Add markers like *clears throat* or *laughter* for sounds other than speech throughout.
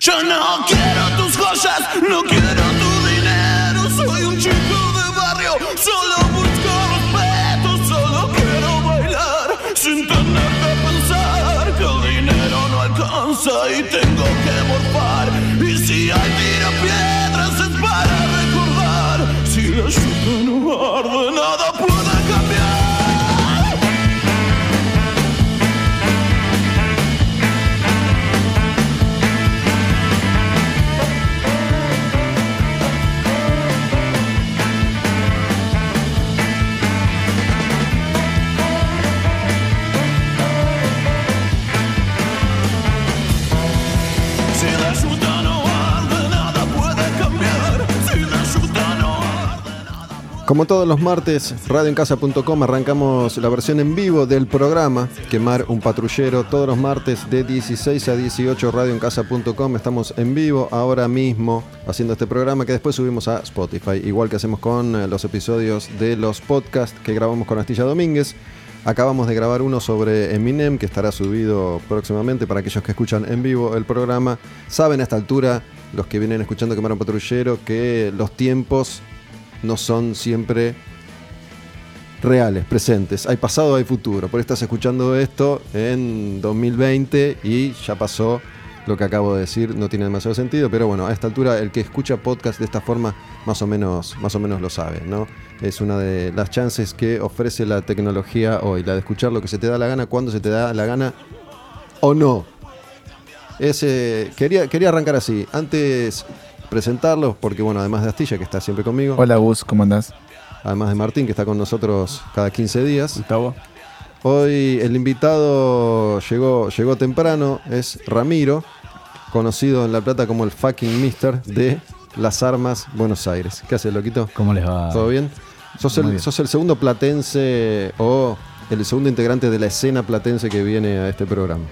Yo no quiero tus joyas, no quiero tu dinero. Soy un chico de barrio, solo busco respeto, solo quiero bailar sin tener que pensar que el dinero no alcanza y tengo que morfar. Y si hay tira piedras es para recordar. Si la lluvia no Como todos los martes, radioencasa.com arrancamos la versión en vivo del programa Quemar un patrullero. Todos los martes de 16 a 18, radioencasa.com. Estamos en vivo ahora mismo haciendo este programa que después subimos a Spotify, igual que hacemos con eh, los episodios de los podcasts que grabamos con Astilla Domínguez. Acabamos de grabar uno sobre Eminem que estará subido próximamente para aquellos que escuchan en vivo el programa. Saben a esta altura, los que vienen escuchando Quemar un patrullero, que los tiempos no son siempre reales, presentes. Hay pasado, hay futuro. Por estás escuchando esto en 2020 y ya pasó lo que acabo de decir. No tiene demasiado sentido, pero bueno, a esta altura el que escucha podcast de esta forma más o menos, más o menos lo sabe, ¿no? Es una de las chances que ofrece la tecnología hoy, la de escuchar lo que se te da la gana, cuando se te da la gana o no. Ese, quería, quería arrancar así. Antes presentarlos, porque bueno, además de Astilla, que está siempre conmigo, Hola Gus, ¿cómo andás? además de Martín, que está con nosotros cada 15 días. Gustavo. Hoy el invitado llegó, llegó temprano, es Ramiro, conocido en La Plata como el fucking mister de Las Armas Buenos Aires. ¿Qué haces, loquito? ¿Cómo les va? ¿Todo bien? ¿Sos Muy el, bien. sos el segundo platense o el segundo integrante de la escena platense que viene a este programa.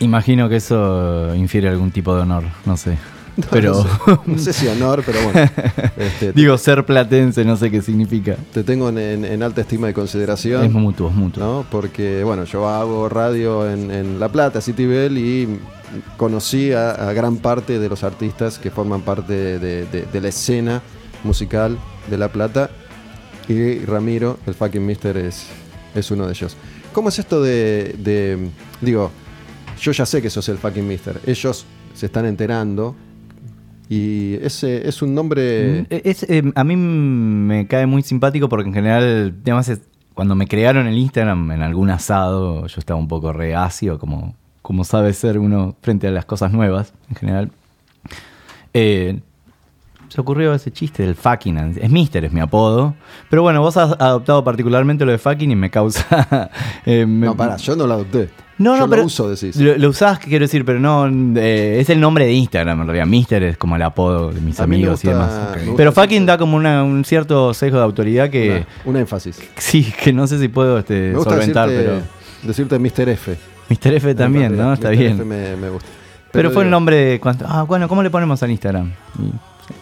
Imagino que eso infiere algún tipo de honor, no sé. *laughs* Pero No sé, *laughs* no sé si honor, pero bueno. Este, digo ser platense, no sé qué significa. te tengo en, en- en alta estima y consideración. Es mutuo, es mutuo. ¿no? Porque, bueno, yo hago radio en, en La Plata, City Bell, y conocí a, a gran parte de los artistas que forman parte de, de- de la escena musical de La Plata. Y Ramiro, el fucking mister, es, es uno de ellos. ¿Cómo es esto de, de- Digo, yo ya sé que sos el fucking mister. Ellos se están enterando. Y ese es un nombre... Mm, es- eh, a mí me cae muy simpático porque en general, además, es- cuando me crearon el Instagram en algún asado, yo estaba un poco reacio, como, como sabe ser uno frente a las cosas nuevas en general. Eh, se ocurrió ese chiste del fucking. Es Mister, es mi apodo. Pero bueno, vos has adoptado particularmente lo de fucking y me causa. *laughs* eh, me- No, pará, yo no lo adopté. No, yo no, pero. lo uso, decís. Lo, lo usás, quiero decir, pero no. eh, es el nombre de Instagram, en realidad. Mister es como el apodo de mis A amigos y demás. Pero fucking da como una- un cierto sesgo de autoridad que. Una- un énfasis. *laughs* Sí, que no sé si puedo este, Me gusta solventar, decirte, pero. decirte Mr. F. Mr. F también, ¿no? Está Mr. bien. F me, me gusta. Pero fue el digo, nombre. Cuando, ah, bueno, ¿cómo le ponemos al Instagram?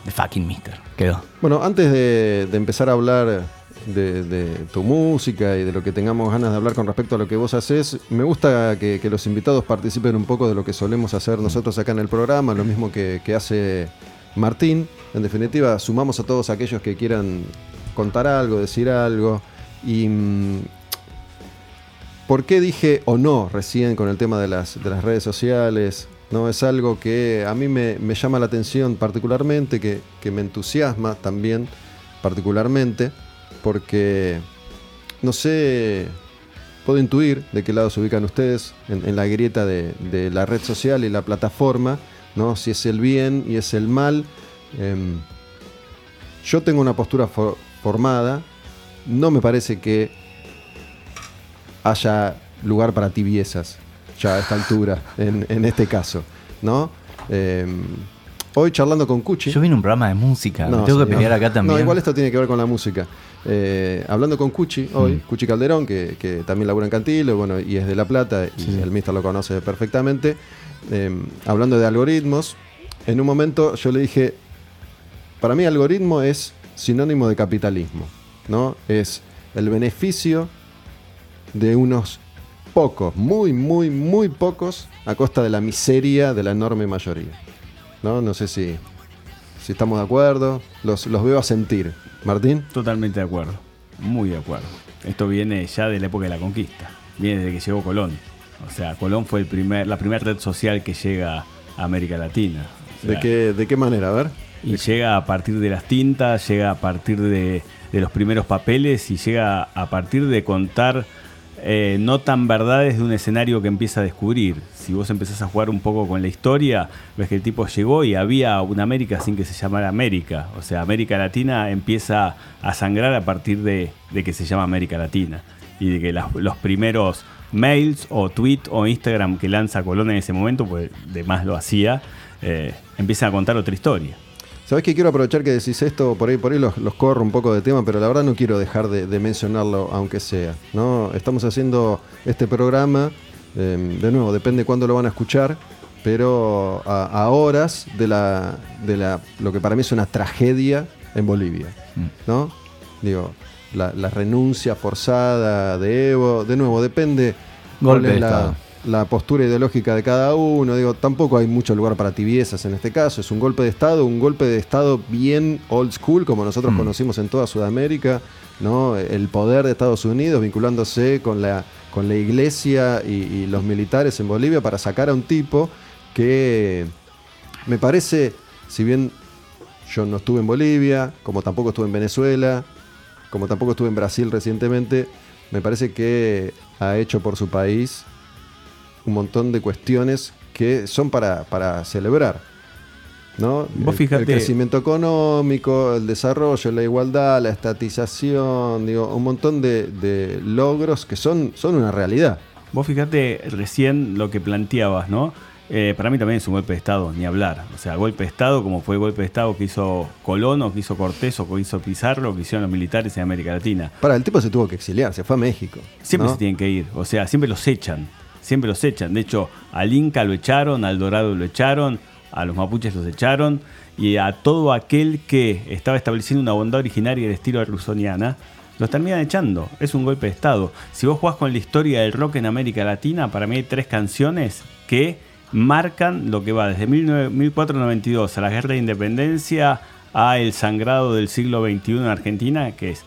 The fucking Mister. Quedó. Bueno, antes de, de empezar a hablar de, tu música y de lo que tengamos ganas de hablar con respecto a lo que vos haces, me gusta que, que los invitados participen un poco de lo que solemos hacer nosotros acá en el programa, lo mismo que, que hace Martín. En definitiva, sumamos a todos aquellos que quieran contar algo, decir algo. Y. mm, ¿Por qué dije o no recién con el tema de las, de las redes sociales? No, es algo que a mí me, me llama la atención particularmente, que, que me entusiasma también particularmente, porque no sé, puedo intuir de qué lado se ubican ustedes en, la grieta de, la red social y la plataforma, ¿no? si es el bien y es el mal. Em, yo tengo una postura fo- formada, no me parece que haya lugar para tibiezas ya a esta altura, en, este caso, ¿no? Eh, hoy charlando con Cuchi. Yo vine a un programa de música. No, me tengo que pelear acá también. No, igual esto tiene que ver con la música. Eh, hablando con Cuchi hoy, Mm. Cuchi Calderón, que, que también labura en Cantilo, bueno, y es de La Plata, y Sí. el mister lo conoce perfectamente. eh, hablando de algoritmos, en un momento yo le dije, para mí algoritmo es sinónimo de capitalismo, ¿no? Es el beneficio de unos pocos, muy, muy, muy pocos, a costa de la miseria de la enorme mayoría. No, no sé si, si estamos de acuerdo, los, los veo a sentir. Martín. Totalmente de acuerdo, muy de acuerdo. Esto viene ya de la época de la conquista, viene desde que llegó Colón. O sea, Colón fue el primer, la primera red social que llega a América Latina. O ¿De, qué, ¿De qué manera? A ver. Y llega a partir de las tintas, llega a partir de, de los primeros papeles y llega a partir de contar eh, no tan verdades de un escenario que empieza a descubrir. Si vos empezás a jugar un poco con la historia, ves que el tipo llegó y había una América sin que se llamara América. O sea, América Latina empieza a sangrar a partir de, que se llama América Latina. Y de que los primeros mails o tweet o Instagram que lanza Colón en ese momento, pues de más lo hacía, eh, empiezan a contar otra historia. Sabes que quiero aprovechar que decís esto, por ahí, por ahí los, los corro un poco de tema, pero la verdad no quiero dejar de, de mencionarlo, aunque sea. ¿no? Estamos haciendo este programa, eh, de nuevo, depende cuándo lo van a escuchar, pero a, a horas de la, de la lo que para mí es una tragedia en Bolivia. ¿no? Digo, la, la renuncia forzada de Evo, de nuevo, depende Golpe de la, Estado. La postura ideológica de cada uno. Digo, tampoco hay mucho lugar para tibiezas en este caso. Es un golpe de Estado, un golpe de Estado bien old school, como nosotros Mm. conocimos en toda Sudamérica. ¿no? El poder de Estados Unidos vinculándose con la, con la iglesia y, y los militares en Bolivia para sacar a un tipo que me parece, si bien yo no estuve en Bolivia, como tampoco estuve en Venezuela, como tampoco estuve en Brasil recientemente, me parece que ha hecho por su país un montón de cuestiones que son para, para celebrar. ¿no? Vos El- fíjate- el crecimiento económico, el desarrollo, la igualdad, la estatización, digo, un montón de, de logros que son, son una realidad. Vos fíjate recién lo que planteabas, ¿no? Eh, para mí también es un golpe de Estado, ni hablar. O sea, golpe de Estado como fue el golpe de Estado que hizo Colón o que hizo Cortés o que hizo Pizarro o que hicieron los militares en América Latina. Para, el tipo se tuvo que exiliar, se fue a México. Siempre ¿no? se tienen que ir, o sea, siempre los echan, siempre los echan. De hecho, al Inca lo echaron, al Dorado lo echaron, a los mapuches los echaron y a todo aquel que estaba estableciendo una bondad originaria del estilo rusoniana, los terminan echando. Es un golpe de Estado. Si vos jugás con la historia del rock en América Latina, para mí hay tres canciones que marcan lo que va desde 19- 1492 a la Guerra de Independencia a el sangrado del siglo XXI en Argentina, que es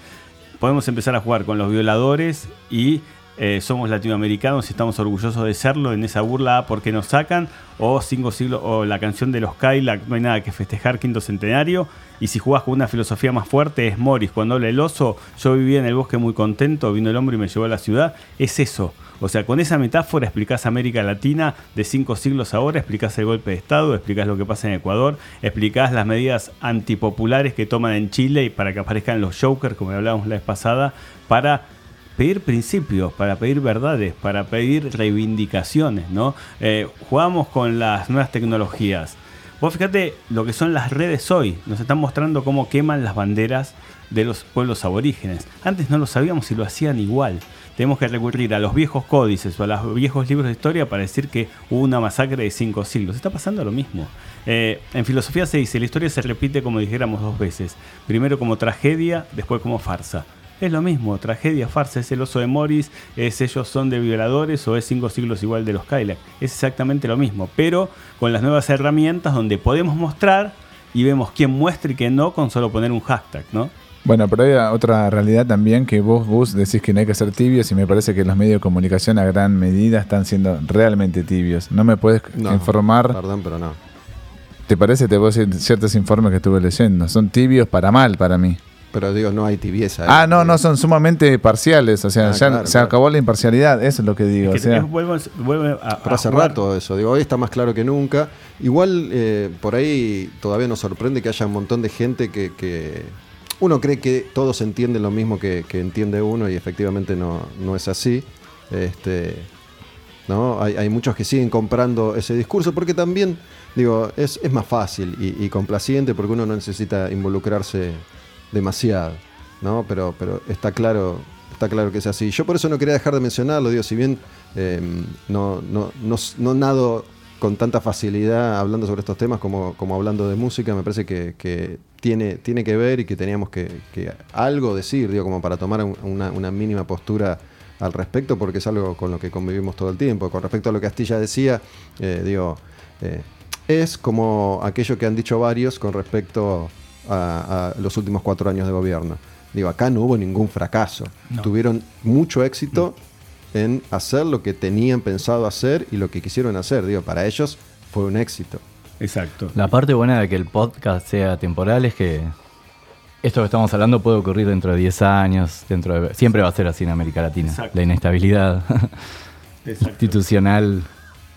podemos empezar a jugar con los violadores y eh, somos latinoamericanos y estamos orgullosos de serlo en esa burla porque nos sacan o cinco siglos o la canción de los Kylac no hay nada que festejar quinto centenario. Y si jugás con una filosofía más fuerte es Morris. Cuando habla el oso yo vivía en el bosque muy contento vino el hombre y me llevó a la ciudad. Es eso. O sea, con esa metáfora explicás América Latina de cinco siglos ahora, explicás el golpe de Estado, explicás lo que pasa en Ecuador, explicás las medidas antipopulares que toman en Chile y para que aparezcan los jokers, como hablábamos la vez pasada, para pedir principios, para pedir verdades, para pedir reivindicaciones, ¿no? Eh, jugamos con las nuevas tecnologías. Vos fíjate lo que son las redes hoy, nos están mostrando cómo queman las banderas de los pueblos aborígenes. Antes no lo sabíamos y lo hacían igual. Tenemos que recurrir a los viejos códices o a los viejos libros de historia para decir que hubo una masacre de cinco siglos. Está pasando lo mismo. Eh, en filosofía se dice, la historia se repite como dijéramos dos veces. Primero como tragedia, después como farsa. Es lo mismo, tragedia, farsa, es el oso de Morris, es ellos son de violadores o es cinco siglos igual de los Kylac. Es exactamente lo mismo, pero con las nuevas herramientas donde podemos mostrar y vemos quién muestra y quién no con solo poner un hashtag, ¿no? Bueno, pero hay otra realidad también que vos, Gus, decís que no hay que ser tibios y me parece que los medios de comunicación a gran medida están siendo realmente tibios. No me puedes No, informar, Perdón, pero no. ¿te parece? Te puedo decir ciertos informes que estuve leyendo. Son tibios para mal para mí. Pero digo, no hay tibieza. ¿eh? Ah, no, no, son sumamente parciales. O sea, Ah, ya claro, se claro. acabó la imparcialidad, eso es lo que digo. Que o sea, es- vuelve, vuelve a, Pero a hace jugar. rato eso, digo, hoy está más claro que nunca. Igual eh, por ahí todavía nos sorprende que haya un montón de gente que, que uno cree que todos entienden lo mismo que, que entiende uno y efectivamente no, no es así. Este, ¿no? Hay, hay muchos que siguen comprando ese discurso porque también, digo, es, es más fácil y, y complaciente porque uno no necesita involucrarse demasiado, ¿no? Pero, pero está claro, está claro que es así. Yo por eso no quería dejar de mencionarlo, digo, si bien eh, no, no, no, no nado con tanta facilidad hablando sobre estos temas como, como hablando de música, me parece que, que tiene, tiene que ver y que teníamos que, algo decir, digo, como para tomar un- una, mínima postura al respecto porque es algo con lo que convivimos todo el tiempo. Con respecto a lo que Astilla decía, eh, digo, eh, es como aquello que han dicho varios con respecto a los últimos cuatro años de gobierno. Digo, acá no hubo ningún fracaso. No. Tuvieron mucho éxito en hacer lo que tenían pensado hacer y lo que quisieron hacer. Digo, para ellos fue un éxito. Exacto. La parte buena de que el podcast sea temporal es que esto que estamos hablando puede ocurrir dentro de 10 años, dentro de, siempre va a ser así en América Latina. Exacto. La inestabilidad Exacto. *laughs* institucional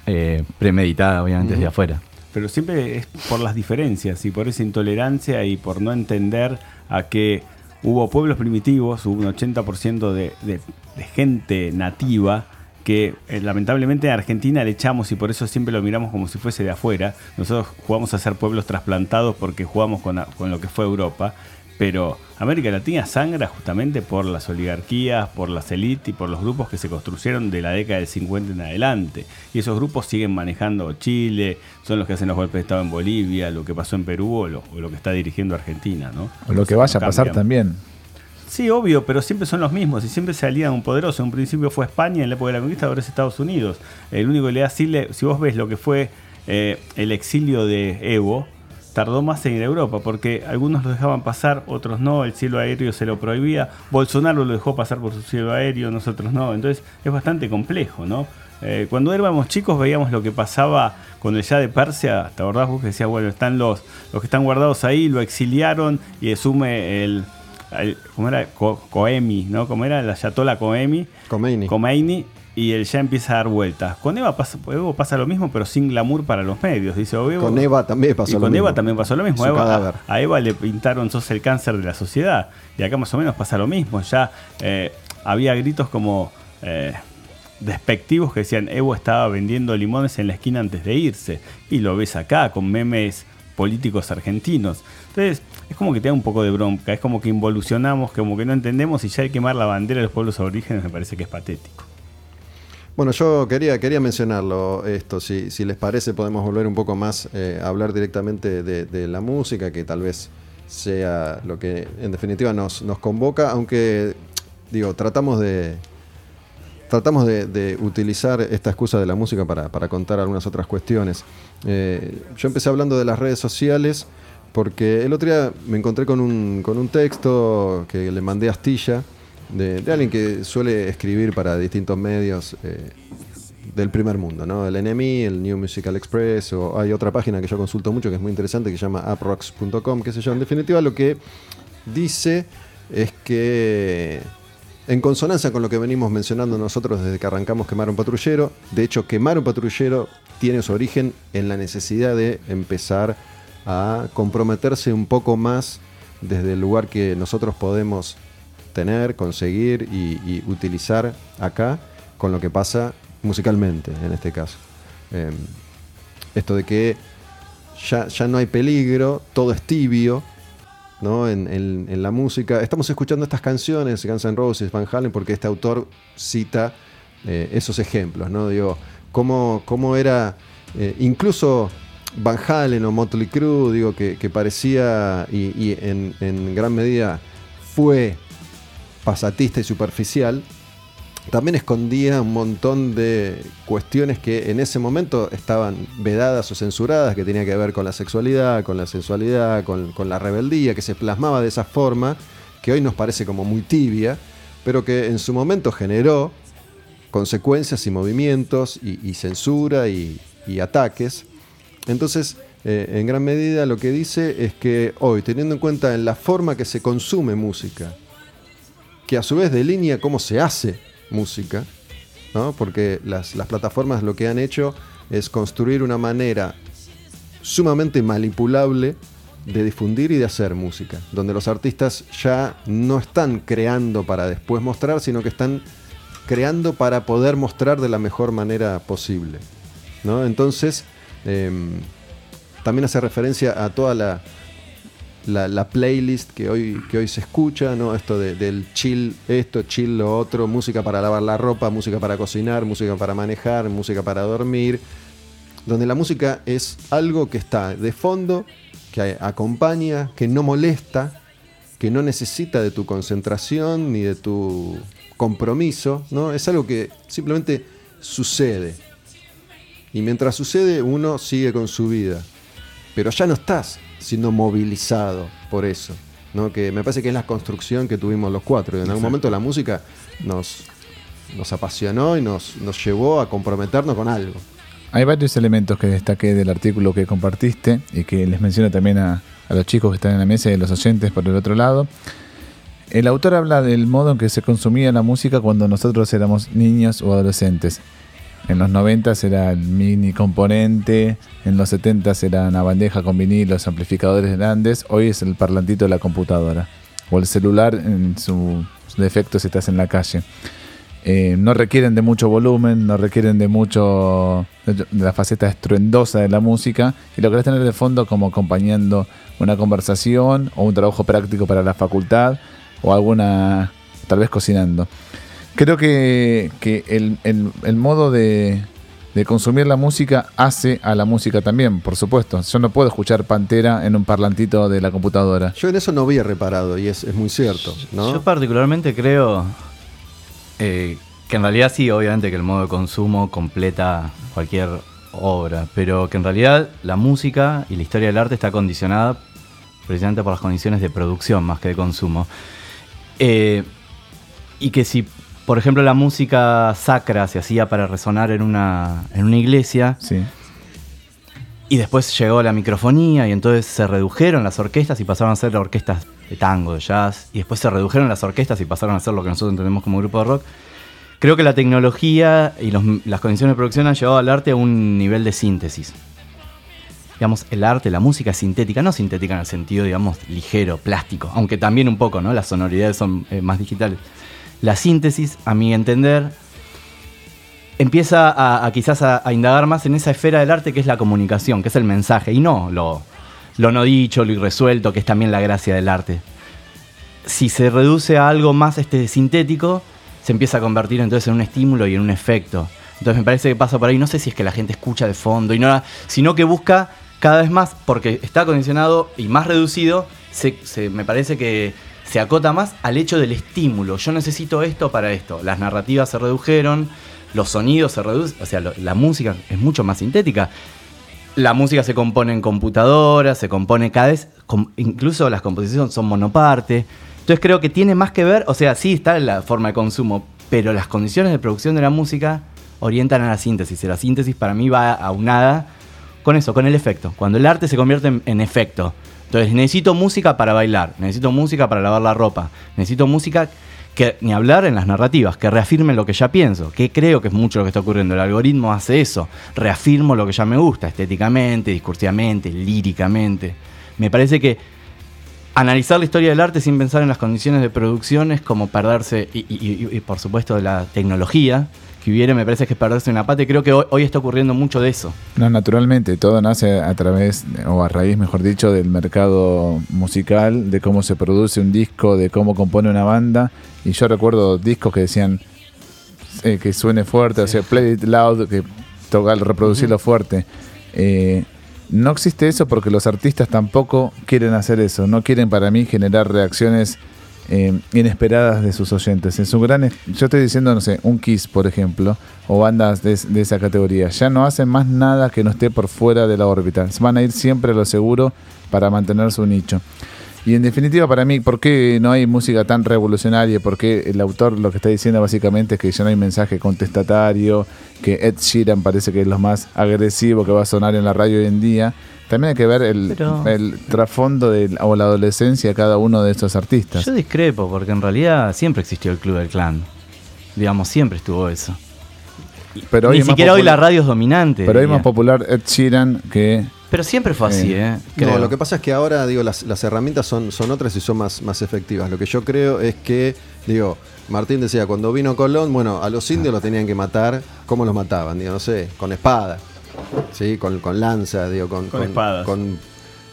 eh, premeditada, obviamente, desde afuera. Pero siempre es por las diferencias y por esa intolerancia y por no entender a que hubo pueblos primitivos, hubo un 80% de, de- de gente nativa que eh, lamentablemente en Argentina le echamos y por eso siempre lo miramos como si fuese de afuera. Nosotros jugamos a ser pueblos trasplantados porque jugamos con, a- con lo que fue Europa, pero América Latina sangra justamente por las oligarquías, por las élites y por los grupos que se construyeron de la década del 50 en adelante. Y esos grupos siguen manejando Chile, son los que hacen los golpes de Estado en Bolivia, lo que pasó en Perú o lo, o lo que está dirigiendo Argentina. ¿no? O lo que vaya a pasar también. Sí, obvio, pero siempre son los mismos y siempre se alían un poderoso. En un principio fue España, en la época de la conquista ahora es Estados Unidos. El único que le da asile, si vos ves lo que fue eh, el exilio de Evo, tardó más en ir a Europa, porque algunos lo dejaban pasar, otros no, el cielo aéreo se lo prohibía, Bolsonaro lo dejó pasar por su cielo aéreo, nosotros no, entonces es bastante complejo, ¿no? Eh, cuando éramos chicos veíamos lo que pasaba con el Shah de Persia, ¿te acordás vos que decía, bueno, están los, los que están guardados ahí, lo exiliaron y asume el, el- ¿cómo era? Co- Coemi, ¿no? ¿Cómo era? La Ayatollah Coemi. Khomeini. Khomeini, y él ya empieza a dar vueltas. Con Eva pasa, Evo pasa lo mismo, pero sin glamour para los medios. Dice "Oh, Evo- Con Eva también pasó y lo con mismo. Eva también pasó lo mismo. Eva- a, a Eva le pintaron sos el cáncer de la sociedad. Y acá más o menos pasa lo mismo. Ya eh, había gritos como eh, despectivos que decían Evo estaba vendiendo limones en la esquina antes de irse. Y lo ves acá con memes políticos argentinos. Entonces, es como que te da un poco de bronca, es como que involucionamos, como que no entendemos y ya hay que quemar la bandera de los pueblos aborígenes me parece que es patético. Bueno, yo quería, quería mencionarlo esto, si, si les parece podemos volver un poco más eh, a hablar directamente de, la música, que tal vez sea lo que en definitiva nos, nos convoca, aunque digo, tratamos de tratamos de utilizar esta excusa de la música para, para contar algunas otras cuestiones. Eh, yo empecé hablando de las redes sociales porque el otro día me encontré con un, con un texto que le mandé a Astilla de, alguien que suele escribir para distintos medios eh, del primer mundo, ¿no? El NME, el New Musical Express, o hay otra página que yo consulto mucho que es muy interesante que se llama uprocks.com, qué sé yo. En definitiva, lo que dice es que en consonancia con lo que venimos mencionando nosotros desde que arrancamos Quemar un Patrullero, de hecho Quemar un Patrullero tiene su origen en la necesidad de empezar a comprometerse un poco más desde el lugar que nosotros podemos tener, conseguir y, utilizar acá con lo que pasa musicalmente en este caso. Eh, esto de que ya, ya no hay peligro, todo es tibio, ¿no? En, en- la música. Estamos escuchando estas canciones, Guns N' Roses, Van Halen, porque este autor cita eh, esos ejemplos, ¿no? Digo, cómo, cómo era eh, incluso Van Halen o Motley Crue, digo, que, que parecía y, y en, en gran medida fue pasatista y superficial, también escondía un montón de cuestiones que en ese momento estaban vedadas o censuradas, que tenía que ver con la sexualidad, con la sensualidad, con, la rebeldía, que se plasmaba de esa forma, que hoy nos parece como muy tibia, pero que en su momento generó consecuencias y movimientos y, censura y, ataques. Entonces, eh, en gran medida lo que dice es que hoy, teniendo en cuenta en la forma que se consume música, que a su vez delinea cómo se hace música, ¿no? porque las, las plataformas lo que han hecho es construir una manera sumamente manipulable de difundir y de hacer música, donde los artistas ya no están creando para después mostrar, sino que están creando para poder mostrar de la mejor manera posible. ¿no? Entonces, em, también hace referencia a toda la, la, la playlist que hoy, que hoy se escucha, ¿no? Esto de- del chill esto, chill lo otro, música para lavar la ropa, música para cocinar, música para manejar, música para dormir, donde la música es algo que está de fondo, que acompaña, que no molesta, que no necesita de tu concentración ni de tu compromiso, ¿no? Es algo que simplemente sucede. Y mientras sucede, uno sigue con su vida. Pero ya no estás siendo movilizado por eso. ¿no? Que me parece que es la construcción que tuvimos los cuatro. Y en algún momento la música nos, nos apasionó y nos, nos llevó a comprometernos con algo. Hay varios elementos que destaqué del artículo que compartiste y que les menciono también a, a los chicos que están en la mesa y a los oyentes por el otro lado. El autor habla del modo en que se consumía la música cuando nosotros éramos niños o adolescentes. En los 90 era el mini componente, en los 70 era una bandeja con vinilos, amplificadores grandes, hoy es el parlantito de la computadora o el celular en su defecto si estás en la calle. Eh, no requieren de mucho volumen, no requieren de mucho de la faceta estruendosa de la música y lo querés tener de fondo como acompañando una conversación o un trabajo práctico para la facultad o alguna, tal vez cocinando. Creo que, que el, el- el modo de, de consumir la música hace a la música también, por supuesto. Yo no puedo escuchar Pantera en un parlantito de la computadora. Yo en eso no había reparado y es, es muy cierto, ¿no? Yo particularmente creo eh, que en realidad sí, obviamente que el modo de consumo completa cualquier obra, pero que en realidad la música y la historia del arte está condicionada precisamente por las condiciones de producción más que de consumo. Eh, y que si, por ejemplo, la música sacra se hacía para resonar en una, en una iglesia, Sí. y después llegó la microfonía y entonces se redujeron las orquestas y pasaron a ser orquestas de tango, de jazz. Y después se redujeron las orquestas y pasaron a ser lo que nosotros entendemos como grupo de rock. Creo que la tecnología y los- las condiciones de producción han llevado al arte a un nivel de síntesis. Digamos, el arte, la música es sintética, no sintética en el sentido, digamos, ligero, plástico, aunque también un poco, ¿no? Las sonoridades son eh, más digitales. La síntesis, a mi entender, empieza a, quizás a, indagar más en esa esfera del arte que es la comunicación, que es el mensaje, y no lo, lo no dicho, lo irresuelto, que es también la gracia del arte. Si se reduce a algo más este, sintético, se empieza a convertir entonces en un estímulo y en un efecto. Entonces me parece que pasa por ahí, no sé si es que la gente escucha de fondo, y no, sino que busca cada vez más, porque está condicionado y más reducido, se- me parece que se acota más al hecho del estímulo. Yo necesito esto para esto. Las narrativas se redujeron, los sonidos se reducen, o sea, lo- la música es mucho más sintética. La música se compone en computadoras, se compone cada vez, incluso las composiciones son monoparte. Entonces creo que tiene más que ver, o sea, sí está la forma de consumo, pero las condiciones de producción de la música orientan a la síntesis. Y la síntesis para mí va aunada con eso, con el efecto. Cuando el arte se convierte en efecto. Entonces necesito música para bailar, necesito música para lavar la ropa, necesito música que ni hablar en las narrativas, que reafirme lo que ya pienso, que creo que es mucho lo que está ocurriendo. El algoritmo hace eso, reafirmo lo que ya me gusta, estéticamente, discursivamente, líricamente. Me parece que analizar la historia del arte sin pensar en las condiciones de producción es como perderse, y, y- y- y, por supuesto de la tecnología que hubiera, me parece que es perderse una pata, y creo que hoy, hoy está ocurriendo mucho de eso. No, naturalmente, todo nace a través, o a raíz, mejor dicho, del mercado musical, de cómo se produce un disco, de cómo compone una banda. Y yo recuerdo discos que decían eh, que suene fuerte, o sea, play it loud, que tocar, reproducirlo fuerte. Eh, no existe eso porque los artistas tampoco quieren hacer eso. No quieren para mí generar reacciones eh, inesperadas de sus oyentes. En su gran, yo estoy diciendo, no sé, un Kiss, por ejemplo, o bandas de, esa categoría. Ya no hacen más nada que no esté por fuera de la órbita. Van a ir siempre a lo seguro para mantener su nicho. Y en definitiva, para mí, ¿por qué no hay música tan revolucionaria? ¿Por qué el autor lo que está diciendo básicamente es que ya no hay mensaje contestatario? Que Ed Sheeran parece que es lo más agresivo que va a sonar en la radio hoy en día. También hay que ver el, Pero- el trasfondo de, o la adolescencia de cada uno de estos artistas. Yo discrepo, porque en realidad siempre existió el Club del Clan. Digamos, siempre estuvo eso. Pero hoy Ni siquiera hoy la radio es dominante. Pero hoy más popular Ed Sheeran que... Pero siempre fue así, Eh, ¿eh? No, lo que pasa es que ahora, digo, las, las herramientas son, son otras y son más, más efectivas. Lo que yo creo es que, digo, Martín decía, cuando vino Colón, bueno, a los indios los tenían que matar. ¿Cómo los mataban? Digo, no sé, con espada, ¿sí? Con, con lanza, digo, con... Con espadas. con-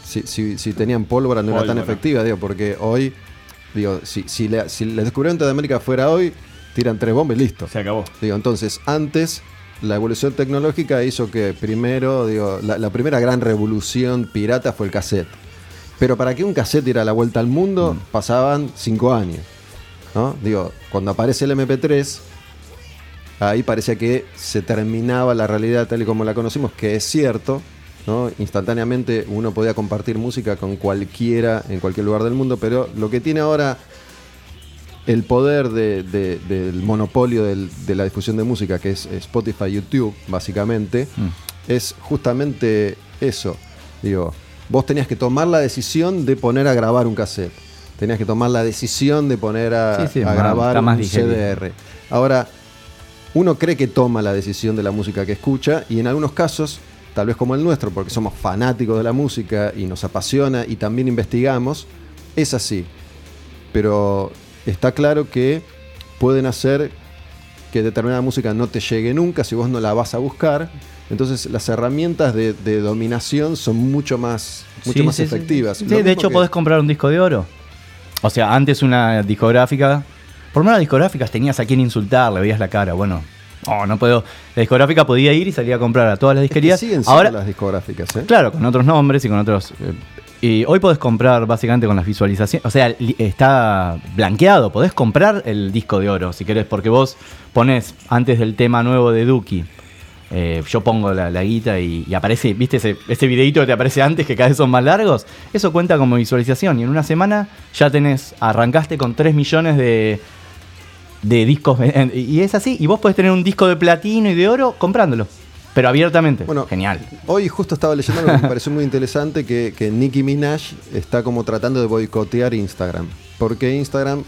si, si- si tenían pólvora no era tan efectiva, digo, porque hoy, digo, si, si, le, si el descubrimiento de América fuera hoy, tiran tres bombas y listo. Se acabó. Digo, entonces, antes la evolución tecnológica hizo que primero, digo, la, la primera gran revolución pirata fue el cassette. Pero para que un cassette diera la vuelta al mundo, pasaban cinco años. ¿no? Digo, cuando aparece el MP3, ahí parecía que se terminaba la realidad tal y como la conocimos, que es cierto, ¿no? Instantáneamente uno podía compartir música con cualquiera en cualquier lugar del mundo, pero lo que tiene ahora el poder de- de- del monopolio del- de la difusión de música, que es Spotify, YouTube, básicamente, es justamente eso. Digo, vos tenías que tomar la decisión de poner a grabar un cassette. Tenías que tomar la decisión de poner a, Sí, sí, a grabar más un digerido. CDR. Ahora, uno cree que toma la decisión de la música que escucha y en algunos casos, tal vez como el nuestro, porque somos fanáticos de la música y nos apasiona y también investigamos, es así. Pero está claro que pueden hacer que determinada música no te llegue nunca si vos no la vas a buscar. Entonces las herramientas de, de dominación son mucho más, mucho Sí, más sí, efectivas. Sí, de hecho que- podés comprar un disco de oro. O sea, antes una discográfica, por menos las discográficas tenías a quien insultar, le veías la cara, bueno, oh, no puedo. La discográfica podía ir y salir a comprar a todas las es que disquerías. siguen Ahora, las discográficas, ¿eh? claro, con otros nombres y con otros... eh, y hoy podés comprar básicamente con las visualizaciones, o sea, está blanqueado, podés comprar el disco de oro si querés, porque vos pones antes del tema nuevo de Duki, eh, yo pongo la, la guita y, y aparece, ¿viste ese, ese videito que te aparece antes que cada vez son más largos? Eso cuenta como visualización y en una semana ya tenés, arrancaste con 3 millones de, de discos *laughs* y es así, y vos podés tener un disco de platino y de oro comprándolo, pero abiertamente. Bueno, Genial. Hoy justo estaba leyendo algo que me pareció muy interesante, que, que Nicki Minaj está como tratando de boicotear Instagram. Porque Instagram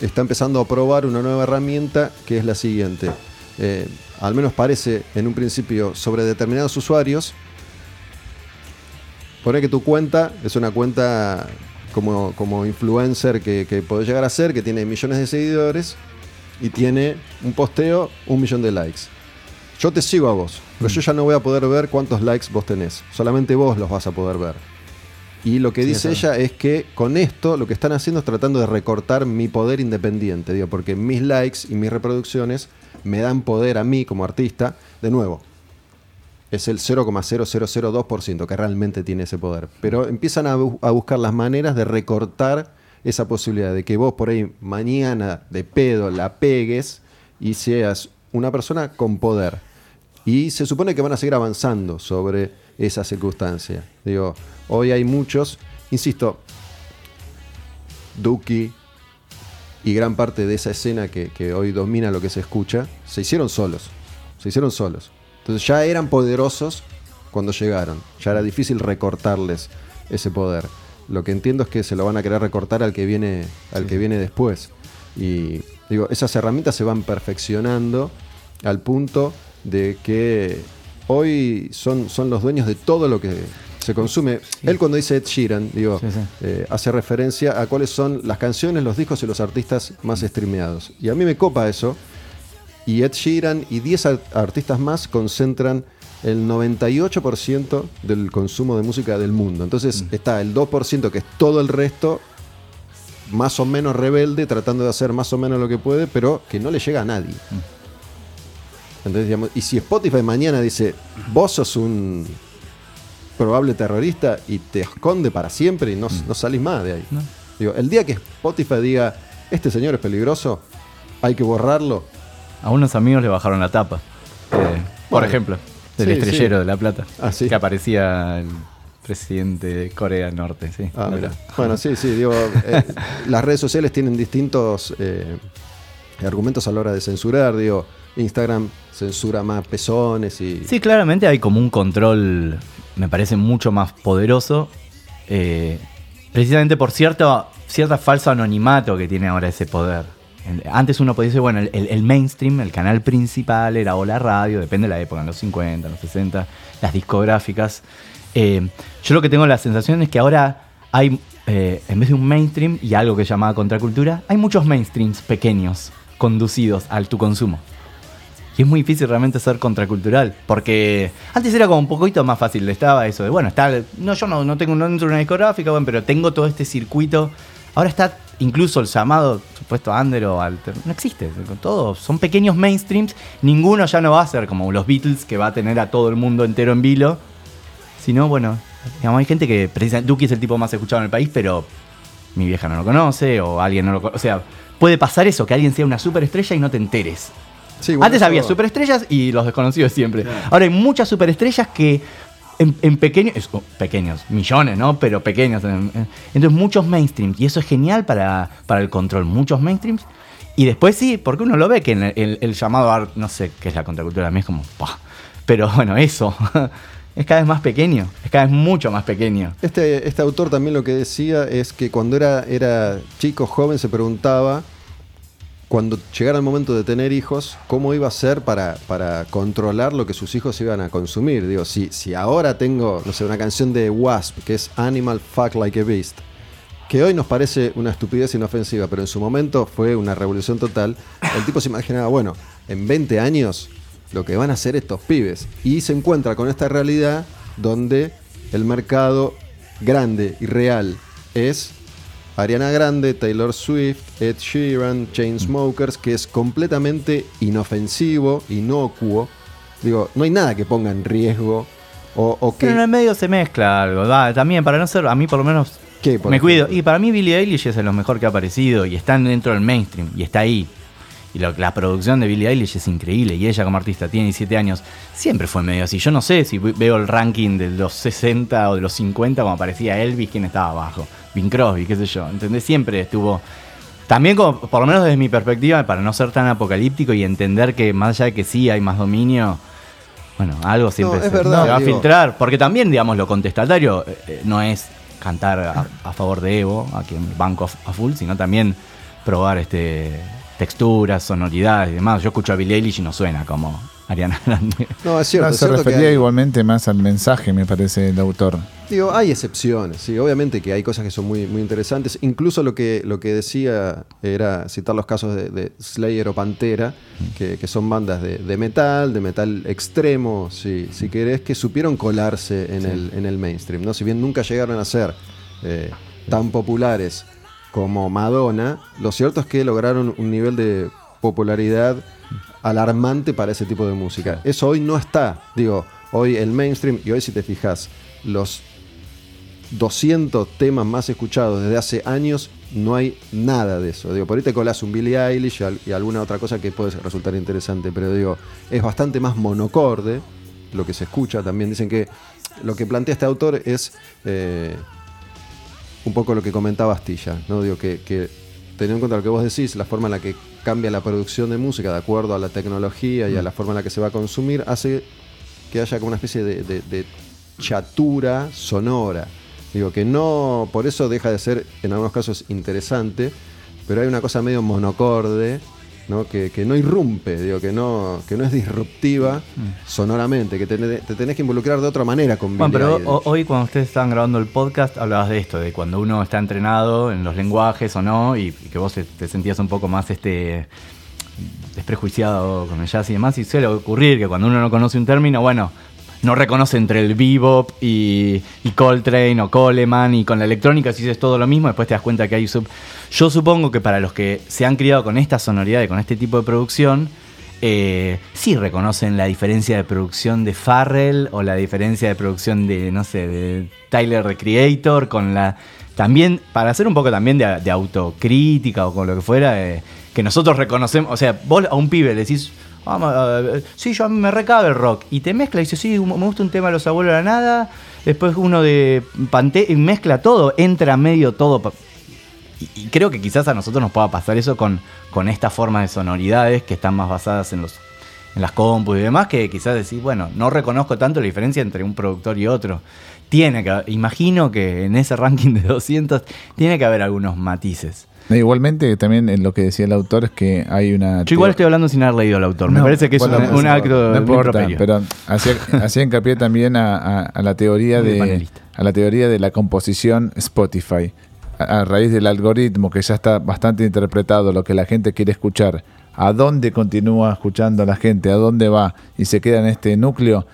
está empezando a probar una nueva herramienta que es la siguiente. Eh, al menos parece en un principio sobre determinados usuarios. Pone que tu cuenta es una cuenta como, como influencer que, que podés llegar a ser, que tiene millones de seguidores y tiene un posteo, un millón de likes. Yo te sigo a vos, pero yo ya no voy a poder ver cuántos likes vos tenés. Solamente vos los vas a poder ver. Y lo que dice ella es que con esto lo que están haciendo es tratando de recortar mi poder independiente, digo, porque mis likes y mis reproducciones me dan poder a mí como artista, de nuevo. Es el 0,0002% que realmente tiene ese poder. Pero empiezan a, bu- a buscar las maneras de recortar esa posibilidad de que vos por ahí mañana de pedo la pegues y seas una persona con poder. Y se supone que van a seguir avanzando sobre esa circunstancia. Digo, hoy hay muchos, insisto, Duki y gran parte de esa escena que, que hoy domina lo que se escucha, se hicieron solos. Se hicieron solos. Entonces ya eran poderosos cuando llegaron. Ya era difícil recortarles ese poder. Lo que entiendo es que se lo van a querer recortar al que viene, al que viene después. Y digo, esas herramientas se van perfeccionando al punto de que hoy son, son los dueños de todo lo que se consume. Él cuando dice Ed Sheeran, digo, Sí, sí. eh, hace referencia a cuáles son las canciones, los discos y los artistas más streameados. Y a mí me copa eso. Y Ed Sheeran y 10 ar- artistas más concentran el 98% del consumo de música del mundo. Entonces está el 2% que es todo el resto, más o menos rebelde, tratando de hacer más o menos lo que puede, pero que no le llega a nadie. Entonces, digamos, y si Spotify mañana dice, vos sos un probable terrorista y te esconde para siempre y no, no salís más de ahí. Digo, el día que Spotify diga, este señor es peligroso, hay que borrarlo, A unos amigos le bajaron la tapa. eh, por ejemplo, del Sí, estrellero sí. de La Plata. Ah, sí. Que aparecía el presidente de Corea del Norte, sí. Ah, mira. Bueno, sí, sí, digo, *laughs* eh, las redes sociales tienen distintos eh, argumentos a la hora de censurar, digo, Instagram censura más pezones y... Sí, claramente hay como un control, me parece mucho más poderoso, eh, precisamente por cierto, cierta falso anonimato que tiene ahora ese poder. Antes uno podía decir, bueno, el, mainstream, el canal principal era o la radio, depende de la época, en los 50, en los 60, las discográficas. Eh, yo lo que tengo la sensación es que ahora hay, eh, en vez de un mainstream y algo que llamaba contracultura, hay muchos mainstreams pequeños conducidos al tu consumo. Y es muy difícil realmente ser contracultural. Porque antes era como un poquito más fácil. Estaba eso de, bueno, está. No, yo no, no tengo no entro en una discográfica, bueno, pero tengo todo este circuito. Ahora está incluso el llamado supuesto under o alter. No existe. con Todo, son pequeños mainstreams. Ninguno ya no va a ser como los Beatles, que va a tener a todo el mundo entero en vilo. Sino, bueno, digamos, hay gente que precisamente. Duki es el tipo más escuchado en el país, pero mi vieja no lo conoce, o alguien no lo conoce. O sea, puede pasar eso, que alguien sea una superestrella y no te enteres. Sí, bueno, Antes había superestrellas y los desconocidos siempre. Ahora hay muchas superestrellas que en, pequeños, pequeños, millones, ¿no? Pero pequeños. en- en- Entonces muchos mainstreams. Y eso es genial para, para el control. Muchos mainstreams. Y después sí, porque uno lo ve que el llamado art, no sé qué es la contracultura, a mí es como, ¡pah! Pero bueno, eso. *laughs* es cada vez más pequeño. Es cada vez mucho más pequeño. Este, este autor también lo que decía es que cuando era, era chico, joven, se preguntaba, cuando llegara el momento de tener hijos, cómo iba a ser para, para controlar lo que sus hijos iban a consumir. Digo, si, si ahora tengo, no sé, una canción de Wasp, que es Animal Fuck Like a Beast, que hoy nos parece una estupidez inofensiva, pero en su momento fue una revolución total, el tipo se imaginaba, bueno, en 20 años lo que van a hacer estos pibes. Y se encuentra con esta realidad donde el mercado grande y real es Ariana Grande, Taylor Swift, Ed Sheeran, Chainsmokers, que es completamente inofensivo, inocuo. Digo, no hay nada que ponga en riesgo o, o que... Pero en el medio se mezcla algo. da, también, para no ser, a mí por lo menos ¿Qué, por me ejemplo? cuido. Y para mí Billie Eilish es lo mejor que ha aparecido y está dentro del mainstream y está ahí. Y la producción de Billie Eilish es increíble y ella como artista tiene 17 años. Siempre fue medio así. Yo no sé si ve- veo el ranking de los 60 o de los 50 como aparecía Elvis, quién estaba abajo. Bing Crosby, qué sé yo. ¿Entendés? Siempre estuvo... También, como, por lo menos desde mi perspectiva, para no ser tan apocalíptico y entender que más allá de que sí hay más dominio, bueno, algo siempre No, se, verdad, se va a filtrar. Porque también, digamos, lo contestatario eh, eh, no es cantar a, a favor de Evo, a quien banco a, a full, sino también probar este texturas, sonoridades y demás. Yo escucho a Billie Eilish y no suena como Ariana Grande. *laughs* No, es cierto. No, es se que refería hay- igualmente más al mensaje, me parece, el autor. Digo, hay excepciones, sí, obviamente que hay cosas que son muy, muy interesantes. Incluso lo que, lo que decía era citar los casos de, de Slayer o Pantera, que, que son bandas de, de metal, de metal extremo, si, si querés, que supieron colarse en, el, en el mainstream. ¿no? Si bien nunca llegaron a ser eh, tan populares como Madonna, lo cierto es que lograron un nivel de popularidad alarmante para ese tipo de música. Eso hoy no está. Digo, hoy el mainstream, y hoy si te fijas, los 200 temas más escuchados desde hace años, no hay nada de eso. Digo, por ahí te colas un Billie Eilish y al- y alguna otra cosa que puede resultar interesante, pero digo, es bastante más monocorde lo que se escucha. También dicen que lo que plantea este autor es eh, un poco lo que comentaba Astilla, ¿no? Digo, que, que teniendo en cuenta lo que vos decís, la forma en la que cambia la producción de música de acuerdo a la tecnología y a la forma en la que se va a consumir, hace que haya como una especie de, de- de chatura sonora. Digo, que no, por eso deja de ser en algunos casos interesante, pero hay una cosa medio monocorde, ¿no? Que, que no irrumpe, digo, que no, que no es disruptiva sonoramente, que te, te tenés que involucrar de otra manera con Bueno, pero ho- hoy cuando ustedes estaban grabando el podcast hablabas de esto, de cuando uno está entrenado en los lenguajes o no, y, y que vos te, te sentías un poco más este desprejuiciado con el jazz y demás, y suele ocurrir que cuando uno no conoce un término, bueno, no reconoce entre el bebop y, y Coltrane o Coleman y con la electrónica si es todo lo mismo, después te das cuenta que hay sub... Yo supongo que para los que se han criado con esta sonoridad y con este tipo de producción, eh, sí reconocen la diferencia de producción de Farrell o la diferencia de producción de, no sé, de Tyler the Creator con la... También, para hacer un poco también de, autocrítica o con lo que fuera, eh, que nosotros reconocemos, o sea, vos a un pibe le decís, eh, sí, yo a mí me recabe el rock, y te mezcla y dice, sí, me gusta un tema de los abuelos de la nada, después uno de Pante, y mezcla todo, entra medio todo. y creo que quizás a nosotros nos pueda pasar eso con, con esta forma de sonoridades que están más basadas en los en las compus y demás, que quizás decís, bueno, no reconozco tanto la diferencia entre un productor y otro. Tiene que, imagino que en ese ranking de 200 tiene que haber algunos matices. Igualmente, también en lo que decía el autor es que hay una. Yo igual estoy hablando sin haber leído al autor. Me parece que es un, pues, un acto No de importa, pero hacía, hacía hincapié también a, a- a la teoría de a la teoría de la composición Spotify. A, a raíz del algoritmo que ya está bastante interpretado, lo que la gente quiere escuchar, a dónde continúa escuchando la gente, a dónde va y se queda en este núcleo,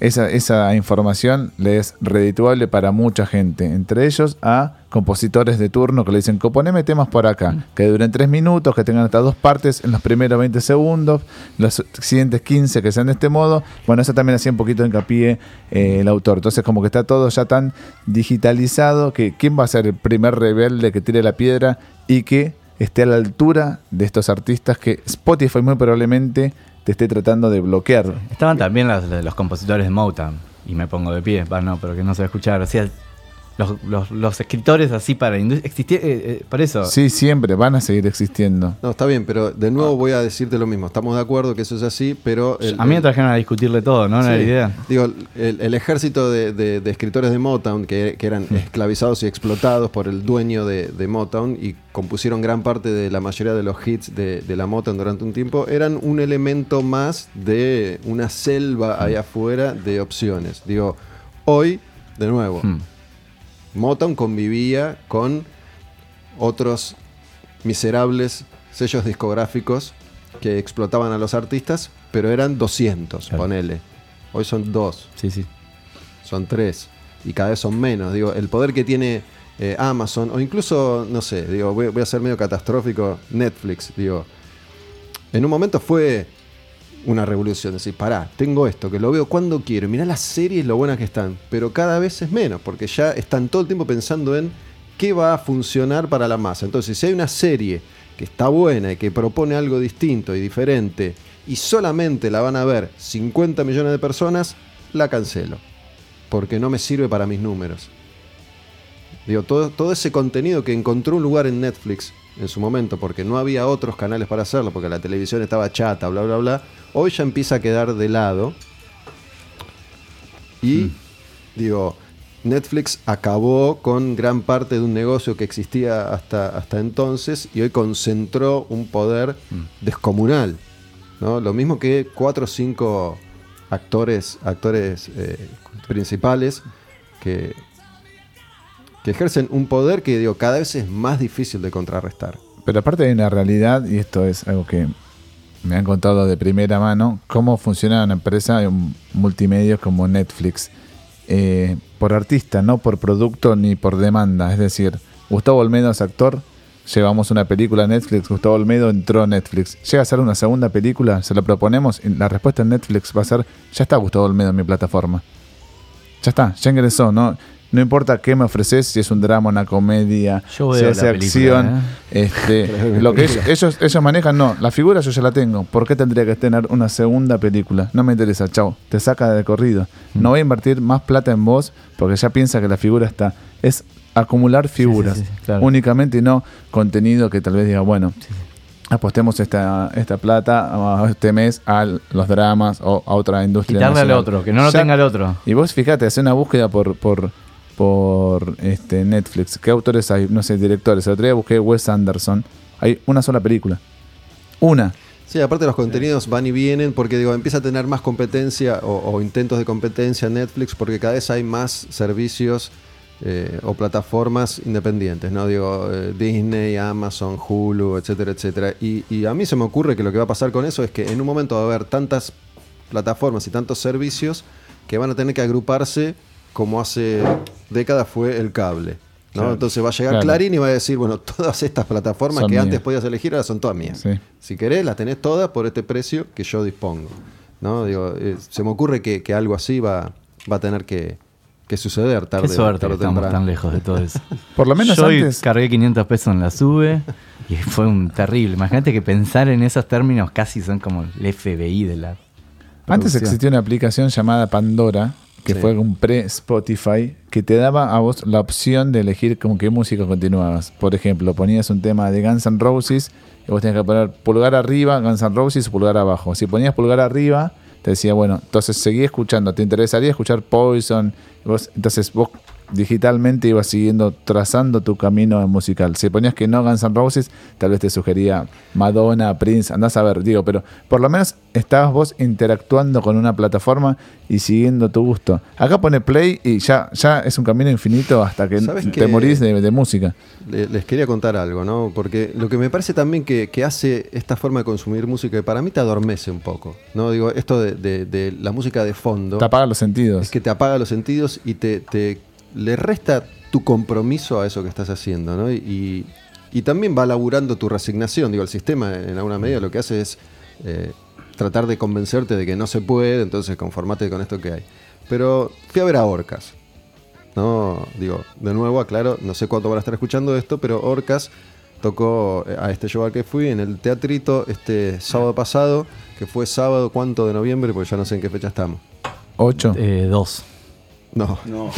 esa, esa información le es redituable para mucha gente, entre ellos a compositores de turno que le dicen, componeme temas por acá, que duren tres minutos, que tengan hasta dos partes en los primeros 20 segundos, los siguientes 15 que sean de este modo. Bueno, eso también hacía un poquito de hincapié eh, el autor. Entonces como que está todo ya tan digitalizado que quién va a ser el primer rebelde que tire la piedra y que esté a la altura de estos artistas que Spotify muy probablemente te esté tratando de bloquear. Estaban también las- los compositores de Motown. Y me pongo de pie, va, no, pero que no se va a escuchar. Los, los- los escritores así para indus- existi- eh, eh, para eso. Sí, siempre van a seguir existiendo. No, está bien, pero de nuevo voy a decirte lo mismo. Estamos de acuerdo que eso es así, pero... el- a mí me trajeron a discutirle todo, ¿no? No era la Sí. idea. Digo, el, el ejército de, de- de escritores de Motown, que, que eran esclavizados y explotados por el dueño de, de Motown y compusieron gran parte de la mayoría de los hits de, de la Motown durante un tiempo, eran un elemento más de una selva allá afuera de opciones. Digo, hoy, de nuevo, Hmm. Motown convivía con otros miserables sellos discográficos que explotaban a los artistas, pero eran 200, Claro. ponele. Hoy son dos, Sí, sí. son tres, y cada vez son menos. Digo, el poder que tiene eh, Amazon, o incluso, no sé, digo, voy, voy a ser medio catastrófico, Netflix, digo, en un momento fue una revolución, decir, pará, tengo esto, que lo veo cuando quiero, mirá las series, lo buenas que están, pero cada vez es menos, porque ya están todo el tiempo pensando en qué va a funcionar para la masa. Entonces, si hay una serie que está buena y que propone algo distinto y diferente, y solamente la van a ver 50 millones de personas, la cancelo, porque no me sirve para mis números. Digo, todo, todo ese contenido que encontró un lugar en Netflix en su momento, porque no había otros canales para hacerlo, porque la televisión estaba chata, bla, bla, bla, hoy ya empieza a quedar de lado. Y, digo, Netflix acabó con gran parte de un negocio que existía hasta, hasta entonces y hoy concentró un poder descomunal. ¿no? Lo mismo que cuatro o cinco actores, actores eh, principales que, que ejercen un poder que digo, cada vez es más difícil de contrarrestar. Pero aparte hay una realidad, y esto es algo que me han contado de primera mano, cómo funciona una empresa de un multimedia como Netflix. Eh, por artista, no por producto ni por demanda. Es decir, Gustavo Olmedo es actor, llevamos una película a Netflix, Gustavo Olmedo entró a Netflix. Llega a ser una segunda película, se lo proponemos, y la respuesta en Netflix va a ser, ya está Gustavo Olmedo en mi plataforma. Ya está, ya ingresó, ¿no? No importa qué me ofreces, si es un drama, una comedia, Yo si es acción. ¿eh? Este, *laughs* lo que ellos, ellos, ellos manejan, no, la figura yo ya la tengo. ¿Por qué tendría que tener una segunda película? No me interesa, chao, te saca de corrido. Mm. No voy a invertir más plata en vos porque ya piensa que la figura está. Es acumular figuras sí, sí, claro. únicamente y no contenido que tal vez diga, bueno, apostemos esta, esta plata a este mes a los dramas o a otra industria. Quitarle al nacional. otro, que no lo Ya- tenga el otro. y vos fíjate, hace una búsqueda por, por, por este, Netflix. ¿Qué autores hay? No sé, directores. El otro busqué Wes Anderson. Hay una sola película. Una. Sí, aparte los contenidos van y vienen porque digo, empieza a tener más competencia o, intentos de competencia en Netflix porque cada vez hay más servicios eh, o plataformas independientes, ¿no? Digo, eh, Disney, Amazon, Hulu, etcétera, etcétera. Y a mí se me ocurre que lo que va a pasar con eso es que en un momento va a haber tantas plataformas y tantos servicios que van a tener que agruparse como hace décadas fue el cable. ¿no? Claro. Entonces va a llegar Claro. Clarín y va a decir, bueno, *laughs* todas estas plataformas Son que antes podías elegir ahora son todas mías. Sí. Si querés, las tenés todas por este precio que yo dispongo. ¿no? Digo, eh, se me ocurre que, que algo así va, va a tener que, que suceder tarde, Qué suerte tarde que estamos tan lejos de todo eso. *laughs* Por lo menos Yo antes. cargué 500 pesos en la sube y *laughs* fue un terrible. Imagínate que pensar en esos términos casi son como el FBI de la. Antes producción. existía una aplicación llamada Pandora, que Sí. fue un pre-Spotify, que te daba a vos la opción de elegir con qué música continuabas. Por ejemplo, ponías un tema de Guns N' Roses y vos tenías que poner pulgar arriba, Guns N' Roses, o pulgar abajo. Si ponías pulgar arriba, te decía, bueno, entonces seguí escuchando. ¿Te interesaría escuchar Poison? Vos- entonces vos digitalmente ibas siguiendo, trazando tu camino musical. Si ponías que no Guns N' Roses, tal vez te sugería Madonna, Prince, andás a ver, digo, pero por lo menos estabas vos interactuando con una plataforma y siguiendo tu gusto. Acá pone play y ya, ya es un camino infinito hasta que ¿Sabes te morís de, de música. Le- Les quería contar algo, ¿no? Porque lo que me parece también que, que hace esta forma de consumir música, que para mí te adormece un poco, ¿no? Digo, esto de, de- de la música de fondo, Te apaga los sentidos. es que te apaga los sentidos y te, te- le resta tu compromiso a eso que estás haciendo, ¿no? Y, y también va laburando tu resignación. Digo, el sistema en alguna medida lo que hace es eh, tratar de convencerte de que no se puede, entonces conformate con esto que hay. Pero fui a ver a Orcas. No, digo, de nuevo aclaro, no sé cuánto van a estar escuchando esto, pero Orcas tocó eh, a este show al que fui en el teatrito este sábado pasado, que fue sábado, ¿cuánto de noviembre? Porque ya no sé en qué fecha estamos. 8. Eh, dos. No, No.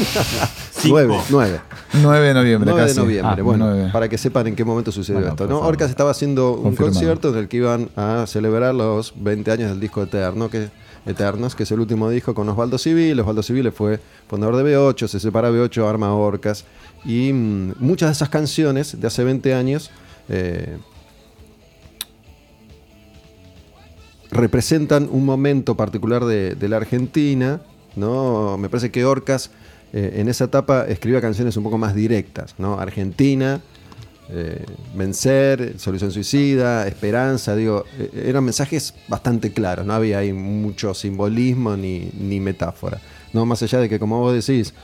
9, 9. 9 de noviembre 9 de casi. noviembre, Ah, bueno, para que sepan en qué momento sucedió Bueno, esto. Orcas estaba haciendo un Confirmado. concierto en el que iban a celebrar los 20 años del disco Eterno, que, Eternos, que es el último disco con Osvaldo Civil. Osvaldo Civil fue fundador de B8, se separa B8, arma Orcas. Y mm, muchas de esas canciones de hace 20 años eh, representan un momento particular de, de la Argentina, ¿no? Me parece que Orcas eh, en esa etapa escribía canciones un poco más directas, ¿no? Argentina, eh, vencer, solución suicida, esperanza, digo, eh, eran mensajes bastante claros, no había ahí mucho simbolismo ni, ni metáfora. No más allá de que, como vos decís,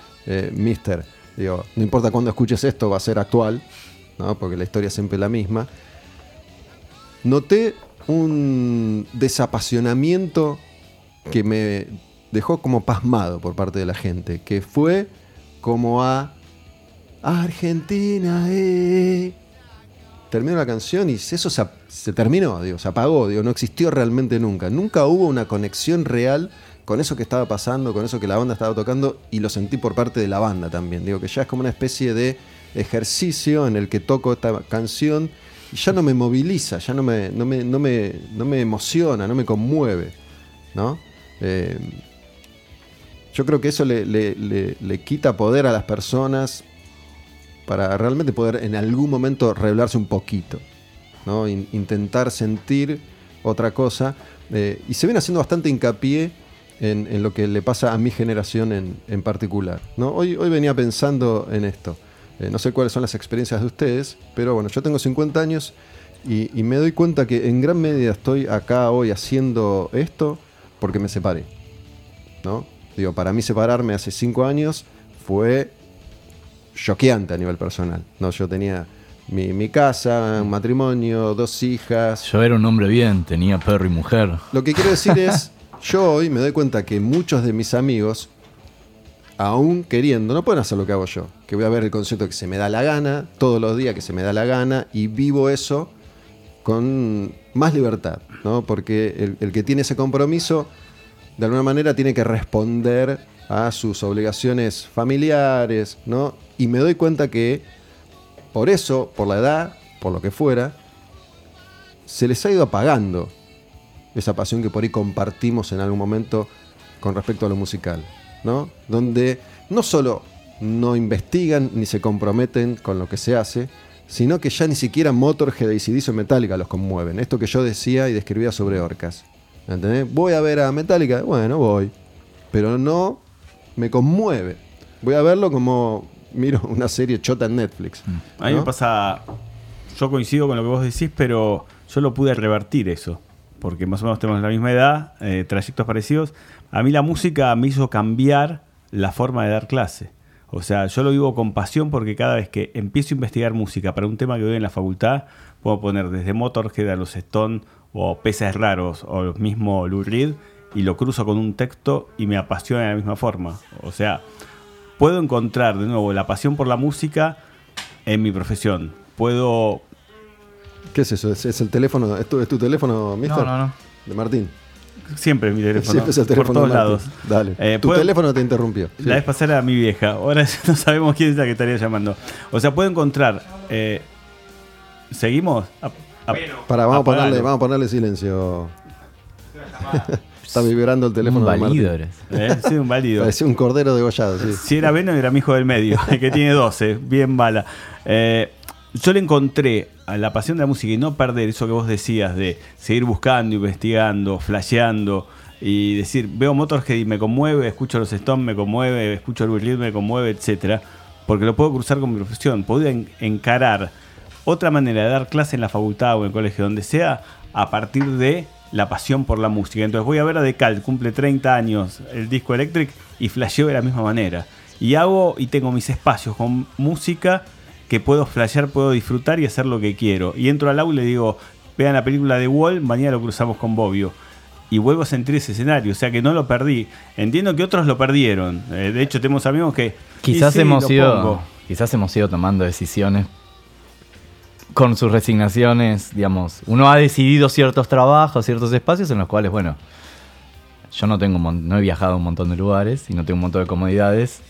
Mister, digo, no importa cuándo escuches esto, va a ser actual, ¿no? porque la historia es siempre la misma. Noté un desapasionamiento que me dejó como pasmado por parte de la gente, que fue como a Argentina, eh. Terminó la canción y eso se, terminó, digo, se apagó, digo, no existió realmente nunca. Nunca hubo una conexión real con eso que estaba pasando, con eso que la banda estaba tocando y lo sentí por parte de la banda también. Digo que ya es como una especie de ejercicio en el que toco esta canción y ya no me moviliza, ya no me, no me, no me, no me emociona, no me conmueve, ¿no? Eh, yo creo que eso le, le- le- quita poder a las personas para realmente poder en algún momento revelarse un poquito, ¿no? In- intentar sentir otra cosa. eh, y se viene haciendo bastante hincapié en, en lo que le pasa a mi generación en, en particular. ¿no? Hoy, hoy venía pensando en esto. Eh, no sé cuáles son las experiencias de ustedes, pero bueno, yo tengo 50 años y, y me doy cuenta que en gran medida estoy acá hoy haciendo esto porque me separé. ¿no? Digo, para mí separarme hace 5 años fue choqueante a nivel personal. ¿no? Yo tenía mi, mi casa, un matrimonio, dos hijas, Yo era un hombre bien, tenía perro y mujer. lo que quiero decir es, *laughs* yo hoy me doy cuenta que muchos de mis amigos, aún queriendo, no pueden hacer lo que hago yo. Que voy a ver el concierto que se me da la gana, todos los días que se me da la gana, y vivo eso con más libertad, ¿no? Porque el, el que tiene ese compromiso, de alguna manera, tiene que responder a sus obligaciones familiares, ¿no? Y me doy cuenta que por eso, por la edad, por lo que fuera, se les ha ido apagando esa pasión que por ahí compartimos en algún momento con respecto a lo musical, ¿no? Donde no solo no investigan ni se comprometen con lo que se hace, sino que ya ni siquiera Motorhead, ACDC o Metallica los conmueven. Esto que yo decía y describía sobre Orcas. ¿Entendés? Voy a ver a Metallica, bueno, voy. Pero no me conmueve. Voy a verlo como miro *laughs* una serie chota en Netflix. A mí me ¿no? pasa, yo coincido con lo que vos decís, pero yo lo pude revertir eso, porque más o menos tenemos la misma edad, eh, trayectos parecidos. A mí la música me hizo cambiar la forma de dar clase. O sea, yo lo vivo con pasión porque cada vez que empiezo a investigar música para un tema que veo en la facultad, puedo poner desde Motorhead a los Stone o Peces Raros o el mismo Lou Reed y lo cruzo con un texto y me apasiona de la misma forma. O sea, puedo encontrar de nuevo la pasión por la música en mi profesión. Puedo. ¿Qué es eso? ¿Es, es el teléfono? ¿Es tu, es tu teléfono, mister? No, no, no. De Martín. Siempre mi teléfono. *laughs* Siempre es el por teléfono todos de Martín. lados. Dale. Eh, tu puedo- teléfono te interrumpió. Sí. La vez pasada era mi vieja. Ahora *laughs* no sabemos quién es la que estaría llamando. O sea, puedo encontrar. eh, ¿Seguimos? Para, vamos a, ponerle, apagalo. vamos a ponerle silencio. *laughs* Está vibrando el teléfono Un válido eres. Eh, Sí, un válido. Parecía un cordero degollado, sí. Si era Venom, era mi hijo del medio, el *laughs* que tiene 12, bien bala. Eh, yo le encontré a la pasión de la música y no perder eso que vos decías de seguir buscando, investigando, flasheando y decir, veo Motorhead y me conmueve, escucho los Stones, me conmueve, escucho a Louis me conmueve, etcétera, porque lo puedo cruzar con mi profesión. Puedo en- encarar otra manera de dar clase en la facultad o en el colegio, donde sea, a partir de la pasión por la música. Entonces voy a ver a Decal, cumple 30 años el disco Electric y flasheo de la misma manera. Y hago y tengo mis espacios con música que puedo flashear, puedo disfrutar y hacer lo que quiero. Y entro al aula y le digo, vean la película de Wall, mañana lo cruzamos con Bobbio. Y vuelvo a sentir ese escenario, o sea que no lo perdí. Entiendo que otros lo perdieron. Eh, de hecho, tenemos amigos que... Quizás sí, hemos lo ido. pongo. Quizás hemos ido tomando decisiones con sus resignaciones, digamos, uno ha decidido ciertos trabajos, ciertos espacios en los cuales, bueno, yo no tengo, no he viajado a un montón de lugares y no tengo un montón de comodidades.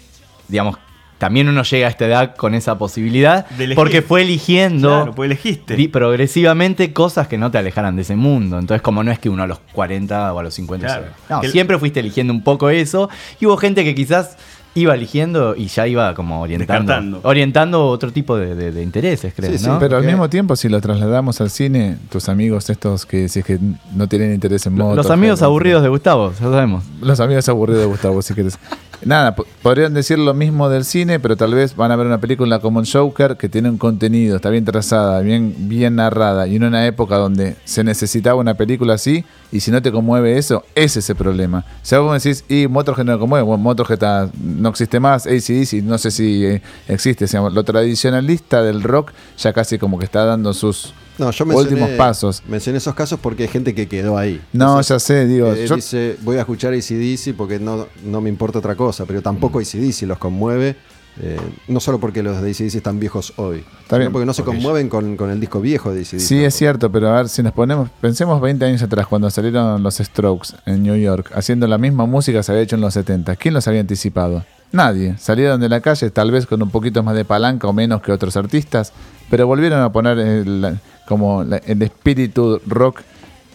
Digamos, también uno llega a esta edad con esa posibilidad porque fue eligiendo Claro, pues elegiste. progresivamente cosas que no te alejaran de ese mundo. Entonces, como no es que uno a los 40 o a los 50 Claro. se- No, siempre fuiste eligiendo un poco eso. Y hubo gente que quizás iba eligiendo y ya iba como orientando. Descartando. Orientando otro tipo de, de- de intereses, creo, Sí, sí, ¿no? Pero al mismo tiempo, si lo trasladamos al cine, tus amigos estos que si es que no tienen interés en motos... Los amigos aburridos de Gustavo, ya sabemos. Los amigos aburridos de Gustavo, si quieres. *laughs* Nada, po- podrían decir lo mismo del cine, pero tal vez van a ver una película como el Joker que tiene un contenido, está bien trazada, bien, bien narrada, y en una época donde se necesitaba una película así, y si no te conmueve eso, ese es el problema. Si vos decís, y Motorhead no conmueve, bueno, Motorhead no existe más, ACDC no sé si eh, existe, lo tradicionalista del rock ya casi como que está dando sus No, yo mencioné, últimos pasos. Mencioné esos casos porque hay gente que quedó ahí. No, Entonces, ya sé, digo, eh, yo- dice, voy a escuchar ACDC porque no, no me importa otra cosa, pero tampoco ACDC los conmueve. eh, no solo porque los de ACDC están viejos hoy, Está bien, porque no se porque conmueven con, con el disco viejo de ACDC. Sí, es cierto, pero a ver, si nos ponemos, pensemos 20 años atrás, cuando salieron los Strokes en New York, haciendo la misma música que se había hecho en los 70. ¿Quién los había anticipado? Nadie. Salieron de la calle, tal vez con un poquito más de palanca o menos que otros artistas, pero volvieron a poner el, como la- el espíritu rock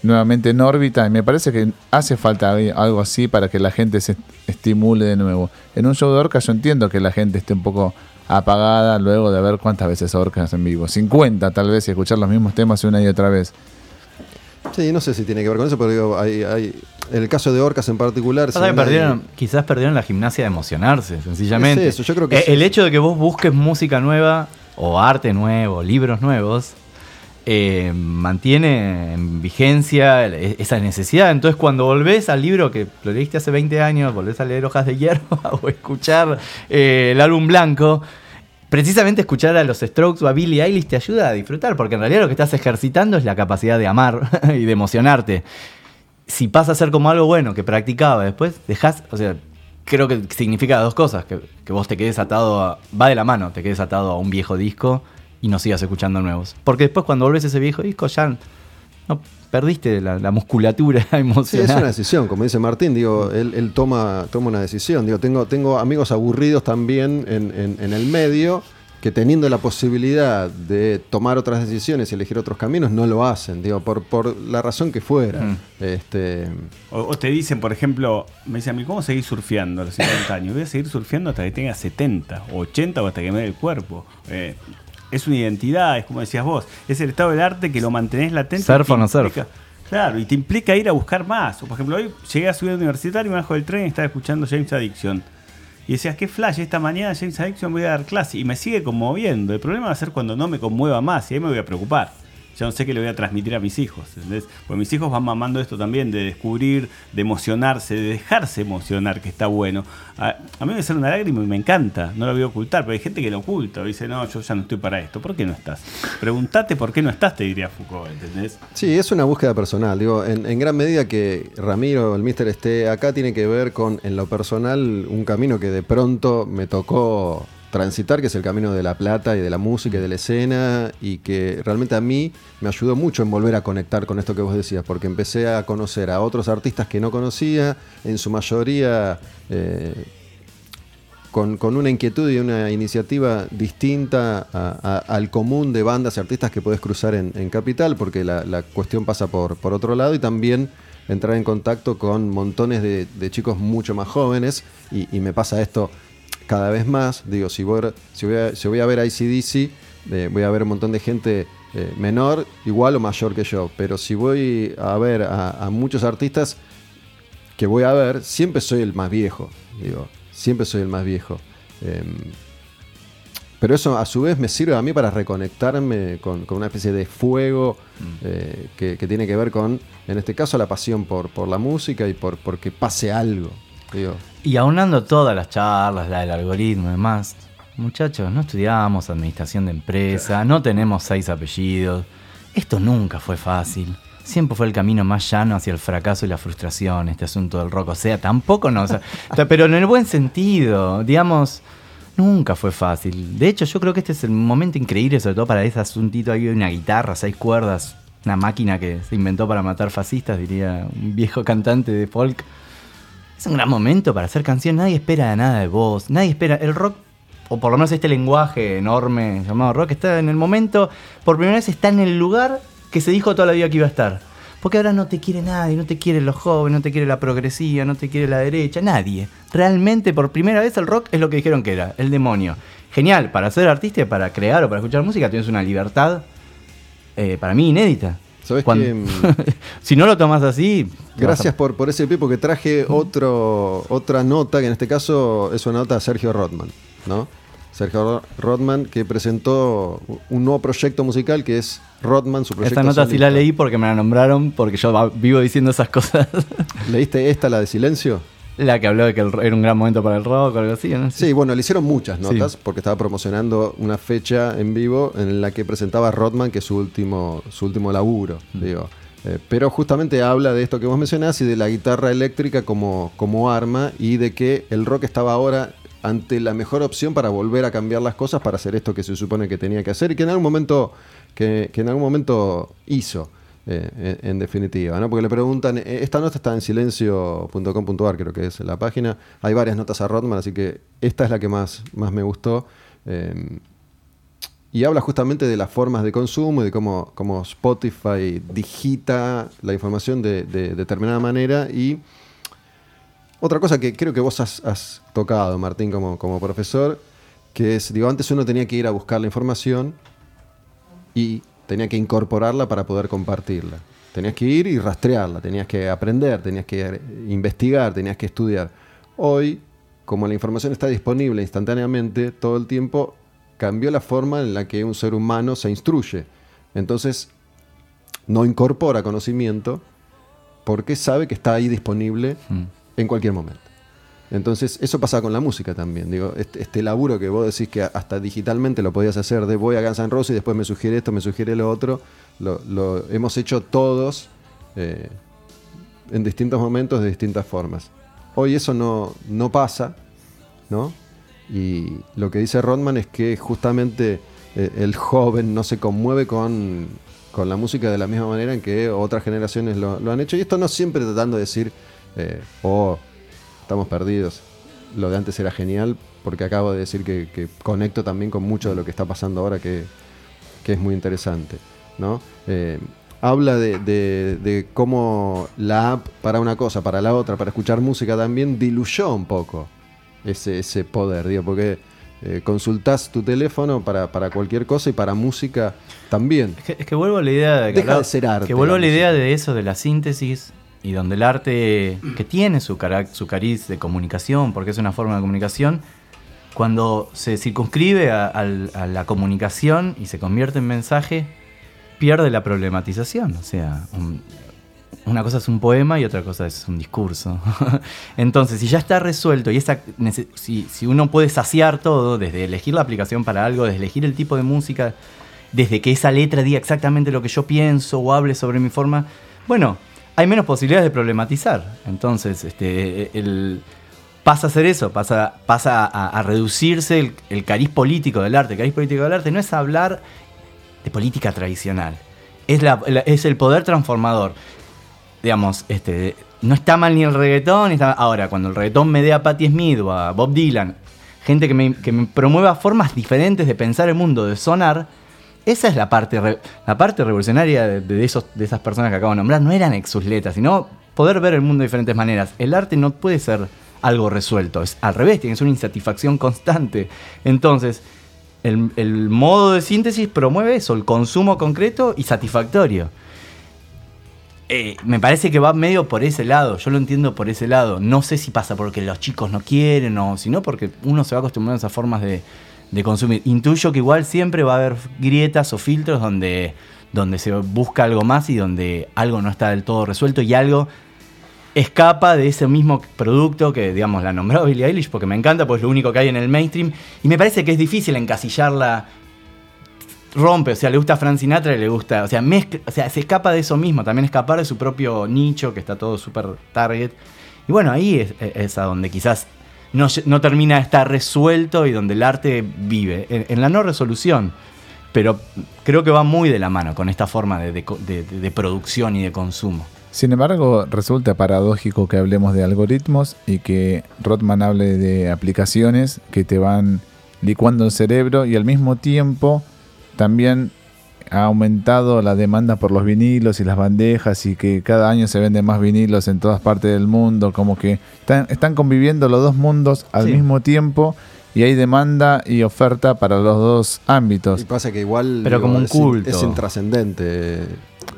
nuevamente en órbita y me parece que hace falta algo así para que la gente se estimule de nuevo. En un show de orca yo entiendo que la gente esté un poco apagada luego de ver cuántas veces orcas en vivo. 50 tal vez y escuchar los mismos temas una y otra vez. Sí, no sé si tiene que ver con eso, pero digo, hay, hay- en el caso de Orcas en particular... Si hay- perdieron, quizás perdieron la gimnasia de emocionarse, sencillamente. Es eso, yo creo que Eh, es el hecho de que vos busques música nueva, o arte nuevo, libros nuevos, eh, mantiene en vigencia e- esa necesidad. Entonces, cuando volvés al libro que lo leíste hace 20 años, volvés a leer Hojas de Hierba *laughs* o escuchar eh, el álbum blanco. Precisamente escuchar a los Strokes o a Billie Eilish te ayuda a disfrutar, porque en realidad lo que estás ejercitando es la capacidad de amar *laughs* y de emocionarte si pasa a ser como algo bueno que practicaba después, dejás, o sea, creo que significa dos cosas, que, que vos te quedes atado a, va de la mano, te quedes atado a un viejo disco y no sigas escuchando nuevos. Porque después cuando volvés a ese viejo disco ya no perdiste la, la musculatura *laughs* Sí, es emocional. una decisión, como dice Martín, digo, él, él toma, toma una decisión. Digo, tengo, tengo amigos aburridos también en, en- en el medio que teniendo la posibilidad de tomar otras decisiones y elegir otros caminos, no lo hacen, digo, por, por la razón que fuera. Mm. Este, O, o te dicen, por ejemplo, me dicen a mí, ¿cómo seguir surfeando a los 50 años? Voy a seguir surfeando hasta que tenga 70, o 80 o hasta que me dé el cuerpo. Eh, es una identidad, es como decías vos, es el estado del arte que lo mantenés latente. Surf o no surf. Claro, y te implica ir a buscar más. O, por ejemplo, hoy llegué a subir universitario y me bajo del tren y estaba escuchando James Addiction. Y decías, qué flash, esta mañana James Addiction voy a dar clase. Y me sigue conmoviendo. El problema va a ser cuando no me conmueva más y ahí me voy a preocupar. Ya no sé qué le voy a transmitir a mis hijos. ¿entendés? Pues mis hijos van mamando esto también, de descubrir, de emocionarse, de dejarse emocionar, que está bueno. A, mí me sale una lágrima y me encanta, no lo voy a ocultar, pero hay gente que lo oculta, dice, no, yo ya no estoy para esto. ¿Por qué no estás? Pregúntate por qué no estás, te diría Foucault, ¿entendés? Sí, es una búsqueda personal. Digo, en, en gran medida que Ramiro, el mister, esté acá, tiene que ver con, en lo personal, un camino que de pronto me tocó transitar, que es el camino de la plata y de la música y de la escena, y que realmente a mí me ayudó mucho en volver a conectar con esto que vos decías, porque empecé a conocer a otros artistas que no conocía, en su mayoría eh, con, con una inquietud y una iniciativa distinta a- al común de bandas y artistas que podés cruzar en, en Capital, porque la, cuestión pasa por, otro lado y también entrar en contacto con montones de, de chicos mucho más jóvenes y, y me pasa esto cada vez más. Digo, si voy, si voy, a, si voy a ver ICDC, eh, voy a ver un montón de gente eh, menor, igual o mayor que yo, pero si voy a ver a, a muchos artistas que voy a ver, siempre soy el más viejo. Digo, siempre soy el más viejo. Em, pero eso a su vez me sirve a mí para reconectarme con, con una especie de fuego eh, que, que tiene que ver con, en este caso, la pasión por, por la música y por, por que pase algo. Digo, Y aunando todas las charlas, la del algoritmo y demás, muchachos, no estudiamos administración de empresa, no tenemos seis apellidos. Esto nunca fue fácil. Siempre fue el camino más llano hacia el fracaso y la frustración, este asunto del rock. O sea, tampoco nos. *laughs* pero en el buen sentido, digamos. Nunca fue fácil. De hecho, yo creo que este es el momento increíble, sobre todo para ese asuntito ahí de una guitarra, seis cuerdas, una máquina que se inventó para matar fascistas, diría un viejo cantante de folk. Es un gran momento para hacer canción, nadie espera nada de vos, nadie espera. El rock, o por lo menos este lenguaje enorme llamado rock, está en el momento, por primera vez está en el lugar que se dijo toda la vida que iba a estar. Porque ahora no te quiere nadie, no te quiere los jóvenes, no te quiere la progresía, no te quiere la derecha, nadie. Realmente por primera vez el rock es lo que dijeron que era, el demonio. Genial, para ser artista, para crear o para escuchar música tienes una libertad, eh, para mí, inédita. ¿Sabes? Mm, *laughs* si no lo tomas así... Gracias por, por ese pie, porque traje otro, otra nota, que en este caso es una nota de Sergio Rodman, ¿no? Sergio Ro- Rodman que presentó un nuevo proyecto musical que es Rodman, su proyecto Esta nota sí la leí porque me la nombraron, porque yo vivo diciendo esas cosas. ¿Leíste esta, la de Silencio? La que habló de que el- era un gran momento para el rock o algo así, ¿no? Sí, bueno, le hicieron muchas notas Sí. porque estaba promocionando una fecha en vivo en la que presentaba Rodman, que es su último, su último laburo, Mm. digo. Eh, pero justamente habla de esto que vos mencionás y de la guitarra eléctrica como, como arma y de que el rock estaba ahora ante la mejor opción para volver a cambiar las cosas para hacer esto que se supone que tenía que hacer y que en algún momento, que, que en algún momento hizo. Eh, en, definitiva, ¿no? Porque le preguntan, eh, esta nota está en silencio.com.ar, creo que es la página. Hay varias notas a Rodman, así que esta es la que más, más me gustó. Eh, y habla justamente de las formas de consumo y de cómo, cómo Spotify digita la información de, de determinada manera. Y otra cosa que creo que vos has, has tocado, Martín, como, como profesor, que es, digo, antes uno tenía que ir a buscar la información y tenía que incorporarla para poder compartirla. Tenías que ir y rastrearla, tenías que aprender, tenías que investigar, tenías que estudiar. Hoy, como la información está disponible instantáneamente todo el tiempo, cambió la forma en la que un ser humano se instruye. Entonces, no incorpora conocimiento porque sabe que está ahí disponible Mm. en cualquier momento. Entonces, eso pasa con la música también. Digo, este, laburo que vos decís que hasta digitalmente lo podías hacer de voy a Guns N' y después me sugiere esto, me sugiere lo otro, lo, hemos hecho todos eh, en distintos momentos de distintas formas. Hoy eso no, no pasa, ¿no? Y lo que dice Rodman es que justamente eh, el joven no se conmueve con, con la música de la misma manera en que otras generaciones lo, lo han hecho. Y esto no siempre tratando de decir, eh, oh, estamos perdidos. Lo de antes era genial, porque acabo de decir que, que conecto también con mucho de lo que está pasando ahora, que, que es muy interesante. ¿no? Eh, habla de, de- de cómo la app para una cosa, para la otra, para escuchar música también diluyó un poco ese, ese poder, digo, porque eh, consultás tu teléfono para, para cualquier cosa y para música también. Es que, es que vuelvo a la idea de que, Deja de ser arte que vuelvo a la idea de eso, de la síntesis y donde el arte que tiene su, su cariz de comunicación, porque es una forma de comunicación, cuando se circunscribe a, al- a la comunicación y se convierte en mensaje, pierde la problematización. O sea, un- una cosa es un poema y otra cosa es un discurso. *laughs* Entonces, si ya está resuelto y esa, si uno puede saciar todo, desde elegir la aplicación para algo, desde elegir el tipo de música, desde que esa letra diga exactamente lo que yo pienso o hable sobre mi forma, bueno, hay menos posibilidades de problematizar. Entonces, este, pasa a ser eso, pasa, pasa a, reducirse el, el cariz político del arte. El cariz político del arte no es hablar de política tradicional, es, la- el poder transformador. Digamos, este, no está mal ni el reggaetón, está- ahora cuando el reggaetón me dé a Patti Smith o a Bob Dylan, gente que me, que me promueva formas diferentes de pensar el mundo, de sonar, esa es la parte, la parte revolucionaria de, esos, de esas personas que acabo de nombrar. No eran ex sus letras, sino poder ver el mundo de diferentes maneras. El arte no puede ser algo resuelto, es al revés, tiene que ser una insatisfacción constante. Entonces, el, el modo de síntesis promueve eso, el consumo concreto y satisfactorio. Eh, me parece que va medio por ese lado, yo lo entiendo por ese lado. No sé si pasa porque los chicos no quieren o si no porque uno se va acostumbrando a esas formas de, de consumir. Intuyo que igual siempre va a haber grietas o filtros donde, donde se busca algo más y donde algo no está del todo resuelto y algo escapa de ese mismo producto que, digamos, la nombró *laughs* Billie Eilish porque me encanta, pues es lo único que hay en el mainstream. Y me parece que es difícil encasillarla. Rompe, o sea, le gusta a Frank y le gusta. O sea, mezcla- o sea, se escapa de eso mismo, también escapar de su propio nicho, que está todo súper target. Y bueno, ahí es, es a donde quizás no, termina de estar resuelto y donde el arte vive, en, la no resolución. Pero creo que va muy de la mano con esta forma de, de producción y de consumo. Sin embargo, resulta paradójico que hablemos de algoritmos y que Rothman hable de aplicaciones que te van licuando el cerebro y al mismo tiempo también ha aumentado la demanda por los vinilos y las bandejas y que cada año se venden más vinilos en todas partes del mundo, como que están, están conviviendo los dos mundos al Sí. mismo tiempo y hay demanda y oferta para los dos ámbitos. Y pasa que igual Pero como un culto. es intrascendente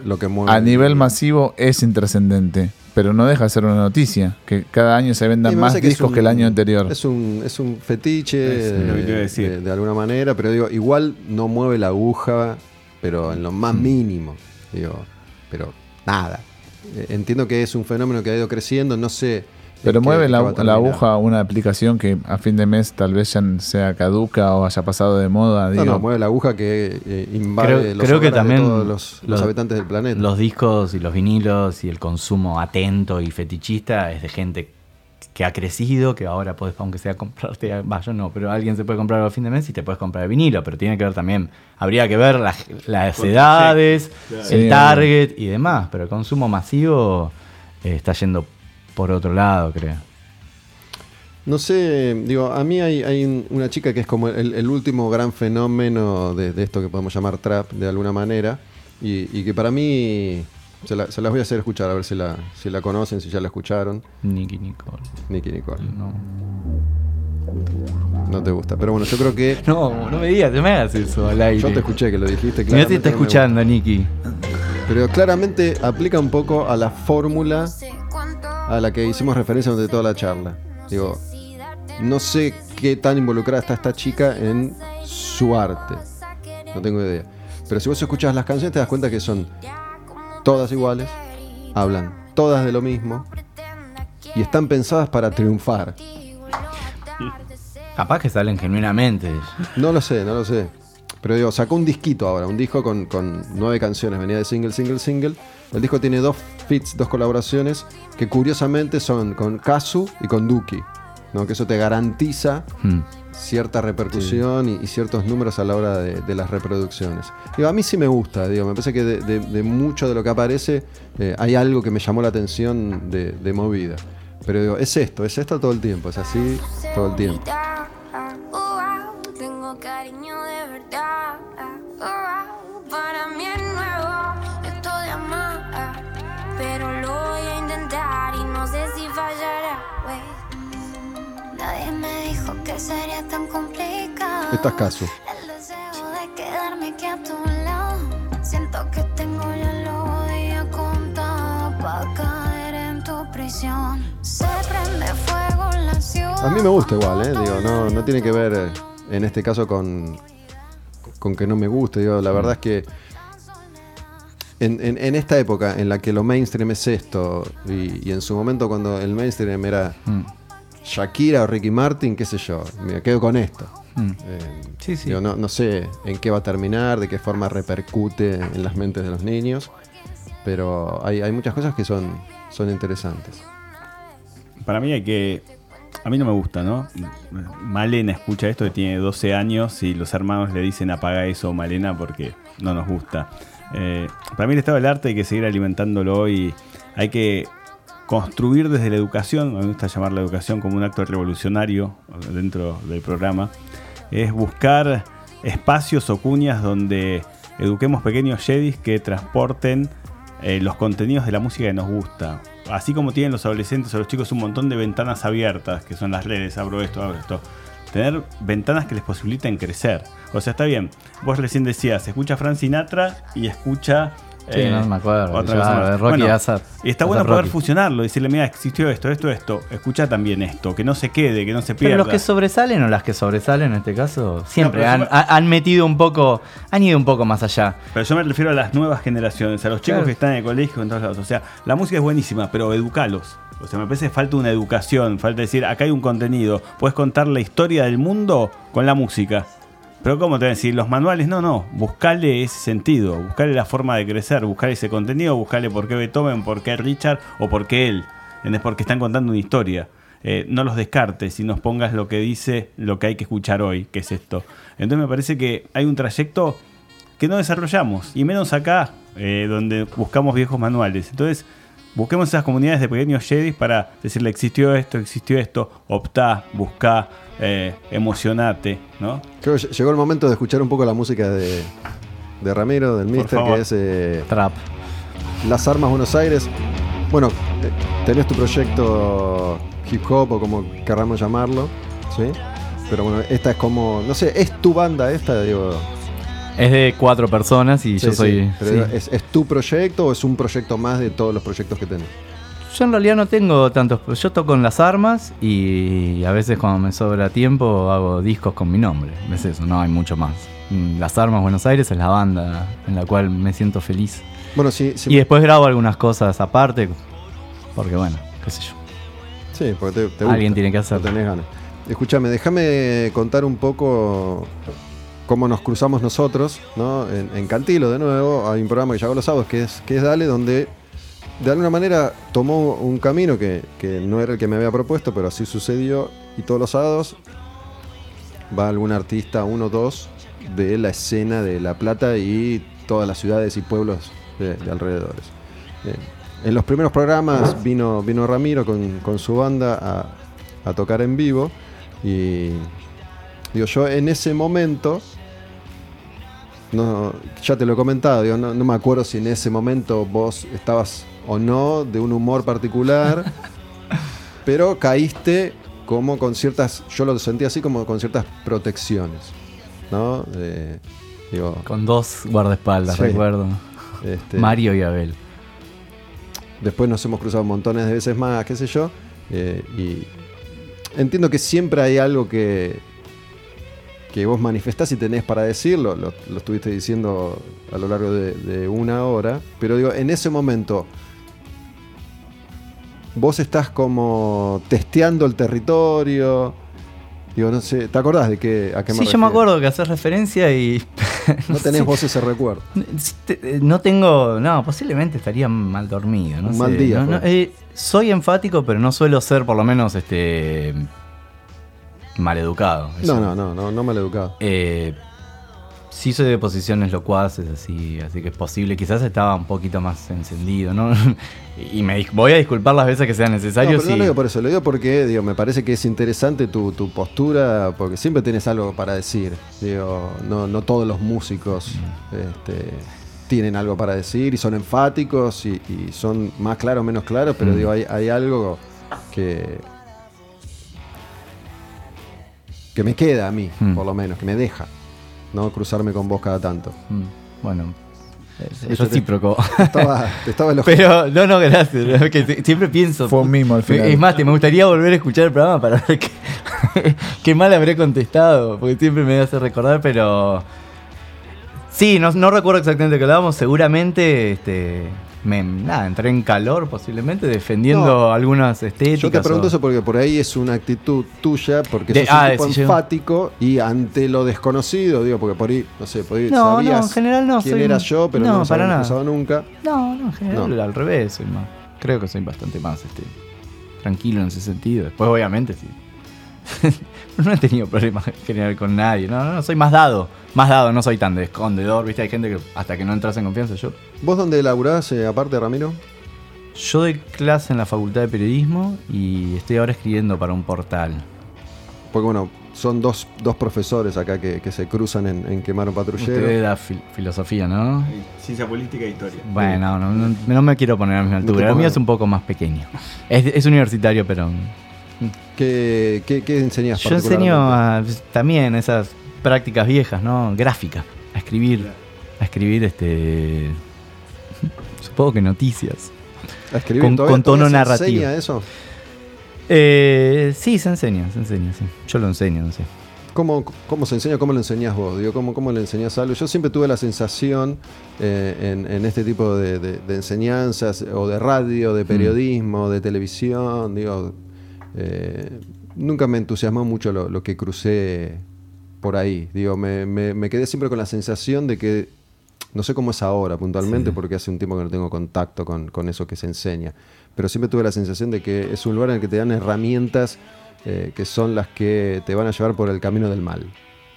lo que mueve. A nivel masivo es intrascendente, pero no deja de ser una noticia, que cada año se vendan más que discos un- que el año anterior. Es un, es un fetiche Es decir. de, de alguna manera, pero digo, igual no mueve la aguja, pero en lo más mínimo. Digo, pero nada. Eh, Entiendo que es un fenómeno que ha ido creciendo, no sé. Pero mueve la, la aguja una aplicación que a fin de mes tal vez ya sea caduca o haya pasado de moda. No, Digo. no, mueve la aguja que eh, invade Creo- los creo que hogares de también todos los, los los- habitantes del planeta. Los discos y los vinilos y el consumo atento y fetichista es de gente que ha crecido, que ahora puedes, aunque sea comprarte, va, yo no, pero alguien se puede comprar a fin de mes y te puedes comprar el vinilo, pero tiene que ver también, habría que ver las, las edades, sí, el target y demás, pero el consumo masivo eh, está yendo por otro lado, creo. No sé, digo, a mí hay, hay un- una chica que es como el, el último gran fenómeno de, de esto que podemos llamar trap de alguna manera y, y que para mí se, la- se las voy a hacer escuchar a ver si la, si la conocen, si ya la escucharon. Nicky Nicole. Nicky Nicole. No. No te gusta, pero bueno, yo creo que no, no me digas, no me hagas eso al aire. yo te escuché que lo dijiste. Mira si está escuchando, Nicky. Pero claramente aplica un poco a la fórmula a la que hicimos referencia durante toda la charla. Digo, no sé qué tan involucrada está esta chica en su arte. No tengo idea. Pero si vos escuchas las canciones te das cuenta que son todas iguales, hablan todas de lo mismo y están pensadas para triunfar. Capaz que salen genuinamente. No lo sé, no lo sé. Pero digo, sacó un disquito ahora, un disco con, con nueve canciones, venía de single, single, single. El disco tiene dos fits, dos colaboraciones, que curiosamente son con Kazu y con Duki. ¿No? Que eso te garantiza Hmm. cierta repercusión y, y ciertos números a la hora de, de las reproducciones. Digo, a mí sí me gusta, digo, me parece que de, de- de mucho de lo que aparece eh, hay algo que me llamó la atención de, de movida. Pero digo, es esto, es esto todo el tiempo, es así todo el tiempo. Tengo cariño de verdad. Para mí es nuevo esto de amar. Pero lo voy a intentar y no sé si fallará. Nadie me dijo que sería tan complicado. Esta es Kazu. El deseo de quedarme aquí a tu lado. Siento que tengo ya los días contados para caer en tu prisión. Se prende fuego la ciudad. A mí me gusta igual, ¿eh? Digo, no, no tiene que ver eh, en este caso con, con que no me guste. Digo, la verdad es que en, en- en esta época en la que lo mainstream es esto, y, y en su momento cuando el mainstream era Mm. Shakira o Ricky Martin, qué sé yo, me quedo con esto. Mm. Eh, Sí, sí. digo, no, no sé en qué va a terminar, de qué forma repercute en las mentes de los niños, pero hay, hay muchas cosas que son, son interesantes. Para mí hay que. A mí no me gusta, ¿no? Malena escucha esto que tiene 12 años y los hermanos le dicen apaga eso, Malena, porque no nos gusta. Eh, para mí el estado del arte hay que seguir alimentándolo y hay que construir desde la educación, me gusta llamar la educación como un acto revolucionario dentro del programa, es buscar espacios o cuñas donde eduquemos pequeños jedis que transporten eh, los contenidos de la música que nos gusta. Así como tienen los adolescentes o los chicos un montón de ventanas abiertas, que son las redes, abro esto, abro esto. Tener ventanas que les posibiliten crecer. O sea, está bien. Vos recién decías, escucha Frank Sinatra y escucha... Sí, no me acuerdo, otra ya, cosa más. Rocky Bueno, y está bueno poder Rocky. fusionarlo, decirle, mira, existió esto, esto, esto. Escucha también esto, que no se quede, que no se pierda. Pero los que sobresalen o las que sobresalen en este caso, siempre han, metido un poco, han ido un poco más allá. Pero yo me refiero a las nuevas generaciones, a los chicos Claro. que están en el colegio, en todos lados. O sea, la música es buenísima, pero educalos. O sea, me parece que falta una educación, falta decir, acá hay un contenido. Puedes contar la historia del mundo con la música. Pero ¿cómo te van a decir? Los manuales, no, no. Buscale ese sentido, buscale la forma de crecer, buscale ese contenido, buscale por qué Beethoven, por qué Richard o por qué él. ¿Entendés? Porque están contando una historia. eh, no los descartes y nos pongas lo que dice lo que hay que escuchar hoy, que es esto. Entonces me parece que hay un trayecto que no desarrollamos, y menos acá, eh, donde buscamos viejos manuales. Entonces, busquemos esas comunidades de pequeños Jedis para decirle existió esto, existió esto, optá, buscá, eh, emocionate, ¿no? Creo que llegó el momento de escuchar un poco la música de, de Ramiro, del Mister, que es eh, Trap. Las Armas Buenos Aires. Bueno, eh, tenés tu proyecto hip hop o como querramos llamarlo, ¿sí? Pero bueno, esta es como, no sé, ¿es tu banda esta? Digo, Es de cuatro personas y yo soy. sí, pero sí. ¿es, es tu proyecto o es un proyecto más de todos los proyectos que tenés? Yo en realidad no tengo tantos. Yo toco en las armas y a veces cuando me sobra tiempo hago discos con mi nombre. Es eso, no hay mucho más. Mm, Las Armas Buenos Aires es la banda en la cual me siento feliz. Bueno, sí, sí, Y después grabo algunas cosas aparte, porque bueno, qué sé yo. sí porque te, te Alguien gusta, tiene que hacerlo. no tenés ganas. Escúchame, déjame contar un poco cómo nos cruzamos nosotros, ¿no? En, en Cantilo, de nuevo, hay un programa que yo hago los sábados, que es, que es Dale, donde de alguna manera tomó un camino que, no era el que me había propuesto, pero así sucedió, y todos los sábados va algún artista, uno o dos, de la escena de La Plata y todas las ciudades y pueblos de, de alrededores. Eh, en los primeros programas vino, vino Ramiro con, con su banda a, tocar en vivo y digo, yo en ese momento, no, ya te lo he comentado, digo, no me acuerdo si en ese momento vos estabas o no de un humor particular, pero caíste como con ciertas, yo lo sentí así como con ciertas protecciones, ¿no? Digo, Con dos guardaespaldas, Sí. recuerdo. este, Mario y Abel. Después nos hemos cruzado montones de veces más, qué sé yo. eh, y entiendo que siempre hay algo que, que vos manifestás y tenés para decirlo. Lo, lo estuviste diciendo a lo largo de, de una hora. Pero digo, en ese momento, vos estás como testeando el territorio. Digo, no sé, ¿te acordás de qué, a qué me Sí, yo me acuerdo que haces referencia y. No *laughs* tenés vos ese recuerdo. Eh, No tengo. No, posiblemente estaría mal dormido. No Un sé. mal día No, no, fue. eh, soy enfático, pero no suelo ser, por lo menos, este. maleducado. Eso. No, no, no, no, no mal educado. Eh, sí soy de posiciones locuaces, así, así que es posible. Quizás estaba un poquito más encendido, ¿no? *laughs* y me voy a disculpar las veces que sea No, necesario. no sí. lo digo por eso, lo digo porque digo, me parece que es interesante tu, tu postura, porque siempre tienes algo para decir. Digo, no, no todos los músicos este, tienen algo para decir y son enfáticos y, y son más claros o menos claros, pero Mm. digo, hay, hay algo que, que me queda a mí, Mm. por lo menos, que me deja. No cruzarme con vos cada tanto. Mm, Bueno, es, recíproco. Te estaba, te estaba. *laughs* Pero, no, no, gracias. es que si- siempre pienso. Fue un mimo al final. Es más, te me gustaría volver a escuchar el programa para ver qué, *laughs* qué mal habré contestado. Porque siempre me hace recordar, pero. Sí, no, no recuerdo exactamente qué hablábamos. Seguramente, este. Me, nada, entré en calor posiblemente defendiendo No. algunas estéticas. Yo te pregunto o- eso porque por ahí es una actitud tuya, porque De- sos un ah, tipo sí, yo- enfático y ante lo desconocido, digo, porque por ahí, no sé, por ahí No, sabías no, en general no, quién soy era un- yo, pero no, no, para nada. cruzado nunca. No, no, en general No. al revés. Soy más, creo que soy bastante más este, tranquilo en ese sentido. Después, obviamente, sí. *laughs* *laughs* no he tenido problemas en general con nadie. No, no, no, soy más dado. Más dado, no soy tan de escondedor. ¿Viste? Hay gente que hasta que no entras en confianza. Yo, ¿Vos dónde laburás, eh, aparte, Ramiro? yo doy clase en la Facultad de Periodismo y estoy ahora escribiendo para un portal. Porque bueno, son dos, dos profesores acá que, que se cruzan en, en Quemar un Patrullero. Usted da fil- filosofía, ¿no? Ciencia política e historia. Bueno, no, no, no me quiero poner a la misma No te altura. El mío es un poco más pequeño. Es, es universitario, pero ¿Qué, qué, qué enseñás Yo enseño a- también esas prácticas viejas, ¿no? Gráfica. A escribir. A escribir este. Supongo que noticias. ¿A escribir? con- ¿Todavía- con tono se narrativo. enseña eso? Eh, sí, se enseña, se enseña, sí. Yo lo enseño, no sé. ¿Cómo, ¿Cómo se enseña? ¿Cómo lo enseñás vos? Digo, ¿cómo, ¿Cómo le enseñás algo? Yo siempre tuve la sensación eh, en, en este tipo de, de- de enseñanzas, o de radio, Mm. de periodismo, de televisión, digo, eh, nunca me entusiasmó mucho lo, lo que crucé por ahí. Digo, me, me- me quedé siempre con la sensación de que no sé cómo es ahora puntualmente, porque hace un tiempo que no tengo contacto con, con eso que se enseña. Pero siempre tuve la sensación de que es un lugar en el que te dan herramientas eh, que son las que te van a llevar por el camino del mal.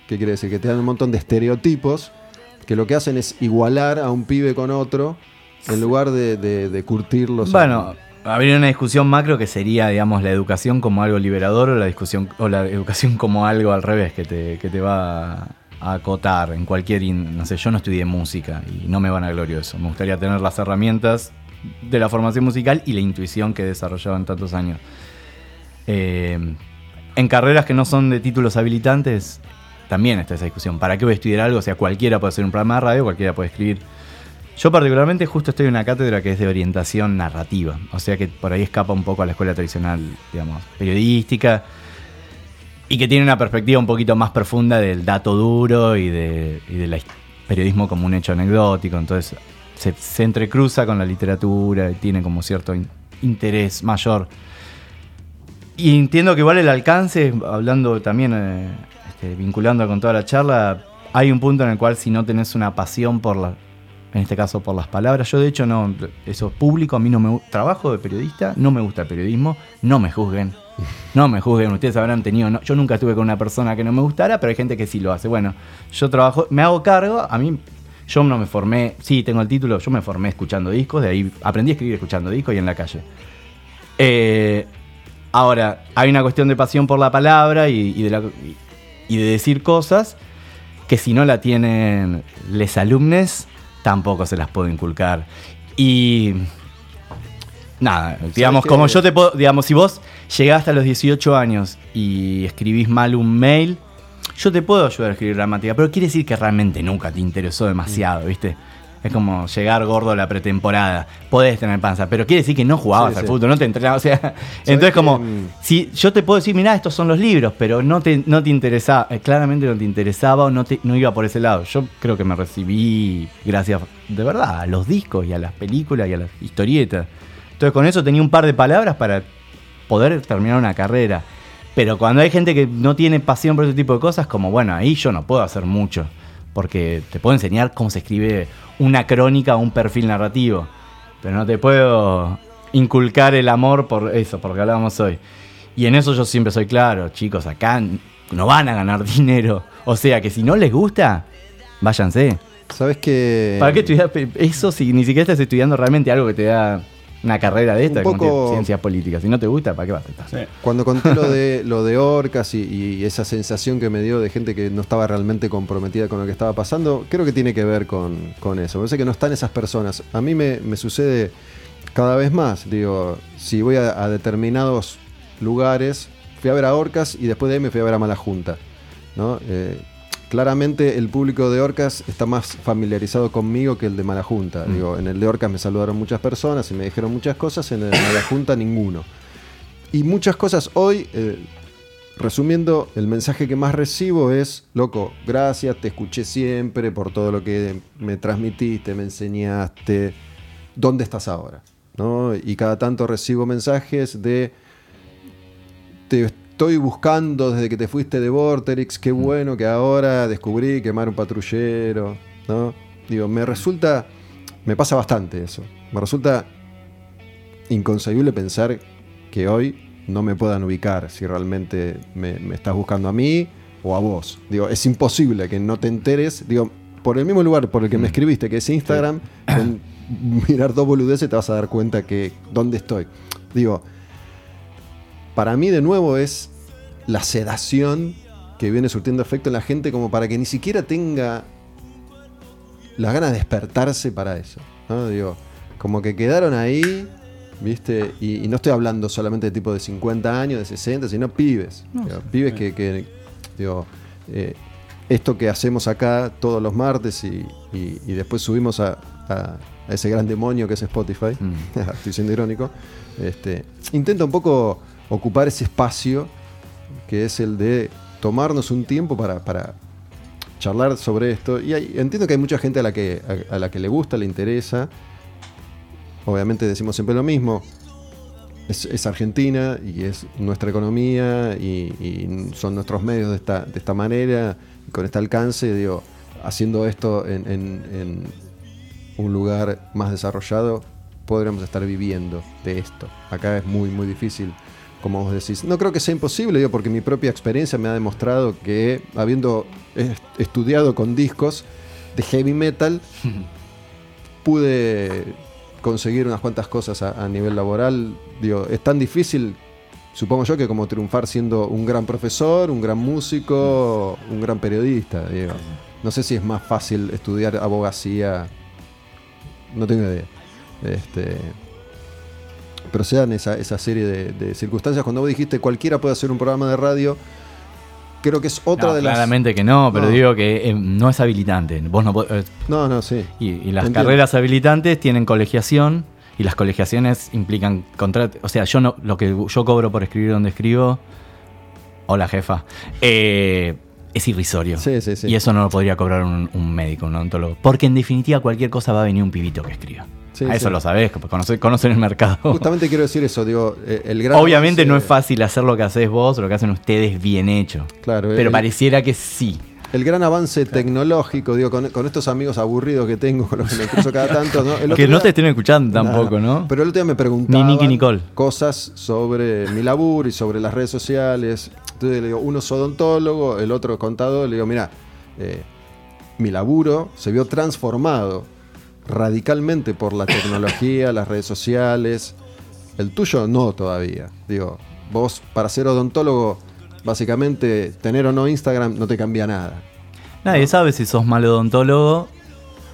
¿Qué quiere decir? Que te dan un montón de estereotipos que lo que hacen es igualar a un pibe con otro en lugar de, de, de curtirlos. Bueno, habría una discusión macro que sería, digamos, la educación como algo liberador o la discusión o la educación como algo al revés que te, que te va a acotar en cualquier, no sé, yo no estudié música y no me van a glorio eso. Me gustaría tener las herramientas de la formación musical y la intuición que he desarrollado en tantos años. Eh, en carreras que no son de títulos habilitantes, también está esa discusión. ¿Para qué voy a estudiar algo? O sea, cualquiera puede hacer un programa de radio, cualquiera puede escribir. Yo particularmente justo estoy en una cátedra que es de orientación narrativa, o sea que por ahí escapa un poco a la escuela tradicional, digamos, periodística, y que tiene una perspectiva un poquito más profunda del dato duro y de, del periodismo como un hecho anecdótico, entonces se, entrecruza con la literatura y tiene como cierto in- interés mayor. Y entiendo que igual el alcance, hablando también, eh, este, vinculando con toda la charla, hay un punto en el cual si no tenés una pasión por la, en este caso por las palabras, yo de hecho no, eso es público, a mí no me trabajo de periodista, no me gusta el periodismo, no me juzguen, no me juzguen, ustedes habrán tenido, yo nunca estuve con una persona que no me gustara, pero hay gente que sí lo hace. Bueno, yo trabajo, me hago cargo, a mí yo no me formé, sí tengo el título, yo me formé escuchando discos, de ahí aprendí a escribir escuchando discos y en la calle. Eh, ahora, hay una cuestión de pasión por la palabra y, de, la- de decir cosas que si no la tienen les alumnes, tampoco se las puedo inculcar. Y nada, digamos, como yo te puedo, digamos, si vos llegaste a los 18 años y escribís mal un mail, yo te puedo ayudar a escribir gramática, pero quiere decir que realmente nunca te interesó demasiado, ¿viste? Es como llegar gordo a la pretemporada. Podés tener panza, pero quiere decir que no jugabas Sí, al sí. fútbol, no te entrenabas. O sea, *laughs* entonces como, si yo te puedo decir, mirá, estos son los libros, pero no te, no te interesaba, eh, claramente no te interesaba o no, te, no iba por ese lado. Yo creo que me recibí gracias, de verdad, a los discos y a las películas y a las historietas. Entonces con eso tenía un par de palabras para poder terminar una carrera. Pero cuando hay gente que no tiene pasión por ese tipo de cosas, como bueno, ahí yo no puedo hacer mucho. Porque te puedo enseñar cómo se escribe una crónica o un perfil narrativo. Pero no te puedo inculcar el amor por eso, porque hablábamos hoy. Y en eso yo siempre soy claro, chicos, acá no van a ganar *laughs* dinero. O sea que si no les gusta, váyanse. ¿Sabes que ¿Para qué estudiar eso si ni siquiera estás estudiando realmente algo que te da una carrera de esta, poco- ciencias políticas? Si no te gusta, ¿para qué vas a estar? Sí. Cuando conté lo de, lo de Orcas y, y esa sensación que me dio de gente que no estaba realmente comprometida con lo que estaba pasando, creo que tiene que ver con, con eso. Me parece que no están esas personas. A mí me, me sucede cada vez más. Digo, si voy a, a determinados lugares, fui a ver a Orcas y después de ahí me fui a ver a Mala Junta. ¿no? Eh, claramente el público de Orcas está más familiarizado conmigo que el de Mala Junta. Digo, en el de Orcas me saludaron muchas personas y me dijeron muchas cosas, en el de Mala Junta ninguno. Y muchas cosas hoy, eh, resumiendo, el mensaje que más recibo es, loco, gracias, te escuché siempre por todo lo que me transmitiste, me enseñaste, ¿dónde estás ahora? ¿No? Y cada tanto recibo mensajes de, te estoy buscando desde que te fuiste de Vorterix, qué bueno que ahora descubrí quemar un patrullero, ¿no? Digo, me resulta, me pasa bastante eso, me resulta inconcebible pensar que hoy no me puedan ubicar si realmente me, me estás buscando a mí o a vos. Digo, es imposible que no te enteres. Digo, por el mismo lugar por el que me escribiste, que es Instagram, con *coughs* mirar dos boludeces te vas a dar cuenta que dónde estoy. Digo, para mí de nuevo es la sedación que viene surtiendo efecto en la gente como para que ni siquiera tenga las ganas de despertarse para eso. ¿no? Digo, como que quedaron ahí, ¿viste? Y, y no estoy hablando solamente de tipo de 50 años, de 60, sino pibes. Digo, pibes que, que, digo, eh, esto que hacemos acá todos los martes y, y- y después subimos a, a- a ese gran demonio que es Spotify, *laughs* estoy siendo irónico, este, intenta un poco ocupar ese espacio que es el de tomarnos un tiempo para, para charlar sobre esto. Y hay- entiendo que hay mucha gente a la que, a, a la que le gusta, le interesa. Obviamente decimos siempre lo mismo. Es, es Argentina y es nuestra economía y, y son nuestros medios de esta, de esta manera, con este alcance. Digo, haciendo esto en, en- en un lugar más desarrollado, podríamos estar viviendo de esto. Acá es muy, muy difícil, como vos decís. No creo que sea imposible, digo, porque mi propia experiencia me ha demostrado que, habiendo est- estudiado con discos de heavy metal, *laughs* pude conseguir unas cuantas cosas a, a nivel laboral. Digo, es tan difícil, supongo yo, que como triunfar siendo un gran profesor, un gran músico, un gran periodista. digo. No sé si es más fácil estudiar abogacía. No tengo idea. Este, pero se dan esa, esa serie de, de circunstancias. Cuando vos dijiste cualquiera puede hacer un programa de radio, creo que es otra No, de las. claramente que no, pero No. digo que eh, no es habilitante. Vos no po- eh, No, no, sí. y, y las Entiendo. carreras habilitantes tienen colegiación y las colegiaciones implican contrato. O sea, yo no lo que yo cobro por escribir donde escribo. Hola, jefa. eh, es irrisorio. Sí, sí, sí. Y eso no lo podría cobrar un, un médico, un odontólogo. Porque en definitiva cualquier cosa va a venir un pibito que escriba. Sí, a eso sí. lo sabés, conoce- conocen el mercado. Justamente quiero decir eso, digo, eh, el gran Obviamente avance- no es fácil hacer lo que haces vos lo que hacen ustedes bien hecho. Claro, Pero el- pareciera que sí. El gran avance tecnológico, digo, con, con estos amigos aburridos que tengo, con los que me cruzo cada tanto, Que no te estén escuchando tampoco, ¿no? Pero el otro día me preguntaban Ni Nicky Nicole. cosas sobre mi laburo y sobre las redes sociales. Entonces le digo, uno es odontólogo, el otro contador. Le digo, mira, eh, mi laburo se vio transformado radicalmente por la tecnología, las redes sociales. El tuyo no todavía. Digo, vos para ser odontólogo, básicamente tener o no Instagram no te cambia nada. Nadie sabe si sos mal odontólogo.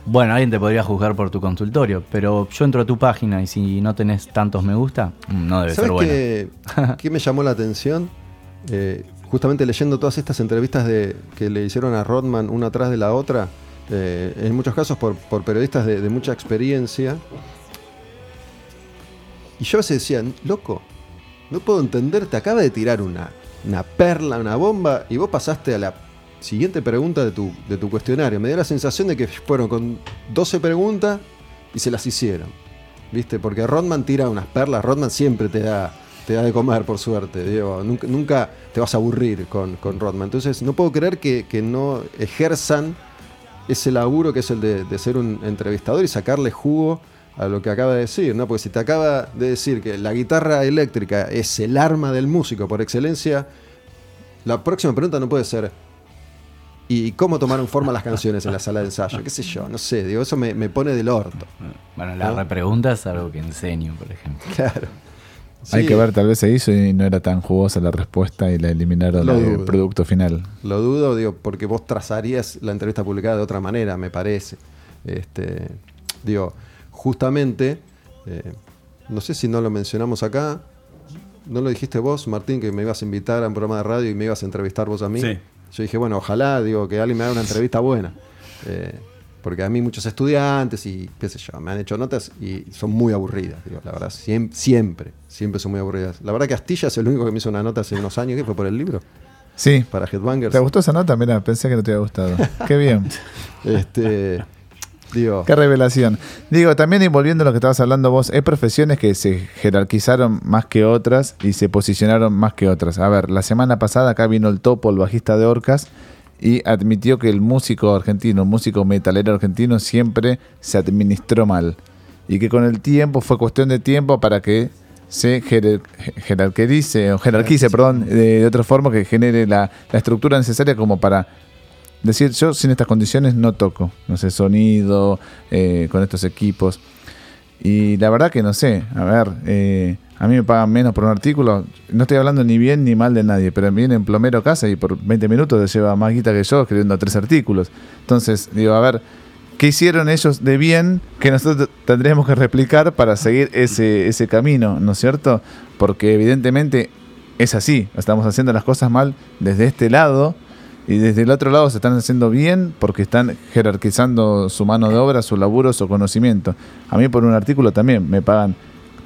Bueno, alguien te podría juzgar por tu consultorio, pero yo entro a tu página y si no tenés tantos me gusta, mm, no debe ser ¿Sabes bueno. qué, qué me llamó la atención? Eh, justamente leyendo todas estas entrevistas de, que le hicieron a Rodman una atrás de la otra, eh, en muchos casos por, periodistas de, de mucha experiencia. Y yo a veces decía, loco, no puedo entender, te acaba de tirar una, una perla, una bomba, y vos pasaste a la siguiente pregunta de tu, de tu cuestionario. Me dio la sensación de que fueron con 12 preguntas y se las hicieron. ¿Viste? Porque Rodman tira unas perlas, Rodman siempre te da, te da de comer, por suerte. Digo, nunca, nunca te vas a aburrir con, con Rodman. Entonces, no puedo creer que, que no ejerzan ese laburo que es el de, de ser un entrevistador y sacarle jugo a lo que acaba de decir, ¿no? Porque si te acaba de decir que la guitarra eléctrica es el arma del músico por excelencia, la próxima pregunta no puede ser ¿y cómo tomaron forma las canciones en la sala de ensayo? ¿Qué sé yo? No sé, digo, eso me, me pone del orto. Bueno, la ¿no? repregunta es algo que enseño, por ejemplo. Claro. Hay que ver, tal vez se hizo y no era tan jugosa la respuesta y la eliminaron Lo del producto final. Lo dudo, digo, porque vos trazarías la entrevista publicada de otra manera, me parece. Este, digo, justamente, eh, no sé si no lo mencionamos acá, ¿no lo dijiste vos, Martín, que me ibas a invitar a un programa de radio y me ibas a entrevistar vos a mí? Sí. Yo dije, bueno, ojalá, digo, que alguien me haga una entrevista buena. Eh, porque a mí muchos estudiantes y qué sé yo, me han hecho notas y son muy aburridas, digo, la verdad, siem- siempre, siempre son muy aburridas. La verdad que Astilla es el único que me hizo una nota hace unos años, que fue por el libro, Sí. para Headbangers. ¿Te gustó esa nota? Mira, pensé que no te había gustado. Qué bien. *laughs* Este, digo, Qué revelación. Digo, también y volviendo a lo que estabas hablando vos, hay profesiones que se jerarquizaron más que otras y se posicionaron más que otras. A ver, la semana pasada acá vino el Topo, el bajista de Orcas, y admitió que el músico argentino, el músico metalero argentino siempre se administró mal. Y que con el tiempo fue cuestión de tiempo para que se jerarquice, o jerarquice, perdón, de, de otra forma que genere la, la estructura necesaria como para decir yo sin estas condiciones no toco, no sé, sonido, eh, con estos equipos. Y la verdad que no sé, a ver, eh, a mí me pagan menos por un artículo, no estoy hablando ni bien ni mal de nadie, pero viene en plomero a casa y por 20 minutos te lleva más guita que yo escribiendo tres artículos. Entonces, digo, a ver, ¿qué hicieron ellos de bien que nosotros tendríamos que replicar para seguir ese, ese camino, ¿no es cierto? Porque evidentemente es así, estamos haciendo las cosas mal desde este lado y desde el otro lado se están haciendo bien porque están jerarquizando su mano de obra, su laburo, su conocimiento. A mí por un artículo también me pagan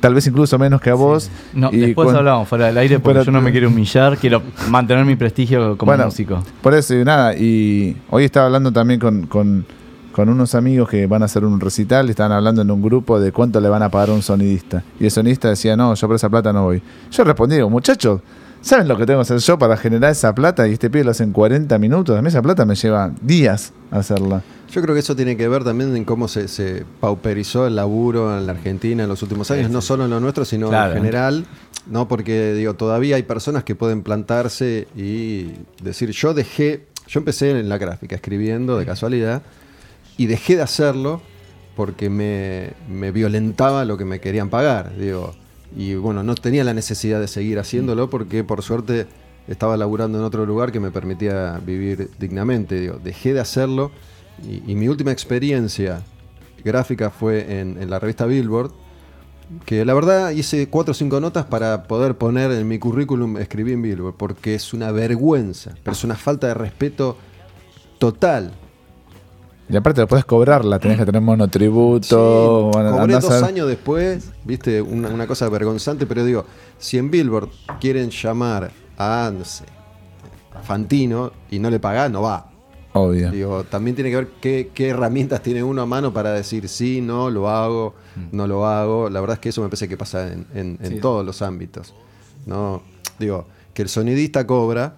tal vez incluso menos que a vos. No, y después hablamos fuera del aire porque Pero- yo no me quiero humillar, quiero mantener mi prestigio como Bueno, músico. Por eso, y nada, y hoy estaba hablando también con, con, con unos amigos que van a hacer un recital estaban hablando en un grupo de cuánto le van a pagar a un sonidista. Y el sonidista decía, no, yo por esa plata no voy. Yo respondí, digo, muchachos, ¿Saben lo que tengo que hacer yo para generar esa plata? Y este pibe lo hace en 40 minutos. A mí esa plata me lleva días hacerla. Yo creo que eso tiene que ver también en cómo se, se pauperizó el laburo en la Argentina en los últimos años, no solo en lo nuestro, sino Claro. en general, ¿no? Porque digo, todavía hay personas que pueden plantarse y decir, yo dejé, yo empecé en la gráfica escribiendo de casualidad y dejé de hacerlo porque me, me violentaba lo que me querían pagar, digo. Y bueno, no tenía la necesidad de seguir haciéndolo porque por suerte estaba laburando en otro lugar que me permitía vivir dignamente. Digo, dejé de hacerlo y, y mi última experiencia gráfica fue en, en la revista Billboard, que la verdad hice cuatro o cinco notas para poder poner en mi currículum escribí en Billboard, porque es una vergüenza, pero es una falta de respeto total. Y aparte lo puedes cobrarla, tenés que tener monotributo. Sí, bueno, cobré dos a- años después, viste, una, una cosa vergonzante, pero digo, si en Billboard quieren llamar a, no sé, a Fantino y no le pagás, no va. Obvio. Digo, también tiene que ver qué, qué herramientas tiene uno a mano para decir sí, no, lo hago, no lo hago. La verdad es que eso me parece que pasa en, en- en Sí. todos los ámbitos. ¿no? Digo, que el sonidista cobra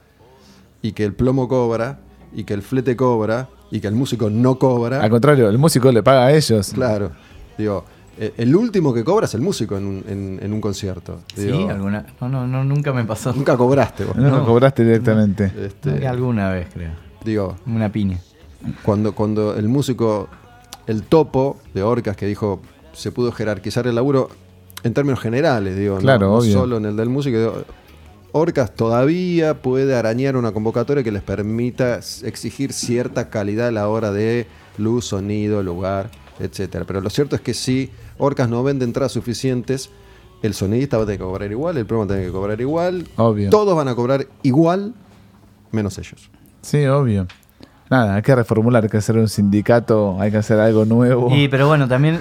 y que el plomo cobra y que el flete cobra y que el músico no cobra. Al contrario, el músico le paga a ellos. Claro. Digo, eh, el último que cobra es el músico en un, en- en un concierto. Sí, alguna. No, no, no, nunca me pasó. Nunca cobraste vos. No, cobraste directamente. Este, alguna vez, creo. digo, Una piña. cuando, cuando el músico, el topo de Orcas que dijo se pudo jerarquizar el laburo en términos generales, digo, no- Claro, no, obvio. solo en el del músico. digo, Orcas todavía puede arañar una convocatoria que les permita exigir cierta calidad a la hora de luz, sonido, lugar, etcétera. Pero lo cierto es que si Orcas no vende entradas suficientes, el sonidista va a tener que cobrar igual, el promo va a tener que cobrar igual, Obvio. todos van a cobrar igual, menos ellos. Sí, obvio. Nada, hay que reformular, hay que hacer un sindicato, hay que hacer algo nuevo. Y, pero bueno, también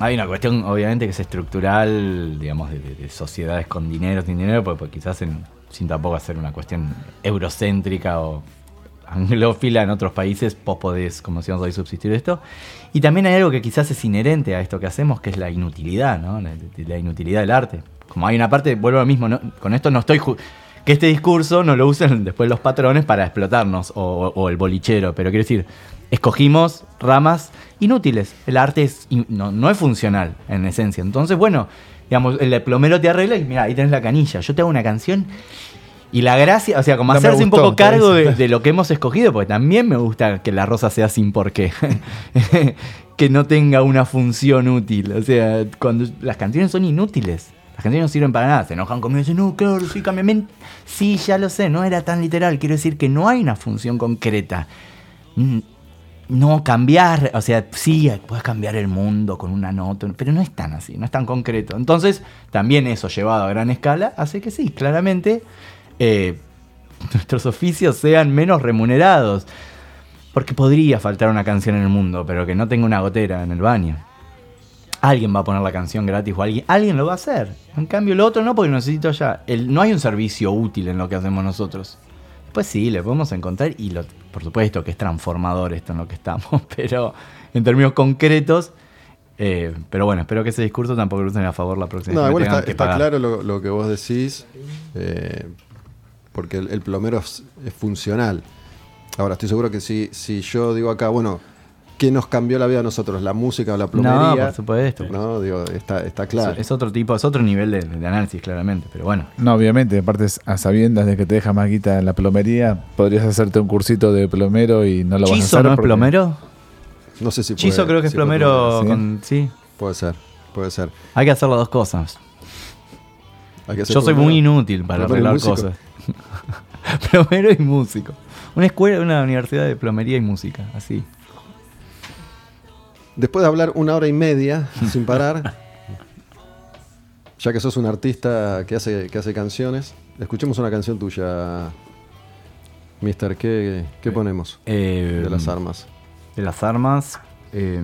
hay una cuestión, obviamente, que es estructural, digamos, de, de- de sociedades con dinero, sin dinero, pues, pues quizás en- sin tampoco hacer una cuestión eurocéntrica o anglófila en otros países, vos podés, como decíamos hoy, subsistir esto. Y también hay algo que quizás es inherente a esto que hacemos, que es la inutilidad, ¿no? La, la inutilidad del arte. Como hay una parte, vuelvo a lo mismo, ¿no? con esto no estoy... que este discurso no lo usen después los patrones para explotarnos o, o el bolichero, pero quiero decir, escogimos ramas inútiles. El arte es, in- no, no es funcional en esencia. Entonces, bueno, digamos, el plomero te arregla y mira, ahí tenés la canilla. Yo te hago una canción y la gracia, o sea, como No hacerse un poco cargo de, lo que hemos escogido, porque también me gusta que la rosa sea sin por qué. *laughs* que no tenga una función útil. O sea, cuando las canciones son inútiles. Las canciones no sirven para nada. Se enojan conmigo y dicen, no, claro, sí, cámbiame. Sí, ya lo sé, no era tan literal. Quiero decir que no hay una función concreta. No cambiar, o sea, sí, puedes cambiar el mundo con una nota, pero no es tan así, no es tan concreto. Entonces, también eso llevado a gran escala hace que sí, claramente eh, *laughs* nuestros oficios sean menos remunerados. Porque podría faltar una canción en el mundo, pero que no tenga una gotera en el baño. Alguien va a poner la canción gratis o alguien, alguien lo va a hacer. En cambio, lo otro no, porque necesito ya. No hay un servicio útil en lo que hacemos nosotros. Pues sí, le podemos encontrar y lo, por supuesto que es transformador esto en lo que estamos, *laughs* pero en términos concretos. eh, pero bueno, espero que ese discurso tampoco lo usen a favor la próxima No, igual está, claro lo, lo que vos decís, eh, porque el, el plomero es, es funcional. Ahora, estoy seguro que si, si yo digo acá, bueno, ¿qué nos cambió la vida a nosotros? ¿La música o la plomería? No, por supuesto. No, digo, está, está claro. Es otro tipo, es otro nivel de, de análisis, claramente. Pero bueno, No, obviamente, aparte a sabiendas de que te deja más guita en la plomería, podrías hacerte un cursito de plomero y no lo vas a ¿Chizo hacer. no es porque- plomero? No sé si puede- Chizo creo que es si puede plomero ¿sí? con. Sí. Puede ser, puede ser. Hay que hacer las dos cosas. Hay que hacer Yo soy plomero. muy inútil para plomero arreglar cosas. *laughs* plomero y músico. Una escuela, una universidad de plomería y música, así. Después de hablar una hora y media *laughs* sin parar, ya que sos un artista que hace, que hace canciones, escuchemos una canción tuya, Mister. ¿Qué, qué ponemos Eh, de las armas? De las armas. eh,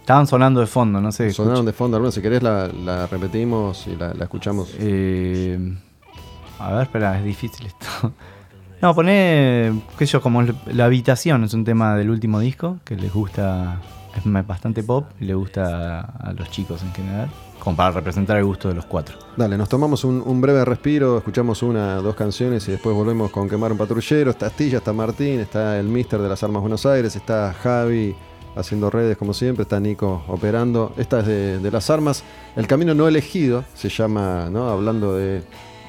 estaban sonando de fondo, no sé. Sonaron de fondo, alguna, si querés la, la repetimos y la, la escuchamos. Eh, a ver, espera, es difícil esto. *laughs* No, poné, qué sé yo, como La Habitación, es un tema del último disco que les gusta es bastante pop y le gusta a los chicos en general, como para representar el gusto de los cuatro. Dale, nos tomamos un, un breve respiro, escuchamos una, dos canciones y después volvemos con Quemar un Patrullero. Está Astilla, está Martín, está el Mister de las Armas Buenos Aires, está Javi haciendo redes como siempre, está Nico operando. Esta es de, de las armas. El camino no elegido se llama, ¿no? Hablando de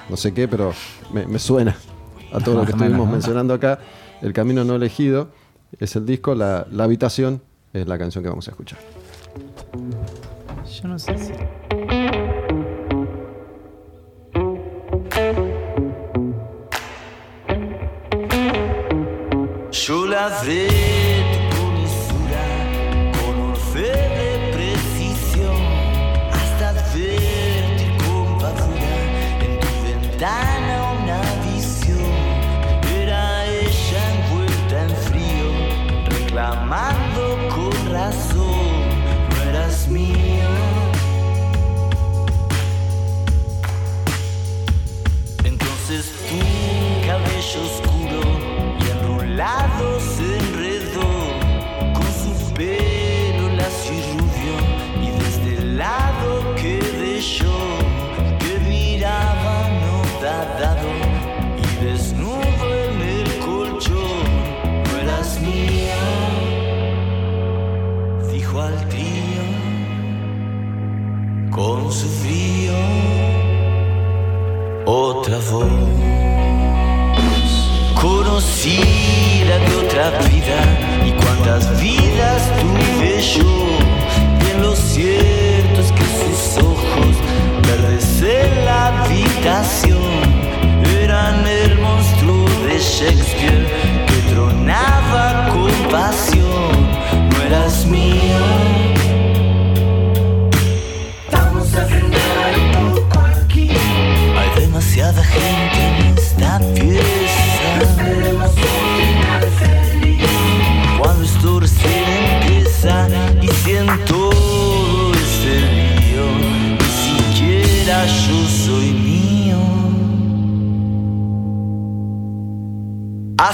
no sé qué, pero me, me suena a todo lo *laughs* que estuvimos mencionando acá. El camino no elegido es el disco, la, la habitación es la canción que vamos a escuchar. Yo no sé si... oscuro y enrolado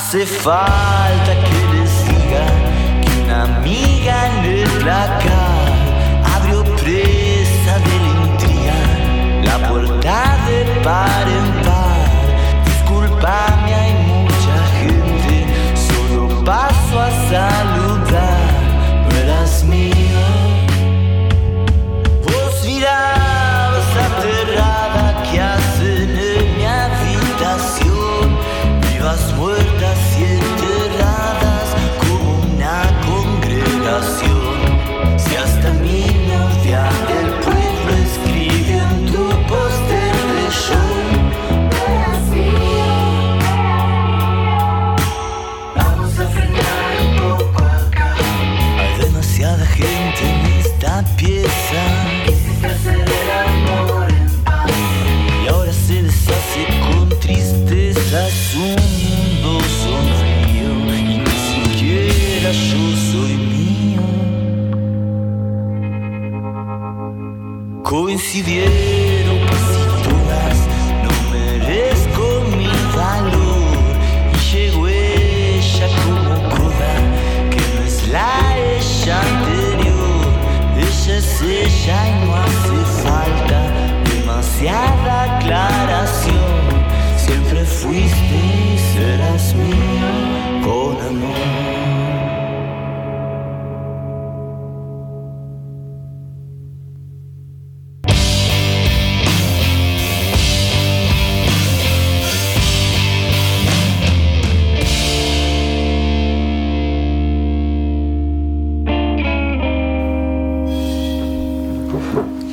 Hace falta que les diga que una amiga en el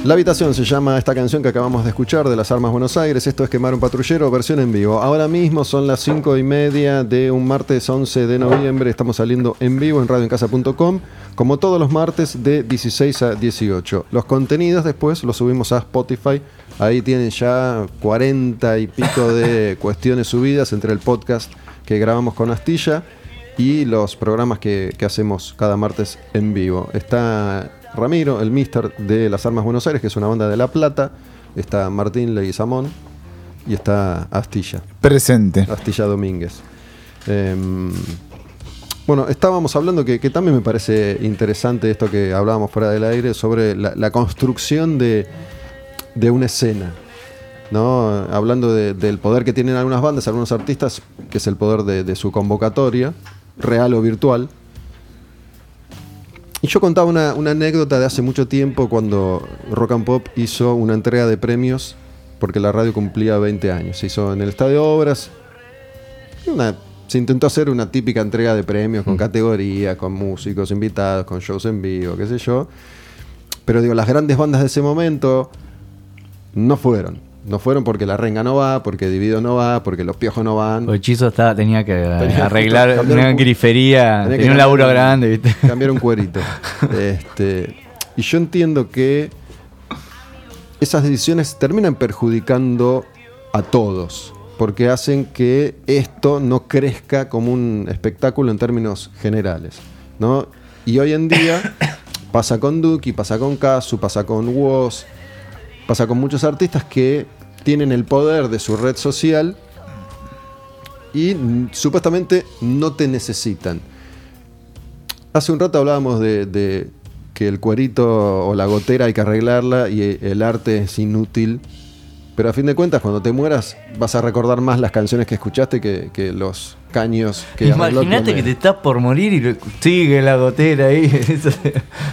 La habitación se llama esta canción que acabamos de escuchar de las Armas Buenos Aires. Esto es Quemar un Patrullero, versión en vivo. Ahora mismo son las 5 y media de un martes 11 de noviembre. Estamos saliendo en vivo en radioencasa.com, como todos los martes de 16 a 18. Los contenidos después los subimos a Spotify. Ahí tienen ya 40 y pico de *laughs* cuestiones subidas entre el podcast que grabamos con Astilla y los programas que, que hacemos cada martes en vivo. Está Ramiro, el mister de las Armas Buenos Aires, que es una banda de La Plata. Está Martín Leguizamón y está Astilla, Presente. Astilla Domínguez. Em, Bueno, estábamos hablando que, que también me parece interesante esto que hablábamos fuera del aire sobre la, la construcción de, de una escena. ¿no? Hablando de- del poder que tienen algunas bandas, algunos artistas, que es el poder de, de su convocatoria, real o virtual. Y yo contaba una, una anécdota de hace mucho tiempo cuando Rock and Pop hizo una entrega de premios porque la radio cumplía 20 años. Se hizo en el Estadio Obras. Una- se intentó hacer una típica entrega de premios con categoría, con músicos invitados, con shows en vivo, qué sé yo. Pero digo, las grandes bandas de ese momento no fueron. No fueron porque la renga no va, porque Divido no va, porque los piojos no van. O Hechizo estaba, tenía que Tenía arreglar una un- grifería, Tenía un laburo cambiar grande, ¿viste? *laughs* Cambiar un cuerito. *laughs* Este, y yo entiendo que esas decisiones terminan perjudicando a todos, porque hacen que esto no crezca como un espectáculo en términos generales. ¿no? Y hoy en día *coughs* pasa con Duki, pasa con Kazu, pasa con Woz, pasa con muchos artistas que tienen el poder de su red social y supuestamente no te necesitan. Hace un rato hablábamos de, de que el cuerito o la gotera hay que arreglarla y el arte es inútil. Pero a fin de cuentas, cuando te mueras, vas a recordar más las canciones que escuchaste que, que los caños que Imagínate que te estás por morir y lo- sigue la gotera ahí.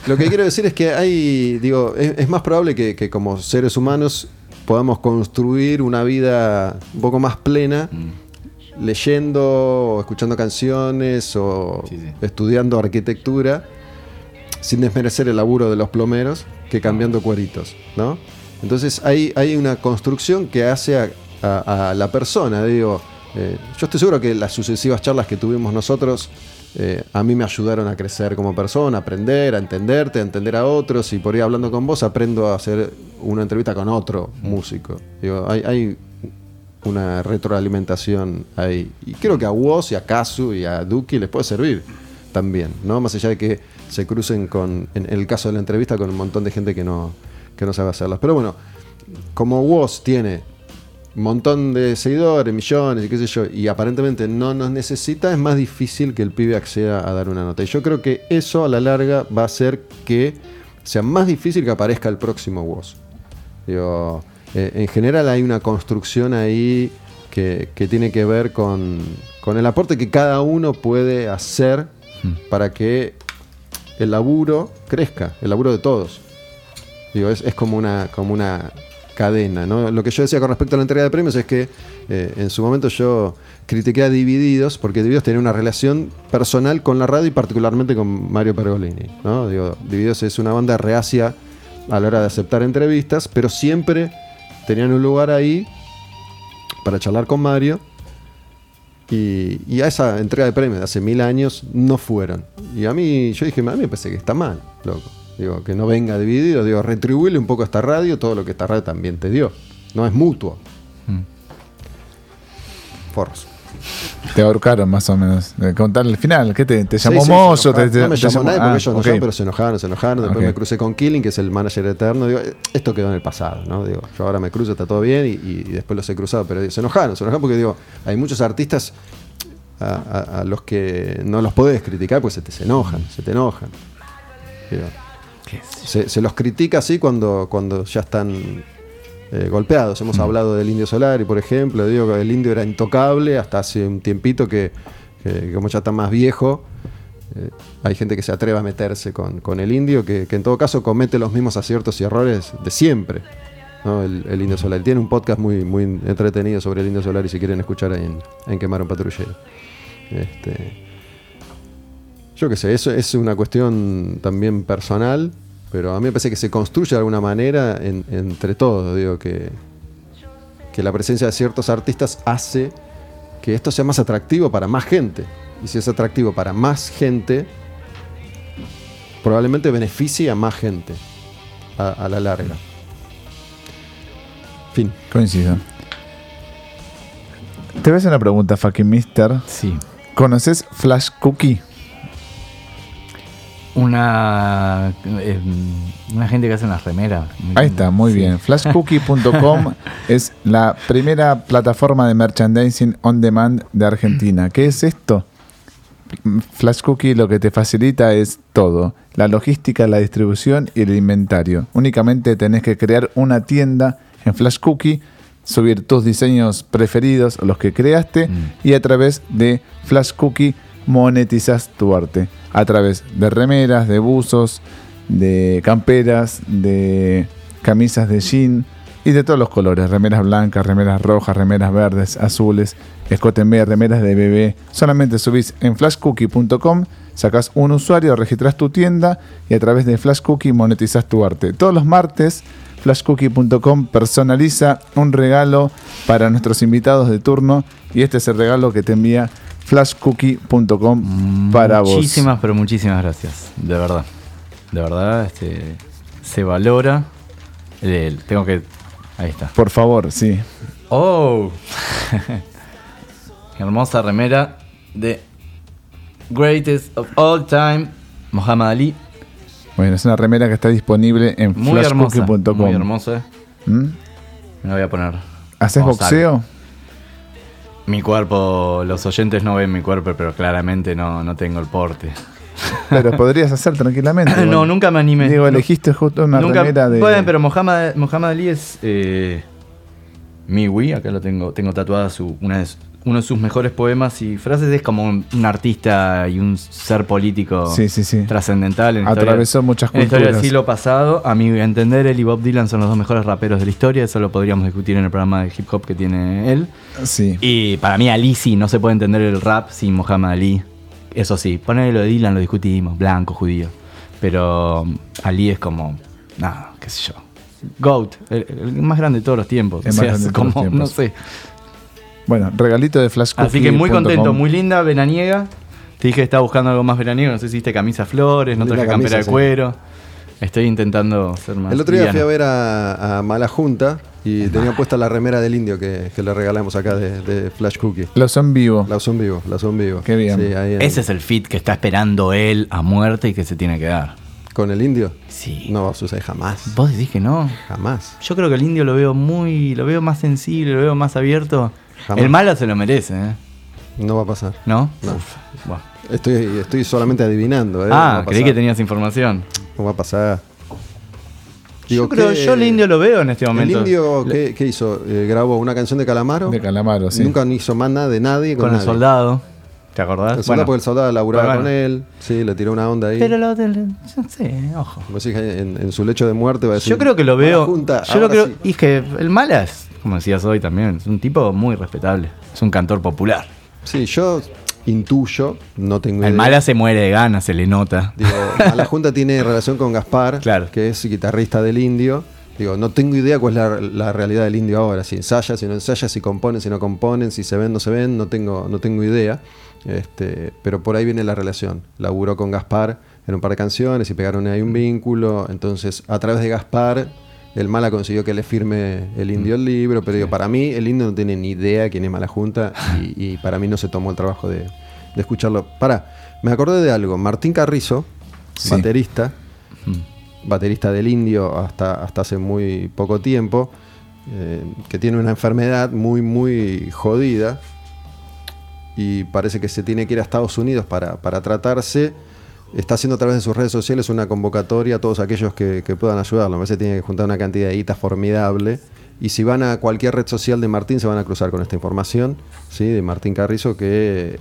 Lo que quiero decir es que hay, digo, es, es más probable que, que como seres humanos podamos construir una vida un poco más plena leyendo o escuchando canciones o Sí, sí. estudiando arquitectura sin desmerecer el laburo de los plomeros que cambiando cueritos, ¿no? Entonces hay, hay una construcción que hace a, a- a la persona, digo, eh, yo estoy seguro que las sucesivas charlas que tuvimos nosotros eh, a mí me ayudaron a crecer como persona, a aprender, a entenderte, a entender a otros y por ahí hablando con vos aprendo a hacer una entrevista con otro músico. Digo, hay, una retroalimentación ahí. Y creo que a Woz y a Kazu y a Duki les puede servir también, ¿no? Más allá de que se crucen con, en el caso de la entrevista, con un montón de gente que no, que no sabe hacerlas. Pero bueno, como Woz tiene montón de seguidores, millones y qué sé yo, y aparentemente no nos necesita, es más difícil que el pibe acceda a dar una nota. Y yo creo que eso a la larga va a hacer que sea más difícil que aparezca el próximo Woz. Digo, eh, en general hay una construcción ahí que, que tiene que ver con, con el aporte que cada uno puede hacer para que el laburo crezca, el laburo de todos. Digo, es, es como una, como una cadena. Lo que yo decía con respecto a la entrega de premios es que eh, en su momento yo critiqué a Divididos porque Divididos tenía una relación personal con la radio y particularmente con Mario Pergolini, ¿no? Divididos es una banda reacia a la hora de aceptar entrevistas, pero siempre tenían un lugar ahí para charlar con Mario y, y a esa entrega de premios de hace mil años no fueron. Y a mí, yo dije, a mí me parece que está mal, loco. Digo, que no venga dividido, digo, retribuirle un poco a esta radio todo lo que esta radio también te dio. No es mutuo. Mm. Forros. Te ahorcaron más o menos. Contar el final. ¿Qué te, te Sí, llamó sí, se Mozo? te- te- no me llamó llamó- nadie porque ah, ellos no llaman, pero se enojaron, se enojaron. Después me crucé con Killing, que es el manager eterno. Digo, esto quedó en el pasado, ¿no? Digo, yo ahora me cruzo, está todo bien, y, después los he cruzado. Pero se enojaron, se enojaron porque digo, hay muchos artistas a, a- a los que no los podés criticar pues se te se enojan, se te enojan. Digo, se, se los critica así cuando, cuando ya están eh, golpeados. Hemos hablado del Indio Solari, por ejemplo. Digo que el indio era intocable hasta hace un tiempito que, que como ya está más viejo, eh, hay gente que se atreve a meterse con, con el indio, que, que en todo caso comete los mismos aciertos y errores de siempre. ¿no? El, el Indio Solari. Tiene un podcast muy, muy entretenido sobre el Indio Solari si quieren escuchar ahí en, en Quemar un Patrullero. Este, yo qué sé, eso es una cuestión también personal, pero a mí me parece que se construye de alguna manera en- entre todos. Digo que, que la presencia de ciertos artistas hace que esto sea más atractivo para más gente. Y si es atractivo para más gente, probablemente beneficie a más gente a, a la larga. Fin. Coincido. Te voy a hacer una pregunta, fucking mister. Sí. ¿Conoces Flash Cookie? Una, eh, una gente que hace unas remeras. Ahí está, muy Sí. bien. Flashcookie.com *laughs* es la primera plataforma de merchandising on demand de Argentina. ¿Qué es esto? Flash Cookie lo que te facilita es todo. La logística, la distribución y el inventario. Únicamente tenés que crear una tienda en Flash Cookie, subir tus diseños preferidos, los que creaste, y a través de Flash Cookie monetizas tu arte. A través de remeras, de buzos, de camperas, de camisas de jean y de todos los colores. Remeras blancas, remeras rojas, remeras verdes, azules, escote en remeras de bebé. Solamente subís en flashcookie.com, sacás un usuario, registras tu tienda y a través de Flash Cookie monetizas tu arte. Todos los martes, flashcookie.com personaliza un regalo para nuestros invitados de turno y este es el regalo que te envía flashcookie.com para vos. Muchísimas, pero muchísimas gracias. De verdad. De verdad, este, se valora. el- tengo que. Ahí está. Por favor, sí. ¡Oh! *laughs* Hermosa remera de Greatest of All Time, Muhammad Ali. Bueno, es una remera que está disponible en Muy hermosa. flashcookie.com. Muy hermosa. ¿Mm? Me la voy a poner. ¿Haces boxeo? Mi cuerpo, los oyentes no ven mi cuerpo, pero claramente no, no tengo el porte. Pero podrías hacer tranquilamente. *laughs* no, nunca me animé. Digo, elegiste justo una nunca, de. Bueno, pero Mohamed, Mohamed Ali es eh, mi Wii, acá lo tengo, tengo tatuada su, una de, uno de sus mejores poemas y frases. Es como un, un artista y un ser político Sí, sí, sí. trascendental. en Atravesó historia- muchas en la historia del culturas. siglo pasado. A mi entender, él y Bob Dylan son los dos mejores raperos de la historia. Eso lo podríamos discutir en el programa de hip hop que tiene él. Sí. Y para mí Ali sí, no se puede entender el rap sin Muhammad Ali. Eso sí, ponerle lo de Dylan lo discutimos, blanco, judío. Pero Ali es como, nada, qué sé yo. GOAT, el, el más grande de todos los tiempos. El O más grande es de todos los como, tiempos. no sé. Bueno, regalito de Flash Así que muy contento, muy linda, veraniega. Te dije que estaba buscando algo más veraniego, no sé si hiciste camisa flores, no traje camisa, campera de sí. cuero. Estoy intentando ser más. El otro día liviano. fui a ver a, a Mala Junta y tenía puesta la remera del indio que, que le regalamos acá de, de Flash Cookie. Lo son vivo. La en vivo, la en vivo. Qué bien. Sí, ahí en- Ese es el fit que está esperando él a muerte y que se tiene que dar. ¿Con el indio? Sí. No va a suceder jamás. Vos decís que no. Jamás. Yo creo que el indio lo veo muy. lo veo más sensible, lo veo más abierto. Jamás. El malo se lo merece, ¿eh? No va a pasar. ¿No? No. Uf, bueno. Estoy, estoy solamente adivinando. ¿eh? Ah, creí que tenías información. No va a pasar. yo creo, ¿qué- yo el indio lo veo en este ¿El momento. indio qué, qué hizo? Eh, ¿Grabó una canción de Calamaro? De Calamaro, sí. Nunca hizo más nada de nadie con, con el nadie. soldado. ¿Te acordás? El soldado, porque el soldado laburaba Bueno, con él. Sí, le tiró una onda ahí. Pero lo del. Sé, ojo. Que en, en su lecho de muerte va a decir. Yo creo que lo "Mala veo. junta, yo lo creo. sí". Y es que el mala es, como decías hoy también, es un tipo muy respetable. Es un cantor popular. Sí, yo intuyo, no tengo idea. El mala se muere de ganas, se le nota. Digo, *laughs* Mala Junta tiene relación con Gaspar, Claro. que es guitarrista del indio. Digo, no tengo idea cuál es la, la realidad del indio ahora. Si ensaya, si no ensaya, si componen, si no componen, si se ven, no se ven, no tengo, no tengo idea. Este, pero por ahí viene la relación. Laburó con Gaspar en un par de canciones y pegaron ahí un vínculo. Entonces, a través de Gaspar, el Mala consiguió que le firme el indio el libro. Pero digo, para mí, el indio no tiene ni idea quién es Mala Junta *laughs* y, y para mí no se tomó el trabajo de, de escucharlo. Para, me acordé de algo. Martín Carrizo, Sí. baterista, baterista del indio hasta, hasta hace muy poco tiempo, eh, que tiene una enfermedad muy, muy jodida y parece que se tiene que ir a Estados Unidos para, para tratarse. Está haciendo a través de sus redes sociales una convocatoria a todos aquellos que, que puedan ayudarlo. A veces tiene que juntar una cantidad de guita formidable. Y si van a cualquier red social de Martín, se van a cruzar con esta información, ¿sí? de Martín Carrizo, que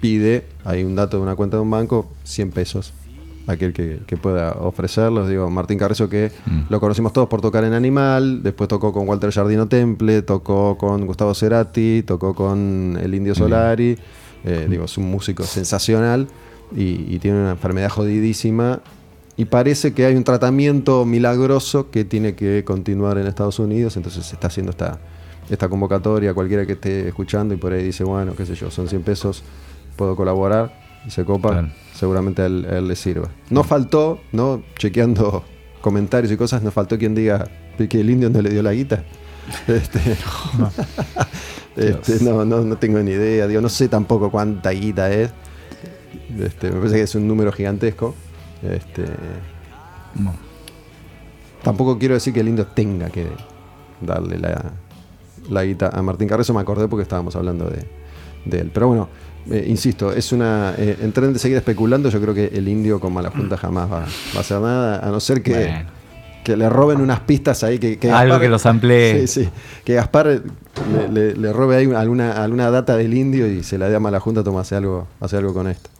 pide, hay un dato de una cuenta de un banco, 100 pesos. Aquel que, que pueda ofrecerlos. Digo, Martín Carrizo, que lo conocimos todos por tocar en Animal, después tocó con Walter Jardino Temple, tocó con Gustavo Cerati, tocó con el Indio Solari. Eh, digo, es un músico sensacional y, y tiene una enfermedad jodidísima. Y parece que hay un tratamiento milagroso que tiene que continuar en Estados Unidos, entonces se está haciendo esta, esta convocatoria. Cualquiera que esté escuchando y por ahí dice, bueno, qué sé yo, son 100 pesos, puedo colaborar y se copa, Claro. seguramente a él, a él le sirva. No faltó, ¿no? Chequeando comentarios y cosas, no faltó quien diga que el indio no le dio la guita. *laughs* Este, *laughs* este, no, no, no tengo ni idea, digo, no sé tampoco cuánta guita es. Este, me parece que es un número gigantesco. Este, Tampoco quiero decir que el indio tenga que darle la, la guita a Martín Carrizo, me acordé porque estábamos hablando de, de él. Pero bueno, eh, insisto, es una. Eh, en tren de seguir especulando, yo creo que el indio con mala junta jamás va, va a hacer nada, a no ser que, Bueno. que le roben unas pistas ahí. Que, que Algo que los amplee. Sí, sí. Que Gaspar le, le- le robe ahí alguna, alguna data del indio y se la dé a mala junta, toma, hace algo, hace algo con esto.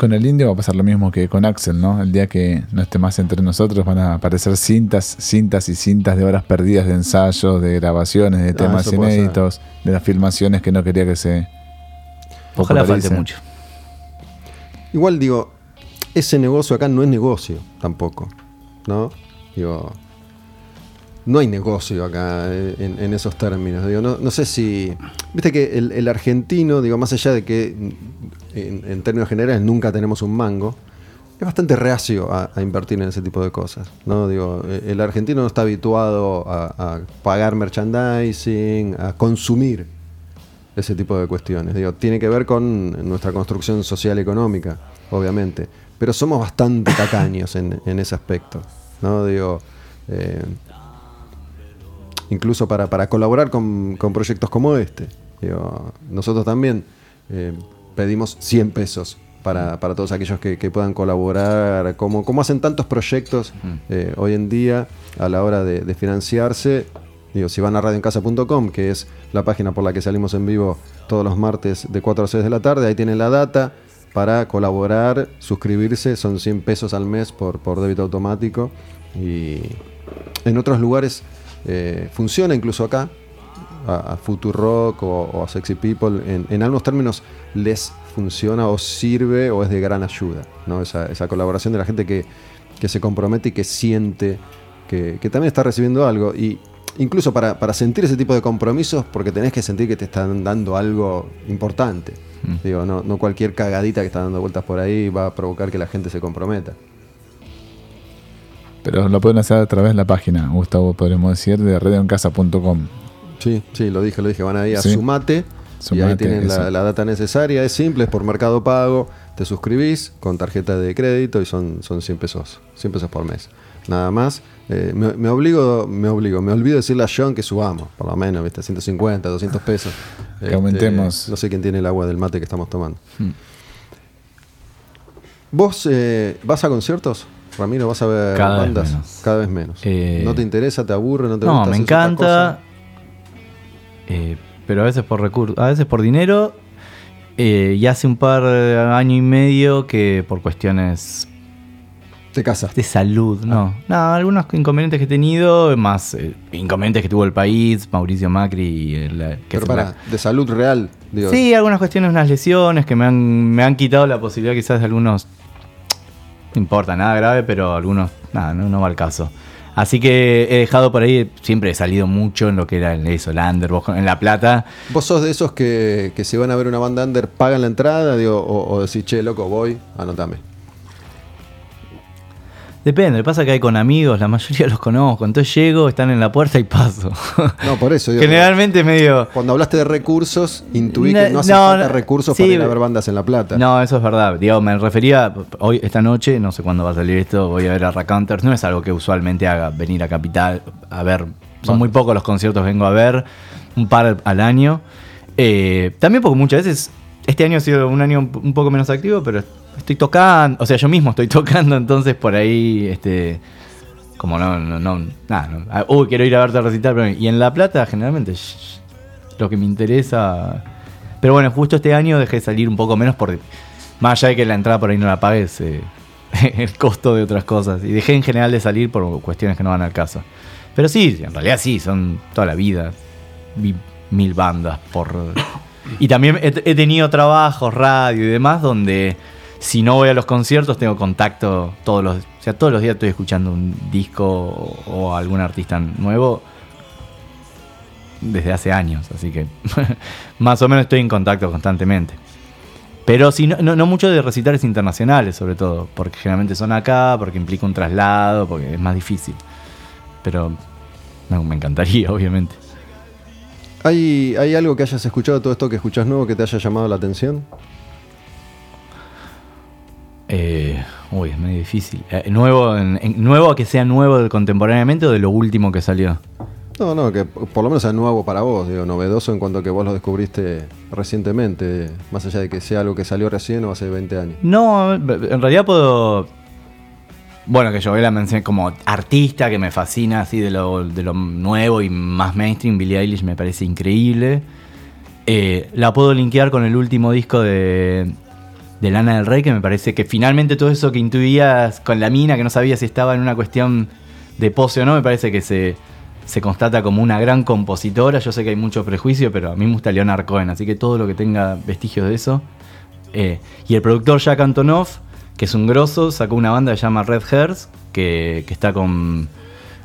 Con el indio va a pasar lo mismo que con Axel, ¿no? El día que no esté más entre nosotros van a aparecer cintas, cintas y cintas de horas perdidas de ensayos, de grabaciones, de temas puede ser. inéditos, de las filmaciones que no quería que se Ojalá falte mucho. Igual digo, ese negocio acá no es negocio tampoco, ¿no? Digo, no hay negocio acá eh, en, esos términos. Digo, no, sé si. Viste que el, argentino, digo, más allá de que en, términos generales nunca tenemos un mango, es bastante reacio a, invertir en ese tipo de cosas. ¿no? Digo, eh, el argentino no está habituado a, pagar merchandising, a consumir ese tipo de cuestiones. Digo, tiene que ver con nuestra construcción social económica, obviamente. Pero somos bastante tacaños en, en ese aspecto. ¿no? Digo, eh, incluso para, para colaborar con, con proyectos como este. Digo, nosotros también eh, pedimos 100 pesos para, para todos aquellos que, que puedan colaborar, como, como hacen tantos proyectos eh, hoy en día a la hora de, de financiarse. Digo, si van a radioencasa.com, que es la página por la que salimos en vivo todos los martes de 4 a 6 de la tarde, ahí tienen la data para colaborar, suscribirse, son 100 pesos al mes por, por débito automático. Y en otros lugares eh, funciona, incluso acá, a, a Futurock o, o a Sexy People, en, en algunos términos les funciona o sirve o es de gran ayuda, ¿no? Esa, esa colaboración de la gente que, que se compromete y que siente que, que también está recibiendo algo. Y incluso para, para sentir ese tipo de compromisos, porque tenés que sentir que te están dando algo importante. Digo, no, no cualquier cagadita que está dando vueltas por ahí va a provocar que la gente se comprometa. Pero lo pueden hacer a través de la página, Gustavo, podríamos decir, de radioencasa.com. Sí, sí, lo dije, lo dije. Van ahí a Sí. Sumate. y ahí Sumate, tienen la, la data necesaria. Es simple, es por mercado pago. Te suscribís con tarjeta de crédito y son, son 100 pesos. 100 pesos por mes. Nada más. Eh, me, me obligo, me obligo, me olvido decirle a John que subamos, por lo menos, ¿viste? 150, 200 pesos. Este, Que aumentemos. No sé quién tiene el agua del mate que estamos tomando. ¿Vos eh, vas a conciertos? Ramiro, vas a ver Cada vez bandas menos. cada vez menos. Eh, ¿No te interesa, te aburre, no te No, gusta? me haces otra encanta. eh, pero a veces por recursos, a veces por dinero. eh, y hace un par de año y medio que por cuestiones Te casas. de salud, no. No, algunos inconvenientes que he tenido, más eh, inconvenientes que tuvo el país, Mauricio Macri y el, que Pero para, de salud real, digo. Sí, algunas cuestiones, unas lesiones que me han, me han quitado la posibilidad quizás de algunos... No importa, nada grave, pero algunos... Nada, no, no va al caso. Así que he dejado por ahí, siempre he salido mucho en lo que era eso, el Underbox, en La Plata. ¿Vos sos de esos que, que si van a ver una banda under pagan la entrada o, o decís, che, loco, voy, anotame? Depende, pasa que hay con amigos, la mayoría *laughs* los conozco. Entonces llego, están en la puerta y paso. No, por eso. Digo, Generalmente medio... Cuando hablaste de recursos, intuí No, que no hace no, falta recursos sí, para ir a ver bandas en La Plata. No, eso es verdad. Digo, me refería hoy, esta noche, no sé cuándo va a salir esto, voy a ver a Rackounters. No es algo que usualmente haga venir a Capital a ver. Son muy pocos los conciertos que vengo a ver, un par al año. Eh, también porque muchas veces, este año ha sido un año un poco menos activo, pero estoy tocando, o sea, yo mismo estoy *laughs* tocando, entonces por ahí, este, como no, no, no, no. Ah, uy, quiero ir a verte a recitar, pero, y en La Plata generalmente lo que me interesa. Pero bueno, justo este año dejé de salir un poco menos por más allá de que la entrada por ahí no la pagues, eh, *laughs* el costo de otras cosas. Y dejé en general de salir por cuestiones que no van al caso. Pero sí, en realidad sí, son toda la vida. Vi mil bandas por. Y también he tenido trabajos, radio y demás, donde si no voy a los conciertos tengo contacto todos los. O sea, todos los días estoy escuchando un disco o, algún artista nuevo desde hace años, así que *laughs* más o menos estoy en contacto constantemente. Pero sí, no, no, no mucho de recitales internacionales, sobre todo, porque generalmente son acá, porque implica un traslado, porque es más difícil. Pero no, me encantaría, *laughs* obviamente. ¿Hay, ¿Hay algo que hayas escuchado todo esto que escuchás nuevo que te haya llamado la atención? Eh, uy, es medio difícil. Eh, nuevo, en- en- ¿Nuevo a que sea nuevo contemporáneamente o de lo último que salió? No, no, que por lo menos es nuevo para vos, digo, novedoso en cuanto a que vos lo descubriste recientemente, más allá de que sea algo que salió recién o hace 20 años. No, en realidad puedo. Bueno, que yo la mencioné como artista que me fascina así de lo, de lo nuevo y más mainstream. Billie Eilish me parece increíble. Eh, la puedo linkear con el último disco de, de Lana del Rey, que me parece que finalmente todo eso que intuías con la mina, que no sabías si estaba en una cuestión de pose o no, me parece que se, se constata como una gran compositora. Yo sé que hay mucho prejuicio, pero a mí me gusta Leonard Cohen, así que todo lo que tenga vestigios de eso. Eh, y el productor Jack Antonoff, que es un grosso, sacó una banda que se llama Red Hairs, que, que está con.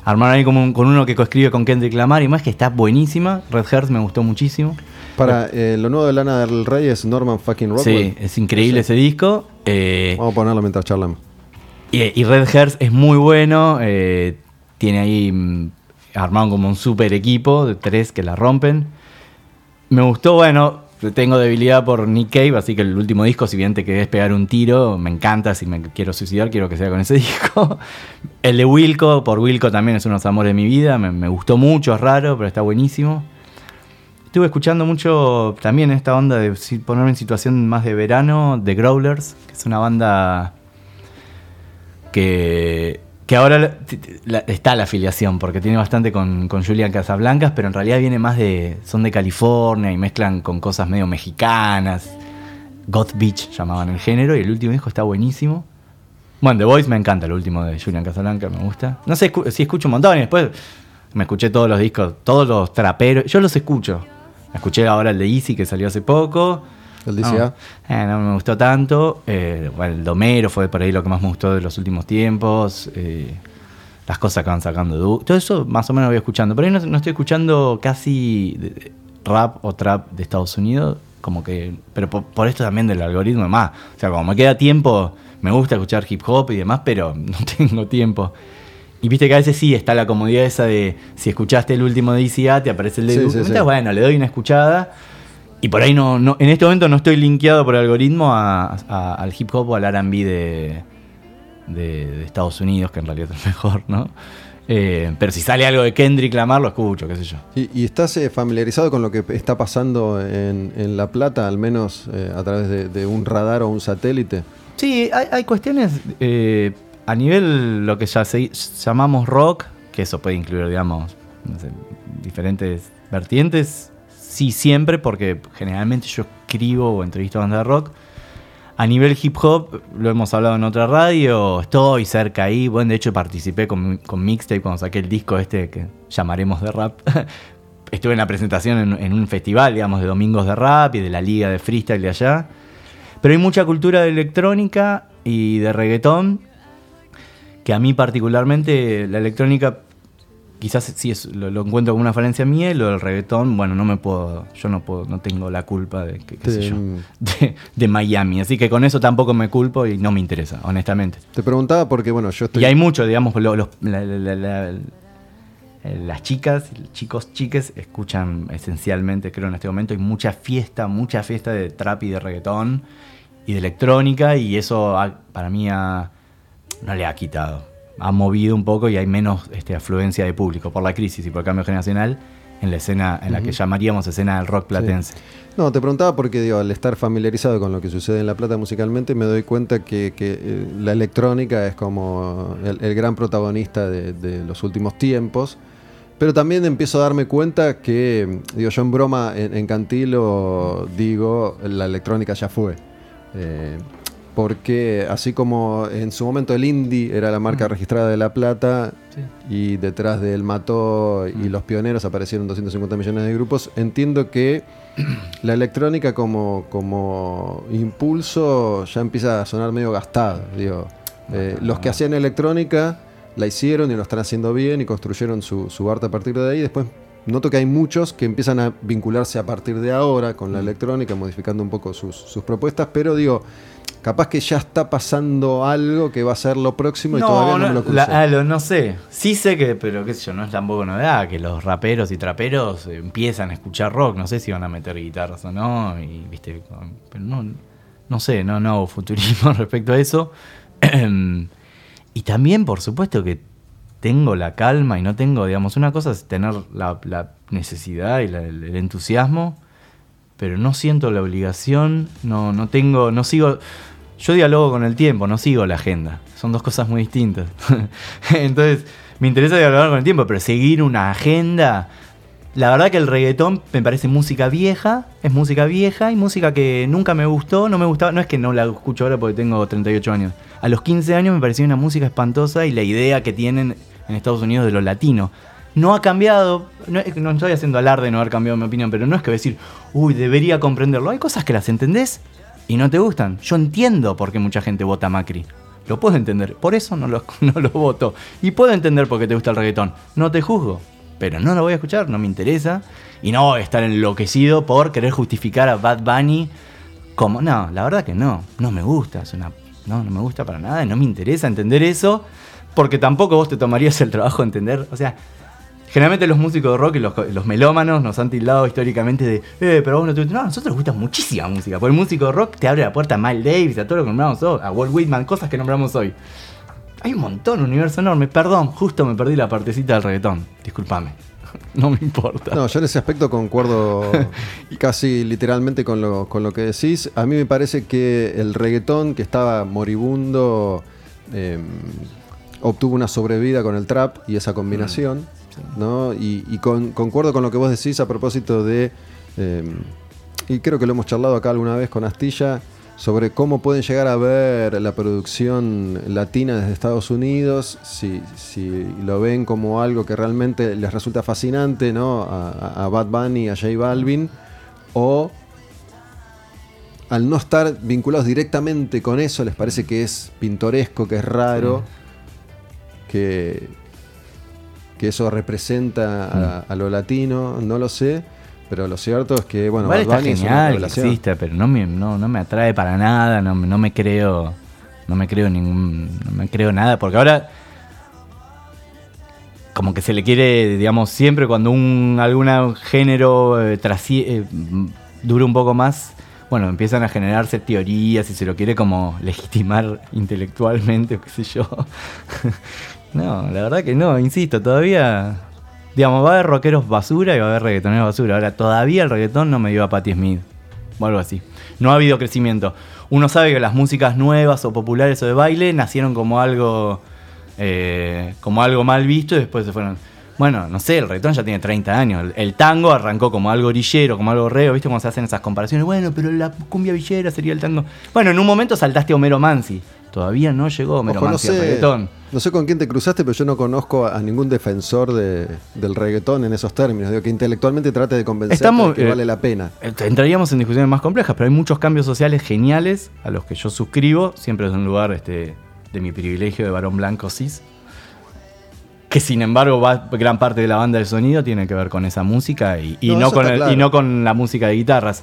Armaron ahí como con uno que coescribe con Kendrick Lamar y más que está buenísima. Red Hairs me gustó muchísimo. Para eh, lo nuevo de Lana del Rey es Norman fucking Rockwell. Sí, es increíble ese disco. Eh, Vamos a ponerlo mientras charlamos. y, y Red Hairs es muy bueno. eh, tiene ahí mm, armado como un super equipo de tres que la rompen. Me gustó, bueno, tengo debilidad por Nick Cave, así que el último disco, si bien te querés pegar un tiro, me encanta. Si me quiero suicidar, quiero que sea con ese *laughs* disco. El de Wilco, por Wilco también es unos amores de mi vida. Me, me gustó mucho, es raro, pero está buenísimo. Estuve escuchando mucho también esta onda de si- ponerme en situación más de verano, The Growlers, que es una banda que, que ahora está la afiliación, porque tiene bastante con, con Julian Casablancas, pero en realidad viene más de. son de California y mezclan con cosas medio mexicanas. Goth Beach llamaban el género, y el último disco está buenísimo. Bueno, The Voice me encanta, el último de Julian Casablanca, me gusta. No sé, sí escucho un montón y después me escuché todos los discos, todos los traperos, yo los escucho. Escuché ahora el de Easy que salió hace poco. El DCA. No, eh, no me gustó tanto. Eh, bueno, el Domero fue por ahí lo que más me gustó de los últimos tiempos. Eh, las cosas que van sacando. Todo eso más o menos voy escuchando. Pero ahí no, no estoy escuchando casi rap o trap de Estados Unidos. Como que. Pero por, por esto también del algoritmo más. O sea, como me queda tiempo, me gusta escuchar hip hop y demás, pero *laughs* no tengo tiempo. Y viste que a veces sí está la comodidad esa de si escuchaste el último de DCA, te aparece el de Sí, bueno, le doy una escuchada. Y por ahí no, no en este momento no estoy linkeado por algoritmo a- a- al hip hop o al RB de, de, de Estados Unidos, que en realidad es el mejor, ¿no? Eh, pero si sale algo de Kendrick Lamar, lo escucho, qué sé yo. ¿Y, y estás eh, familiarizado con lo que está pasando en, en La Plata, al menos eh, a través de, de un radar o un satélite? Sí, hay, hay cuestiones a nivel lo que ya llamamos rock, que eso puede incluir, digamos, diferentes vertientes. Sí, siempre, porque generalmente yo escribo o entrevisto a bandas de rock. A nivel hip hop, lo hemos hablado en otra radio, estoy cerca ahí. Bueno, de hecho participé con, con Mixtape cuando saqué el disco este que llamaremos de rap. *laughs* Estuve en la presentación en, en un festival, digamos, de domingos de rap y de la liga de freestyle de allá. Pero hay mucha cultura de electrónica y de reggaetón, que a mí particularmente la electrónica quizás sí es, lo, lo encuentro como una falencia mía y lo del reggaetón, bueno, no me puedo, yo no puedo, no tengo la culpa de, qué, qué sé yo, *laughs* de, de Miami. Así que con eso tampoco me culpo y no me interesa, honestamente. Te preguntaba porque, bueno, yo estoy... Y hay mucho, digamos, lo- los- la- la- la- la- eh, las chicas, chicos, chiques escuchan esencialmente, creo en este momento, hay mucha fiesta, mucha fiesta de trap y de reggaetón y de electrónica y eso ha- para mí ha- no le ha quitado. Ha movido un poco y hay menos este, afluencia de público por la crisis y por el cambio generacional en la escena, en la que llamaríamos escena del rock platense. No, te preguntaba porque digo, al estar familiarizado con lo que sucede en La Plata musicalmente, me doy cuenta que, que, eh, la electrónica es como el, el gran protagonista de, de los últimos tiempos. Pero también empiezo a darme cuenta que, digo, yo en broma en, en Cantilo digo, la electrónica ya fue. Eh, porque así como en su momento el indie era la marca registrada de La Plata y detrás del Mató y los pioneros aparecieron 250 millones de grupos, entiendo que *clears throat* la electrónica como, como impulso ya empieza a sonar medio gastado. Digo, Eh, los que hacían electrónica la hicieron y lo están haciendo bien y construyeron su, su arte a partir de ahí. Después noto que hay muchos que empiezan a vincularse a partir de ahora con la electrónica, modificando un poco sus, sus propuestas, pero digo, capaz que ya está pasando algo que va a ser lo próximo y todavía no, me lo crucé. la- ah, lo- no sé. Sí sé que, pero qué sé yo, no es tampoco novedad que los raperos y traperos empiezan a escuchar rock. No sé si van a meter guitarras o no. Y, viste, pero no, no sé, no, no hago futurismo *laughs* respecto a eso. *clears throat* y también, por supuesto, que tengo la calma y no tengo, digamos, una cosa es tener la, necesidad y el, el entusiasmo, pero no siento la obligación, no, no tengo, no sigo, yo dialogo con el tiempo, no sigo la agenda, son dos cosas muy distintas. *laughs* Entonces, me interesa dialogar con el tiempo, pero seguir una agenda, la verdad que el reggaetón me parece música vieja, es música vieja y música que nunca me gustó, no me gustaba, no es que no la escucho ahora porque tengo 38 años. A los 15 años me parecía una música espantosa y la idea que tienen en Estados Unidos de lo latino. No ha cambiado, que no estoy haciendo alarde de no haber cambiado mi opinión, pero no es que decir, uy, debería comprenderlo. Hay cosas que las entendés y no te gustan. Yo entiendo por qué mucha gente vota Macri. Lo puedo entender, por eso no lo, *laughs* no lo voto. Y puedo entender por qué te gusta el reggaetón. No te juzgo, pero no lo voy a escuchar, no me interesa. Y no voy a estar enloquecido por querer justificar a Bad Bunny como. No, la verdad que no, no me gusta. Es una, no, no me gusta para nada no me interesa entender eso, porque tampoco vos te tomarías el trabajo de entender. O sea, Generalmente los músicos de rock y los, los melómanos nos han tildado históricamente de, eh, pero vos no te No, a nosotros nos gusta muchísima música. Porque el músico de rock te abre la puerta a Miles Davis, a todo lo que nombramos hoy, a Walt Whitman, cosas que nombramos hoy. Hay un montón, un universo enorme. Perdón, justo me perdí la partecita del reggaetón. Discúlpame. *laughs* No me importa. No, yo en ese aspecto concuerdo *laughs* casi literalmente con lo, con lo que decís. A mí me parece que el reggaetón que estaba moribundo eh, obtuvo una sobrevida con el trap y esa combinación. ¿no? Y, y con- concuerdo con lo que vos decís a propósito de, eh, y creo que lo hemos charlado acá alguna vez con Astilla, sobre cómo pueden llegar a ver la producción latina desde Estados Unidos, si, si lo ven como algo que realmente les resulta fascinante, ¿no? A, a- a Bad Bunny, a J Balvin, o al no estar vinculados directamente con eso, les parece que es pintoresco, que es raro, que, que eso representa a, a lo latino, no lo sé, pero lo cierto es que, bueno, Bad está Bunny es una genial que revelación. exista, pero no me, no, no me atrae para nada, no, me- no me creo, no me creo ningún, no me creo nada, porque ahora como que se le quiere, digamos, siempre cuando un algún género eh, eh, dura un poco más, bueno, empiezan a generarse teorías y se lo quiere como *laughs* legitimar intelectualmente, o qué sé yo. No, la verdad que no, insisto, todavía, digamos, va a haber rockeros basura y va a haber reggaetoneros basura. Ahora, todavía el reggaetón no me dio a Patti Smith o algo así. No ha habido crecimiento. Uno sabe que las músicas nuevas o populares o de baile nacieron como algo eh, como algo mal visto y después se fueron. Bueno, no sé, el reggaetón ya tiene 30 años. El, el tango arrancó como algo orillero, como algo reo, ¿viste cómo se hacen esas comparaciones? Bueno, pero la cumbia villera sería el tango. Bueno, en un momento saltaste a Homero Mansi. Todavía no llegó Homero Ojo, no Mansi al sé, reggaetón. no sé con quién te cruzaste, pero yo no conozco a ningún defensor de- del reggaetón en esos términos. Digo, que intelectualmente trate de convencerte Estamos, de que eh, vale la pena. Eh, Entraríamos en discusiones más complejas, pero hay muchos cambios sociales geniales a los que yo suscribo, siempre desde un lugar este, de mi privilegio de varón blanco cis. Que sin embargo, va- gran parte de la banda de sonido tiene que ver con esa música y, y No, con está el- claro. y no con la música de guitarras.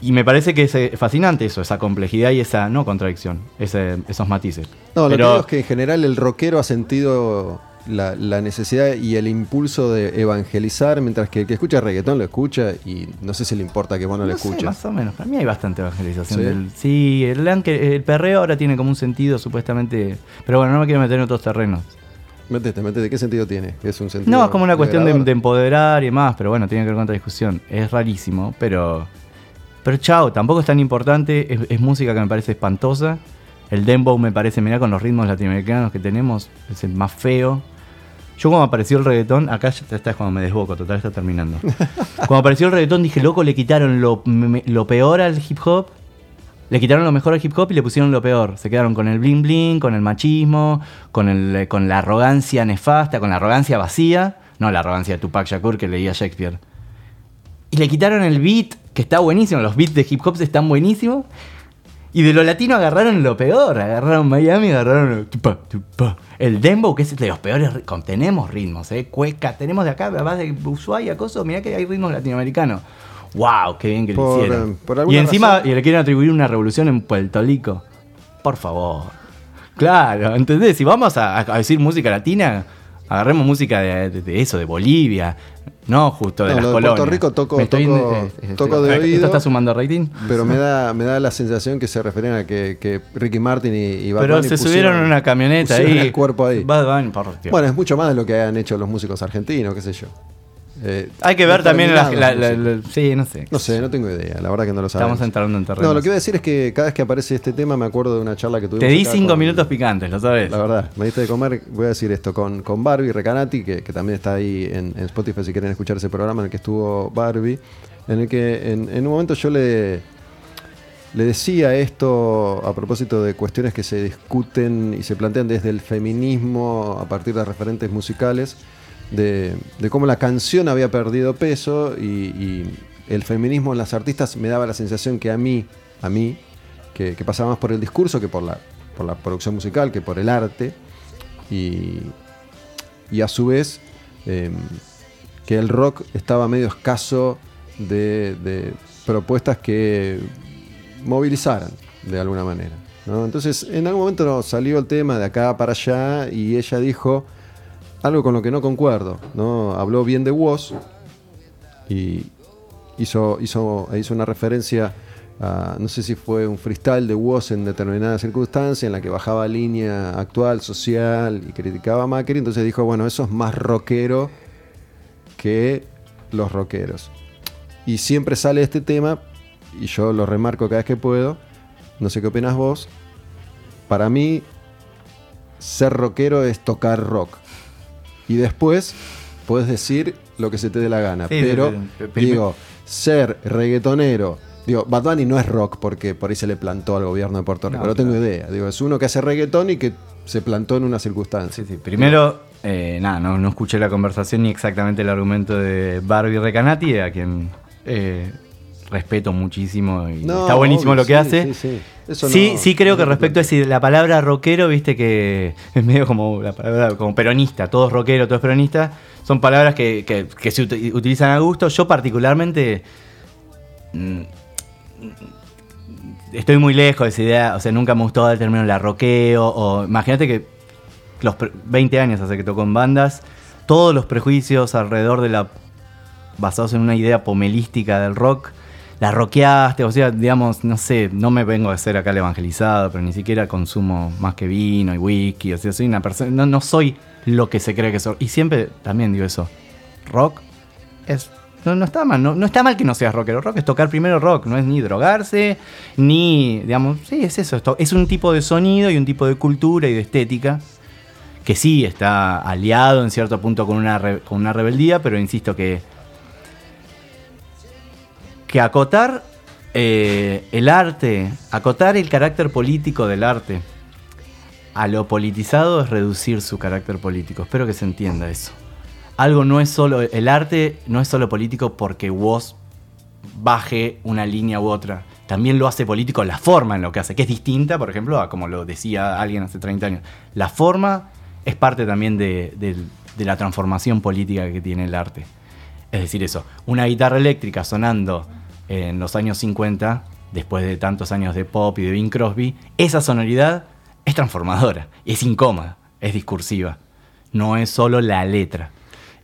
Y me parece que es eh, fascinante eso, esa complejidad y esa no contradicción, ese- esos matices. No, lo que digo es que en general el rockero ha sentido la, la necesidad y el impulso de evangelizar, mientras que el que escucha reggaetón lo escucha y no sé si le importa que vos no, lo No sé, escuches. más o menos. Para mí hay bastante evangelización. ¿Sí? del- Sí, el, el perreo ahora tiene como un sentido supuestamente. Pero bueno, no me quiero meter en otros terrenos. Métete, métete. ¿Qué sentido tiene? Es un sentido. No, es como una cuestión de, empoderar y demás, pero bueno, tiene que ver con otra discusión. Es rarísimo, pero. Pero chao, tampoco es tan importante. Es, es música que me parece espantosa. El dembow me parece, mirá, con los ritmos latinoamericanos que tenemos, es el más feo. Yo cuando apareció el reggaetón, acá ya está es cuando me desboco, total está terminando. *laughs* cuando apareció el reggaetón dije, loco, le quitaron lo, me- lo peor al hip hop, le quitaron lo mejor al hip hop y le pusieron lo peor. Se quedaron con el bling bling, con el machismo, eh, con la arrogancia nefasta, con la arrogancia vacía. No la arrogancia de Tupac Shakur que leía Shakespeare. Y le quitaron el beat, que está buenísimo, los beats de hip hop están buenísimos. Y de lo latino agarraron lo peor, agarraron Miami, agarraron el, dembow, que es de los peores, tenemos ritmos, ¿eh? Cueca, tenemos de acá, además de Ushuaia, cosas, mirá que hay ritmos latinoamericanos. ¡Wow! ¡Qué bien que Por, lo hicieron! eh, por alguna y encima razón- y le quieren atribuir una revolución en Puerto Rico. Por favor. Claro, ¿entendés? Si vamos a, a decir música latina, agarremos música de, de- de eso, de Bolivia. No, justo de No, las lo de colonias. Puerto Rico toco- Me toco- eh, eh, toco de ¿Esto oído. está sumando rating? Pero me da, me da la sensación que se referían a que, que Ricky Martin y, y Bad Pero Bunny se pusieron- subieron en una camioneta pusieron ahí. el cuerpo ahí. Bad Bunny, por Dios. Bueno, es mucho más de lo que han hecho los músicos argentinos, qué sé yo. Eh, Hay que ver también la, determinados la- la- músicos. la- Sí, no sé. No sé, no tengo idea, la verdad que no lo sabemos. Estamos entrando en terreno. No, lo que iba a decir es que cada vez que aparece este tema me acuerdo de una charla que tuvimos. Te di cinco con- minutos picantes, ¿lo sabes? La verdad, me diste de comer, voy a decir esto, con, con Barbie Recanati, que, que también está ahí en, en Spotify si quieren escuchar ese programa en el que estuvo Barbie, en el que en, en un momento yo le, le decía esto a propósito de cuestiones que se discuten y se plantean desde el feminismo a partir de referentes musicales, de, cómo la canción había perdido peso y, el feminismo en las artistas me daba la sensación que a mí, a mí, que, pasaba más por el discurso que por la, por la producción musical, que por el arte. Y, y a su vez, eh, que el rock estaba medio escaso de, propuestas que movilizaran de alguna manera. Entonces, en algún momento salió el tema de acá para allá y ella dijo algo con lo que no concuerdo. ¿no? Habló bien de Woz y hizo, hizo, hizo una referencia a, no sé si fue un freestyle de Woz en determinada circunstancia en la que bajaba línea actual, social y criticaba a Macri. Entonces dijo, bueno, eso es más rockero que los rockeros. Y siempre sale este tema, y yo lo remarco cada vez que puedo, no sé qué opinas vos, para mí ser rockero es tocar rock. Y después puedes decir lo que se te dé la gana. Sí, pero digo, ser reggaetonero, digo, Bad Bunny no es rock porque por ahí se le plantó al gobierno de Puerto Rico, No, no, tengo idea. Digo, es uno que hace reggaetón y que se plantó en una circunstancia. Sí, sí. Primero, eh, nada, no, no escuché la conversación ni exactamente el argumento de Barbie Recanati, a quien eh, respeto muchísimo y No, está buenísimo obvio, lo que sí, hace. sí, sí. Sí, no- sí creo no que respecto a ese- la palabra rockero, viste que *laughs* es medio como la palabra como peronista, todo es rockero, todo es peronista, son palabras que, que- que se ut- utilizan a gusto. Yo particularmente mm, estoy muy lejos de esa idea, o sea, nunca me gustó el término la rockeo, o imagínate que los pre- 20 años hace que tocó en bandas, todos los prejuicios alrededor de la basados en una idea pomelística del rock, la rockeaste, o sea, digamos, no sé, no me vengo a ser acá el evangelizado, pero ni siquiera consumo más que vino y whisky, o sea, soy una persona, no, no soy lo que se cree que soy. Y siempre también digo eso, rock es... No, está mal, no, no está mal que no seas rockero. Rock es tocar primero rock, no es ni drogarse, ni, digamos, sí, es eso. Es un tipo de sonido y un tipo de cultura y de estética que sí está aliado en cierto punto con una, con una rebeldía, pero insisto que, que acotar eh, el arte, acotar el carácter político del arte a lo politizado es reducir su carácter político. Espero que se entienda eso. Algo no es solo, el arte no es solo político porque vos baje una línea u otra. También lo hace político la forma en lo que hace, que es distinta, por ejemplo, a como lo decía alguien hace 30 años. La forma es parte también de, la transformación política que tiene el arte. Es decir, eso, una guitarra eléctrica sonando en los años 50, después de tantos años de pop y de Bing Crosby, esa sonoridad es transformadora, es incómoda, es discursiva. No es solo la letra.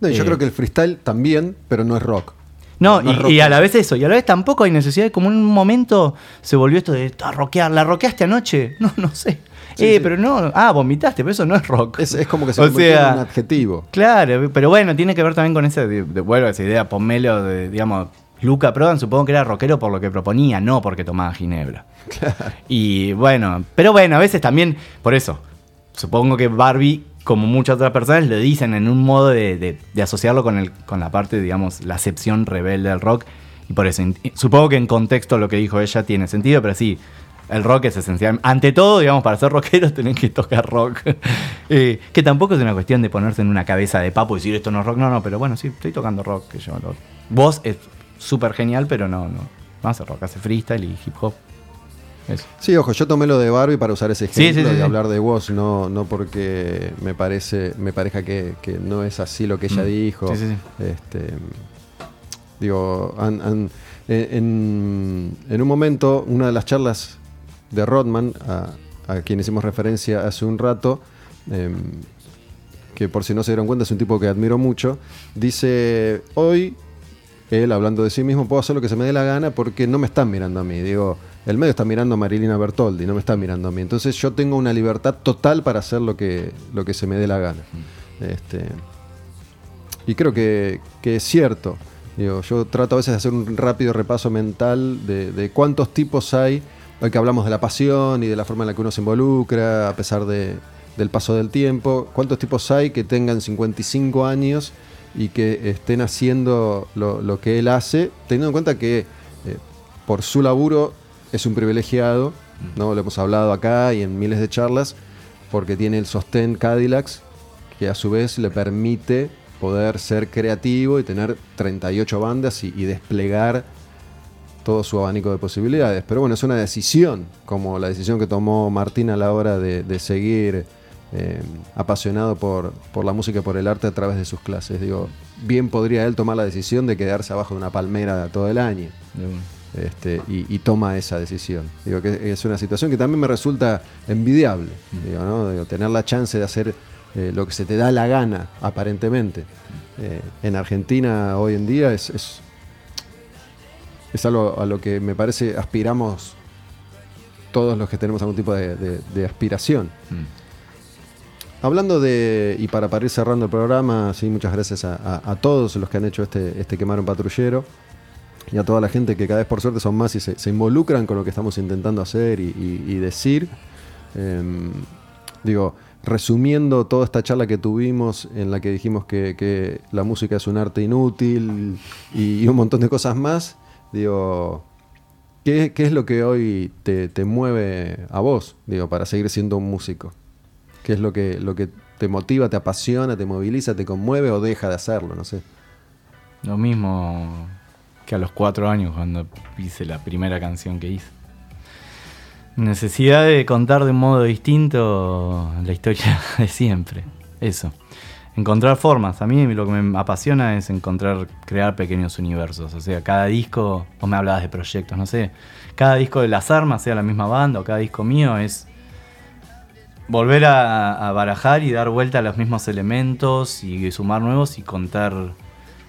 No, y yo Eh, creo que el freestyle también, pero no es rock. no, No es y, rock. y a la vez eso, y a la vez tampoco hay necesidad de como en un momento se volvió esto de "Ah, rockear, ¿la rockeaste anoche? *laughs* No, no sé. Sí, eh, sí. pero no, ah, vomitaste, pero eso no es rock. Es, es como que se *laughs* convirtió sea, en un adjetivo. Claro, pero bueno, tiene que ver también con ese, de, de- vuelvo a esa idea pomelo de, digamos, Luca Prodan supongo que era rockero por lo que proponía, no porque tomaba ginebra. Y bueno, pero bueno, a veces también, por eso, supongo que Barbie, como muchas otras personas, lo dicen en un modo de, de- de asociarlo con, el, con la parte, digamos, la acepción rebelde del rock. Y por eso, supongo que en contexto lo que dijo ella tiene sentido, pero sí, el rock es esencial. Ante todo, digamos, para ser rockeros *laughs* tenés que tocar rock. *laughs* Eh, que tampoco es una cuestión de ponerse en una cabeza de papo y decir esto no es rock. No, no, pero bueno, sí, estoy tocando rock. Que yo, lo- Vos es súper genial, pero no, no. Hace rock, hace freestyle y hip hop. Eso. Sí, ojo, yo tomé lo de Barbie para usar ese ejemplo sí, sí, y hablar de vos, no, no porque me parece, me parezca que, que no es así lo que ella Mm. dijo. Sí, sí, Este, digo, han- en, en un momento, una de las charlas de Rodman, a, a quien hicimos referencia hace un rato, em, que por si no se dieron cuenta es un tipo que admiro mucho, dice, hoy, él hablando de sí mismo, puedo hacer lo que se me dé la gana porque no me están mirando a mí. Digo, el medio está mirando a Marilina Bertoldi, no me está mirando a mí. Entonces yo tengo una libertad total para hacer lo que, lo que se me dé la gana. Este, y creo que, que es cierto. Digo, yo trato a veces de hacer un rápido repaso mental de, de cuántos tipos hay, hoy que hablamos de la pasión y de la forma en la que uno se involucra, a pesar de- del paso del tiempo, cuántos tipos hay que tengan 55 años y que estén haciendo lo, que él hace, teniendo en cuenta que eh, por su laburo es un privilegiado, ¿no? lo hemos hablado acá y en miles de charlas, porque tiene el sostén Cadillacs, que a su vez le permite poder ser creativo y tener 38 bandas y, desplegar todo su abanico de posibilidades. Pero bueno, es una decisión, como la decisión que tomó Martín a la hora de seguir eh, apasionado por, por la música y por el arte a través de sus clases. Digo, bien podría él tomar la decisión de quedarse abajo de una palmera todo el año. De. Este, y, y toma esa decisión. Digo que es una situación que también me resulta envidiable. Digo, ¿no? Digo, tener la chance de hacer eh, lo que se te da la gana, aparentemente. Eh, en Argentina hoy en día es, es, es algo a lo que me parece aspiramos todos los que tenemos algún tipo de, de- de aspiración. Mm. Hablando de, y para, para ir cerrando el programa, sí, muchas gracias a, todos los que han hecho este, este Quemar un Patrullero y a toda la gente que cada vez por suerte son más y se, involucran con lo que estamos intentando hacer y, decir. Em, digo, resumiendo toda esta charla que tuvimos en la que dijimos que, que la música es un arte inútil y, y un montón de cosas más, digo, ¿qué, qué es lo que hoy te, te mueve a vos, digo, para seguir siendo un músico? ¿Qué es lo que, lo que te motiva, te apasiona, te moviliza, te conmueve o deja de hacerlo? No sé. Lo mismo que a los cuatro años cuando hice la primera canción que hice. Necesidad de contar de un modo distinto la historia *laughs* de siempre. Eso. Encontrar formas. A mí lo que me apasiona es encontrar, crear pequeños universos. O sea, cada disco, vos me hablabas de proyectos, no sé. Cada disco de las armas, sea la misma banda o cada disco mío, es volver a, barajar y dar vuelta a los mismos elementos y sumar nuevos y contar,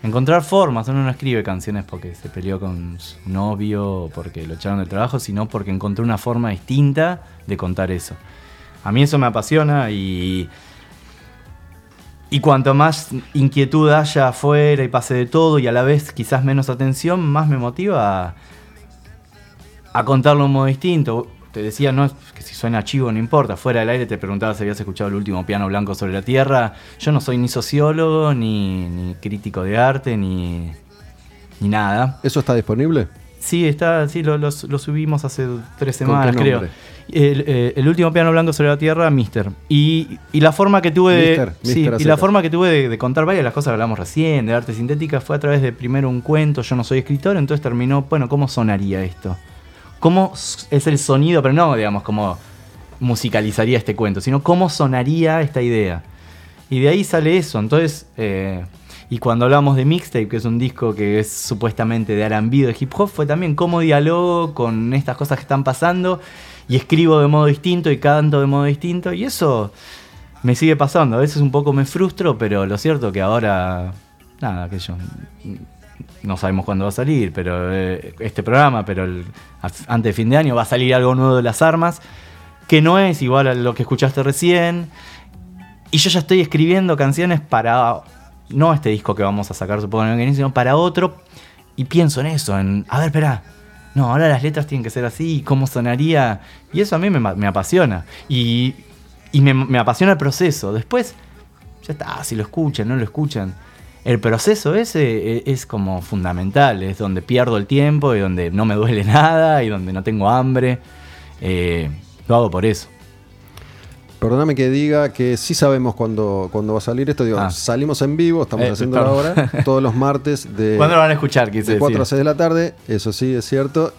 encontrar formas. Uno no escribe canciones porque se peleó con su novio o porque lo echaron del trabajo, sino porque encontró una forma distinta de contar eso. A mí eso me apasiona y, y cuanto más inquietud haya afuera y pase de todo y a la vez quizás menos atención, más me motiva a, a contarlo de un modo distinto. Te decía, no, que si suena chivo no importa. Fuera del aire te preguntaba si habías escuchado el último piano blanco sobre la tierra. Yo no soy ni sociólogo, ni, ni crítico de arte, ni, ni nada. ¿Eso está disponible? Sí, está, sí, lo, lo- lo subimos hace tres ¿Con semanas, qué creo. El, eh, el último piano blanco sobre la tierra, Mister. Y, y la forma que tuve de. Mister, sí, y la forma que tuve de, de contar varias de las cosas que hablamos recién, de arte sintética, fue a través de primero un cuento. Yo no soy escritor, entonces terminó, bueno, ¿cómo sonaría esto? ¿Cómo es el sonido? Pero no, digamos, cómo musicalizaría este cuento, sino cómo sonaría esta idea. Y de ahí sale eso. Entonces, eh, y cuando hablamos de Mixtape, que es un disco que es supuestamente de R&B, de hip hop, fue también cómo dialogo con estas cosas que están pasando y escribo de modo distinto y canto de modo distinto. Y eso me sigue pasando. A veces un poco me frustro, pero lo cierto que ahora, nada, que yo no sabemos cuándo va a salir, pero eh, este programa, pero el- antes de fin de año va a salir algo nuevo de las armas, que no es igual a lo que escuchaste recién. Y yo ya estoy escribiendo canciones para, no este disco que vamos a sacar, supongo, sino para otro. Y pienso en eso, en, a ver, espera, no, ahora las letras tienen que ser así, ¿cómo sonaría? Y eso a mí me, me apasiona. Y, y me, me apasiona el proceso. Después, ya está, si lo escuchan, no lo escuchan. El proceso ese e- es como fundamental, es donde pierdo el tiempo y donde no me duele *laughs* nada y donde no tengo hambre. Eh, lo hago por eso. Perdóname que diga que sí sabemos cuándo, cuándo va a salir esto. Digo, Ah. salimos en vivo, estamos Eh, perdón. ahora, *laughs* todos los martes de, ¿Cuándo lo van a escuchar? Quise de 4 a decir. 6 de la tarde, eso sí es cierto.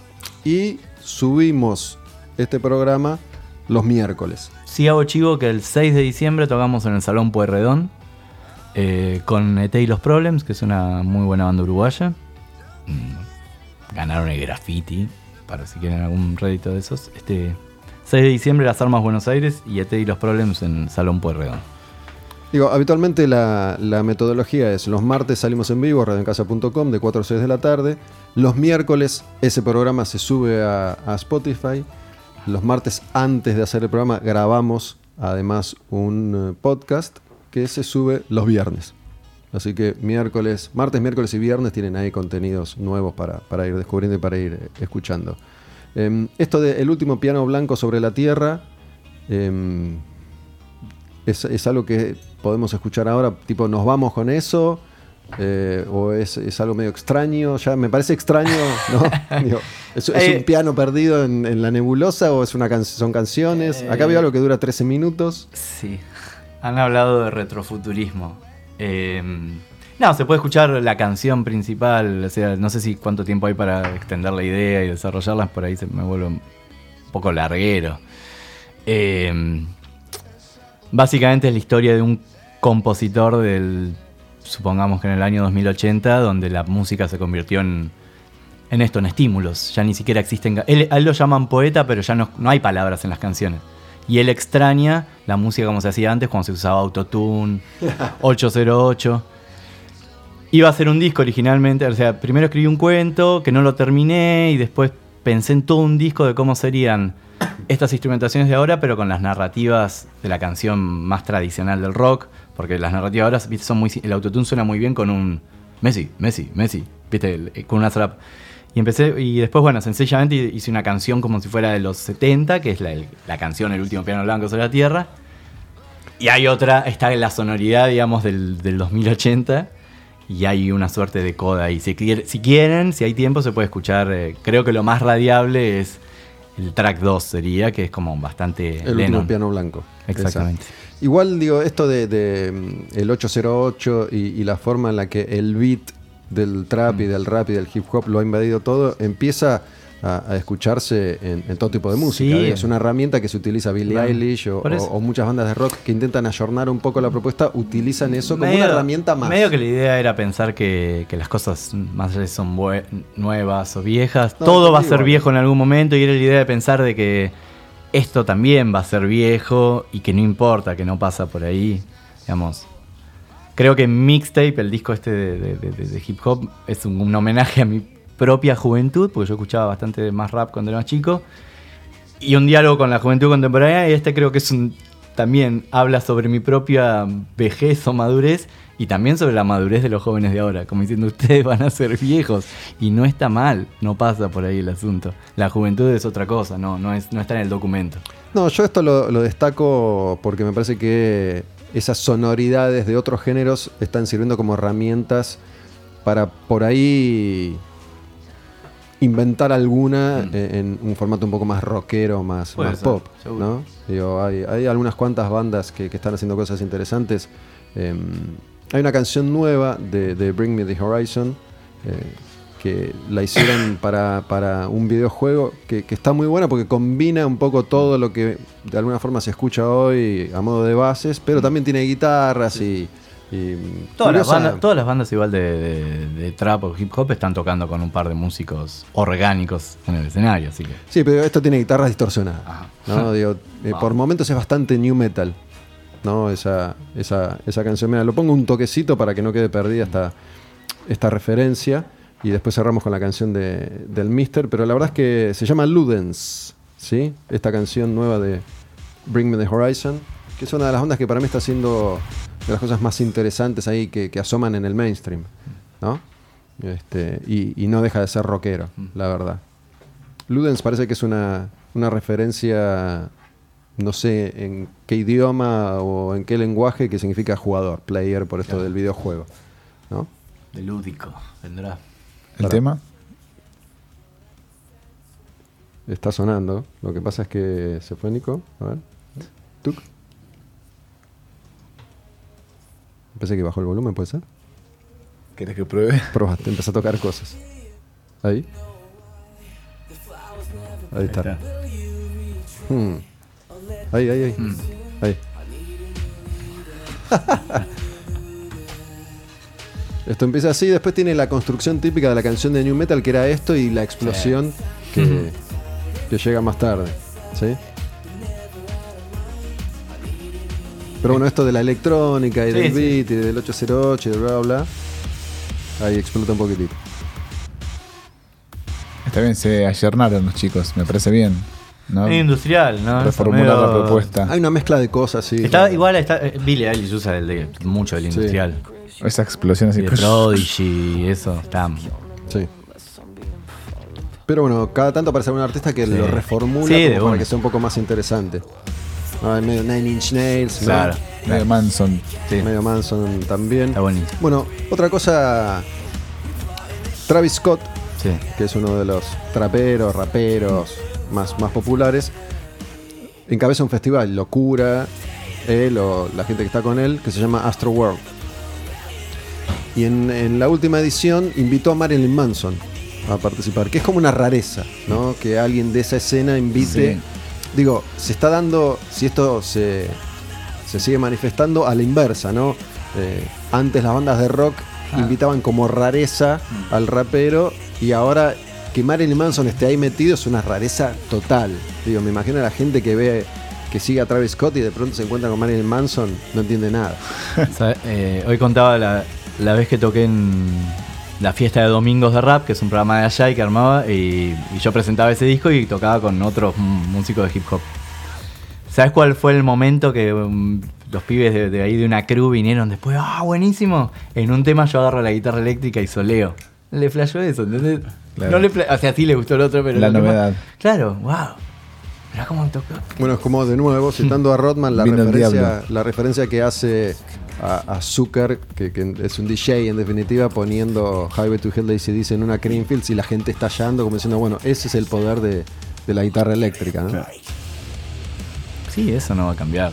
Y subimos este programa los miércoles. Sí hago chivo que el 6 de diciembre tocamos en el Salón Pueyrredón eh, con ET y los Problems, que es una muy buena banda uruguaya. Mm, Ganaron el graffiti, para si quieren algún rédito de esos. Este 6 de diciembre Las Armas Buenos Aires y ET y los Problems en Salón Pueyrredón. Digo, habitualmente la, metodología es los martes salimos en vivo, radioencasa.com, de 4 a 6 de la tarde. Los miércoles ese programa se sube a, a Spotify. Los martes antes de hacer el programa grabamos además un eh, podcast que se sube los viernes. Así que miércoles, martes, miércoles y viernes tienen ahí contenidos nuevos para, para ir descubriendo y para ir eh, escuchando. Em, esto de El último piano blanco sobre la tierra em, es, es algo que podemos escuchar ahora, tipo, ¿nos vamos con eso? Eh, ¿O es, es algo medio extraño? Ya me parece extraño, ¿no? *laughs* Digo, ¿es, es Eh, un piano perdido en, en la nebulosa o es una can- son canciones? Acá veo algo que dura 13 minutos. Sí. Han hablado de retrofuturismo. Eh, no, se puede escuchar la canción principal. O sea, no sé si cuánto tiempo hay para extender la idea y desarrollarlas. Por ahí se me vuelve un poco larguero. Eh, básicamente es la historia de un compositor del, supongamos que en el año 2080, donde la música se convirtió en, esto, en estímulos. Ya ni siquiera existen... Él, a él lo llaman poeta, pero ya no, no hay palabras en las canciones. Y él extraña la música como se hacía antes, cuando se usaba autotune, *laughs* 808. Iba a hacer un disco originalmente, o sea, primero escribí un cuento que no lo terminé y después pensé en todo un disco de cómo serían estas instrumentaciones de ahora, pero con las narrativas de la canción más tradicional del rock, porque las narrativas ahora son muy el autotune suena muy bien con un Messi, Messi, Messi, ¿viste? Eh, con una trap. Y empecé y después bueno, sencillamente hice una canción como si fuera de los 70, que es la, la canción El último piano blanco sobre la tierra. Y hay otra, está en la sonoridad, digamos, del, del 2080. Y hay una suerte de coda ahí. Si, quier- si quieren, si hay tiempo, se puede escuchar. eh, creo que lo más radiable es el track 2, sería, que es como bastante. El Lennon. último piano blanco. Exactamente. Exacto. Igual digo, esto de, de, mm, el 808 y, y la forma en la que el beat del trap Mm. y del rap y del hip hop lo ha invadido todo, empieza a, a escucharse en, en todo tipo de música. Sí. Digo, Es una herramienta que se utiliza Billie Claro. Eilish o, muchas bandas de rock que intentan ayornar un poco la propuesta, utilizan eso como Medio- una herramienta más. Medio que la idea era pensar que, que las cosas más allá son nuevas o viejas, No, todo va a ser viejo en algún momento y era la idea de pensar de que esto también va a ser viejo y que no importa, que no pasa por ahí, digamos. Creo que Mixtape, el disco este de, hip hop, es un, homenaje a mi propia juventud, porque yo escuchaba bastante más rap cuando era chico, y un diálogo con la juventud contemporánea, y este creo que es un también habla sobre mi propia vejez o madurez y también sobre la madurez de los jóvenes de ahora, como diciendo *laughs* ustedes van a ser viejos y no está mal, no pasa por ahí el asunto. La juventud es otra cosa, no, no, es, no está en el documento. No, yo esto lo destaco porque me parece que esas sonoridades de otros géneros están sirviendo como herramientas para por ahí inventar alguna Mm. eh, en un formato un poco más rockero, más, Puede más ser, pop. ¿no? Digo, hay, hay algunas cuantas bandas que, que están haciendo cosas interesantes. Eh, hay una canción nueva de, de Bring Me the Horizon eh, que la hicieron *coughs* para, para un videojuego que, que está muy buena porque combina un poco todo lo que de alguna forma se escucha hoy a modo de bases, pero también tiene guitarras y, y Todas las, bandas, todas las bandas igual de, de- de trap o hip hop están tocando con un par de músicos orgánicos en el escenario, así que... Sí, pero esto tiene guitarras distorsionadas. Ajá. ¿no? *laughs* Digo, eh, por momentos es bastante new metal. ¿no? Esa, esa, esa canción. Mira, lo pongo un toquecito para que no quede perdida esta, esta referencia. Y después cerramos con la canción de, del Mister. Pero la verdad es que se llama Ludens. ¿sí? Esta canción nueva de Bring Me the Horizon. Que es una de las bandas que para mí está haciendo de las cosas más interesantes ahí que, que asoman en el mainstream. ¿no? Este, y, y no deja de ser rockero, la verdad. Ludens parece que es una, una referencia, no sé en qué idioma o en qué lenguaje, que significa jugador, player, por esto del videojuego. ¿no? De lúdico, vendrá. ¿El tema? Está sonando. Lo que pasa es que se fue Nico. A ver. Tuc. Pensé que bajó el volumen, ¿puede ser? ¿Querés que pruebe? *laughs* Probaste, empezó a tocar cosas. Ahí. Ahí está. Hmm. Ahí, ahí, ahí. Ahí. *laughs* Esto empieza así, después tiene la construcción típica de la canción de New Metal, que era esto, y la explosión que, que llega más tarde. ¿sí? Pero bueno, esto de la electrónica y Sí, del sí. beat y del 808 y bla, bla, bla. Ahí explota un poquitito. Está bien, se ayornaron los chicos, me parece bien. ¿no? Es industrial, ¿no? Reformular Medio- la propuesta. Hay una mezcla de cosas, sí. Está, igual está. eh, Billy Eilish usa el de, mucho del industrial. Esa explosión así. De Prodigy, eso. Está. Sí. Pero bueno, cada tanto aparece algún artista que Sí. lo reformula Sí, de como para que sea un poco más interesante. Ah, medio Nine Inch Nails, ¿no? Claro. Medio Manson. Sí. medio Manson también. Está buenísimo. Bueno, otra cosa, Travis Scott, Sí. que es uno de los traperos, raperos más, más populares, encabeza un festival, locura, él o la gente que está con él, que se llama Astro World. Y en, en la última edición invitó a Marilyn Manson a participar, que es como una rareza, ¿no? Que alguien de esa escena invite. Sí. Digo, se está dando, si esto se, se sigue manifestando a la inversa, ¿no? Eh, antes las bandas de rock invitaban como rareza al rapero y ahora que Marilyn Manson esté ahí metido es una rareza total. Digo, me imagino a la gente que ve que sigue a Travis Scott y de pronto se encuentra con Marilyn Manson, no entiende nada. *laughs* Eh, hoy contaba la, la vez que toqué en la fiesta de domingos de rap, que es un programa de allá y que armaba, y, y yo presentaba ese disco y tocaba con otros músicos de hip hop. ¿Sabes cuál fue el momento que um, los pibes de, de ahí de una crew vinieron después? ¡Ah, buenísimo! En un tema yo agarro la guitarra eléctrica y soleo. Le flashó eso, ¿entendés? Claro. No le o sea, sí le gustó el otro, pero... La más- novedad. Claro, wow. Mirá cómo tocó. Bueno, es como de nuevo, citando a Rodman, la, Vino referencia, la referencia que hace a, a Zucker, que, que es un DJ en definitiva, poniendo Highway to Hell se dice en una Creamfields y la gente está estallando como diciendo, bueno, ese es el poder de, de la guitarra eléctrica. ¿no? Sí, eso no va a cambiar.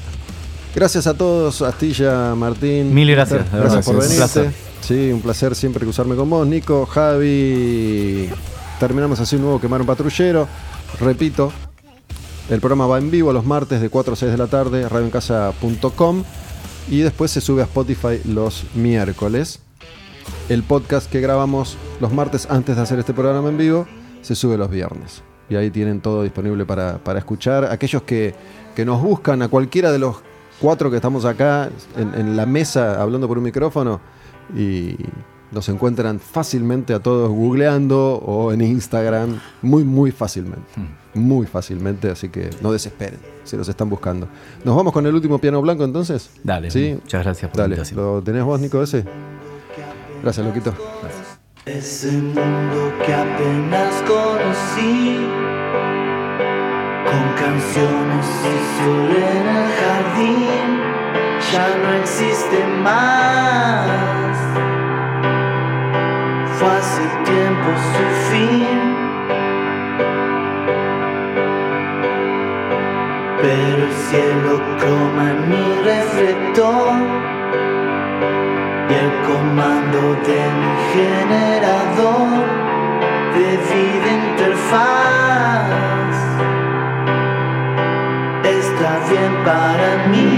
Gracias a todos, Astilla, Martín. Mil gracias, de Gracias por. Un placer. Sí, un placer siempre cruzarme con vos, Nico, Javi. Terminamos así un nuevo Quemar un Patrullero. Repito, el programa va en vivo los martes de 4 a 6 de la tarde, radioencasa.com y después se sube a Spotify los miércoles. El podcast que grabamos los martes antes de hacer este programa en vivo se sube los viernes. Y ahí tienen todo disponible para, para escuchar. Aquellos que, que nos buscan a cualquiera de los cuatro que estamos acá en, en la mesa hablando por un micrófono y nos encuentran fácilmente a todos googleando o en Instagram, muy, muy fácilmente. Muy fácilmente, así que no desesperen si los están buscando. ¿Nos vamos con el último piano blanco entonces? Dale, ¿Sí? muchas gracias por la Dale, invitación. ¿lo tenés vos, Nico, ese? Gracias, Loquito. Ese mundo que apenas conocí, con canciones y sol en el jardín, ya no existe más. Fue hace tiempo su fin. Pero el cielo croma mi reflector y el comando de mi generador de vida interfaz está bien para mí.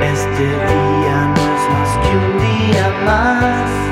Este día no es más que un día más.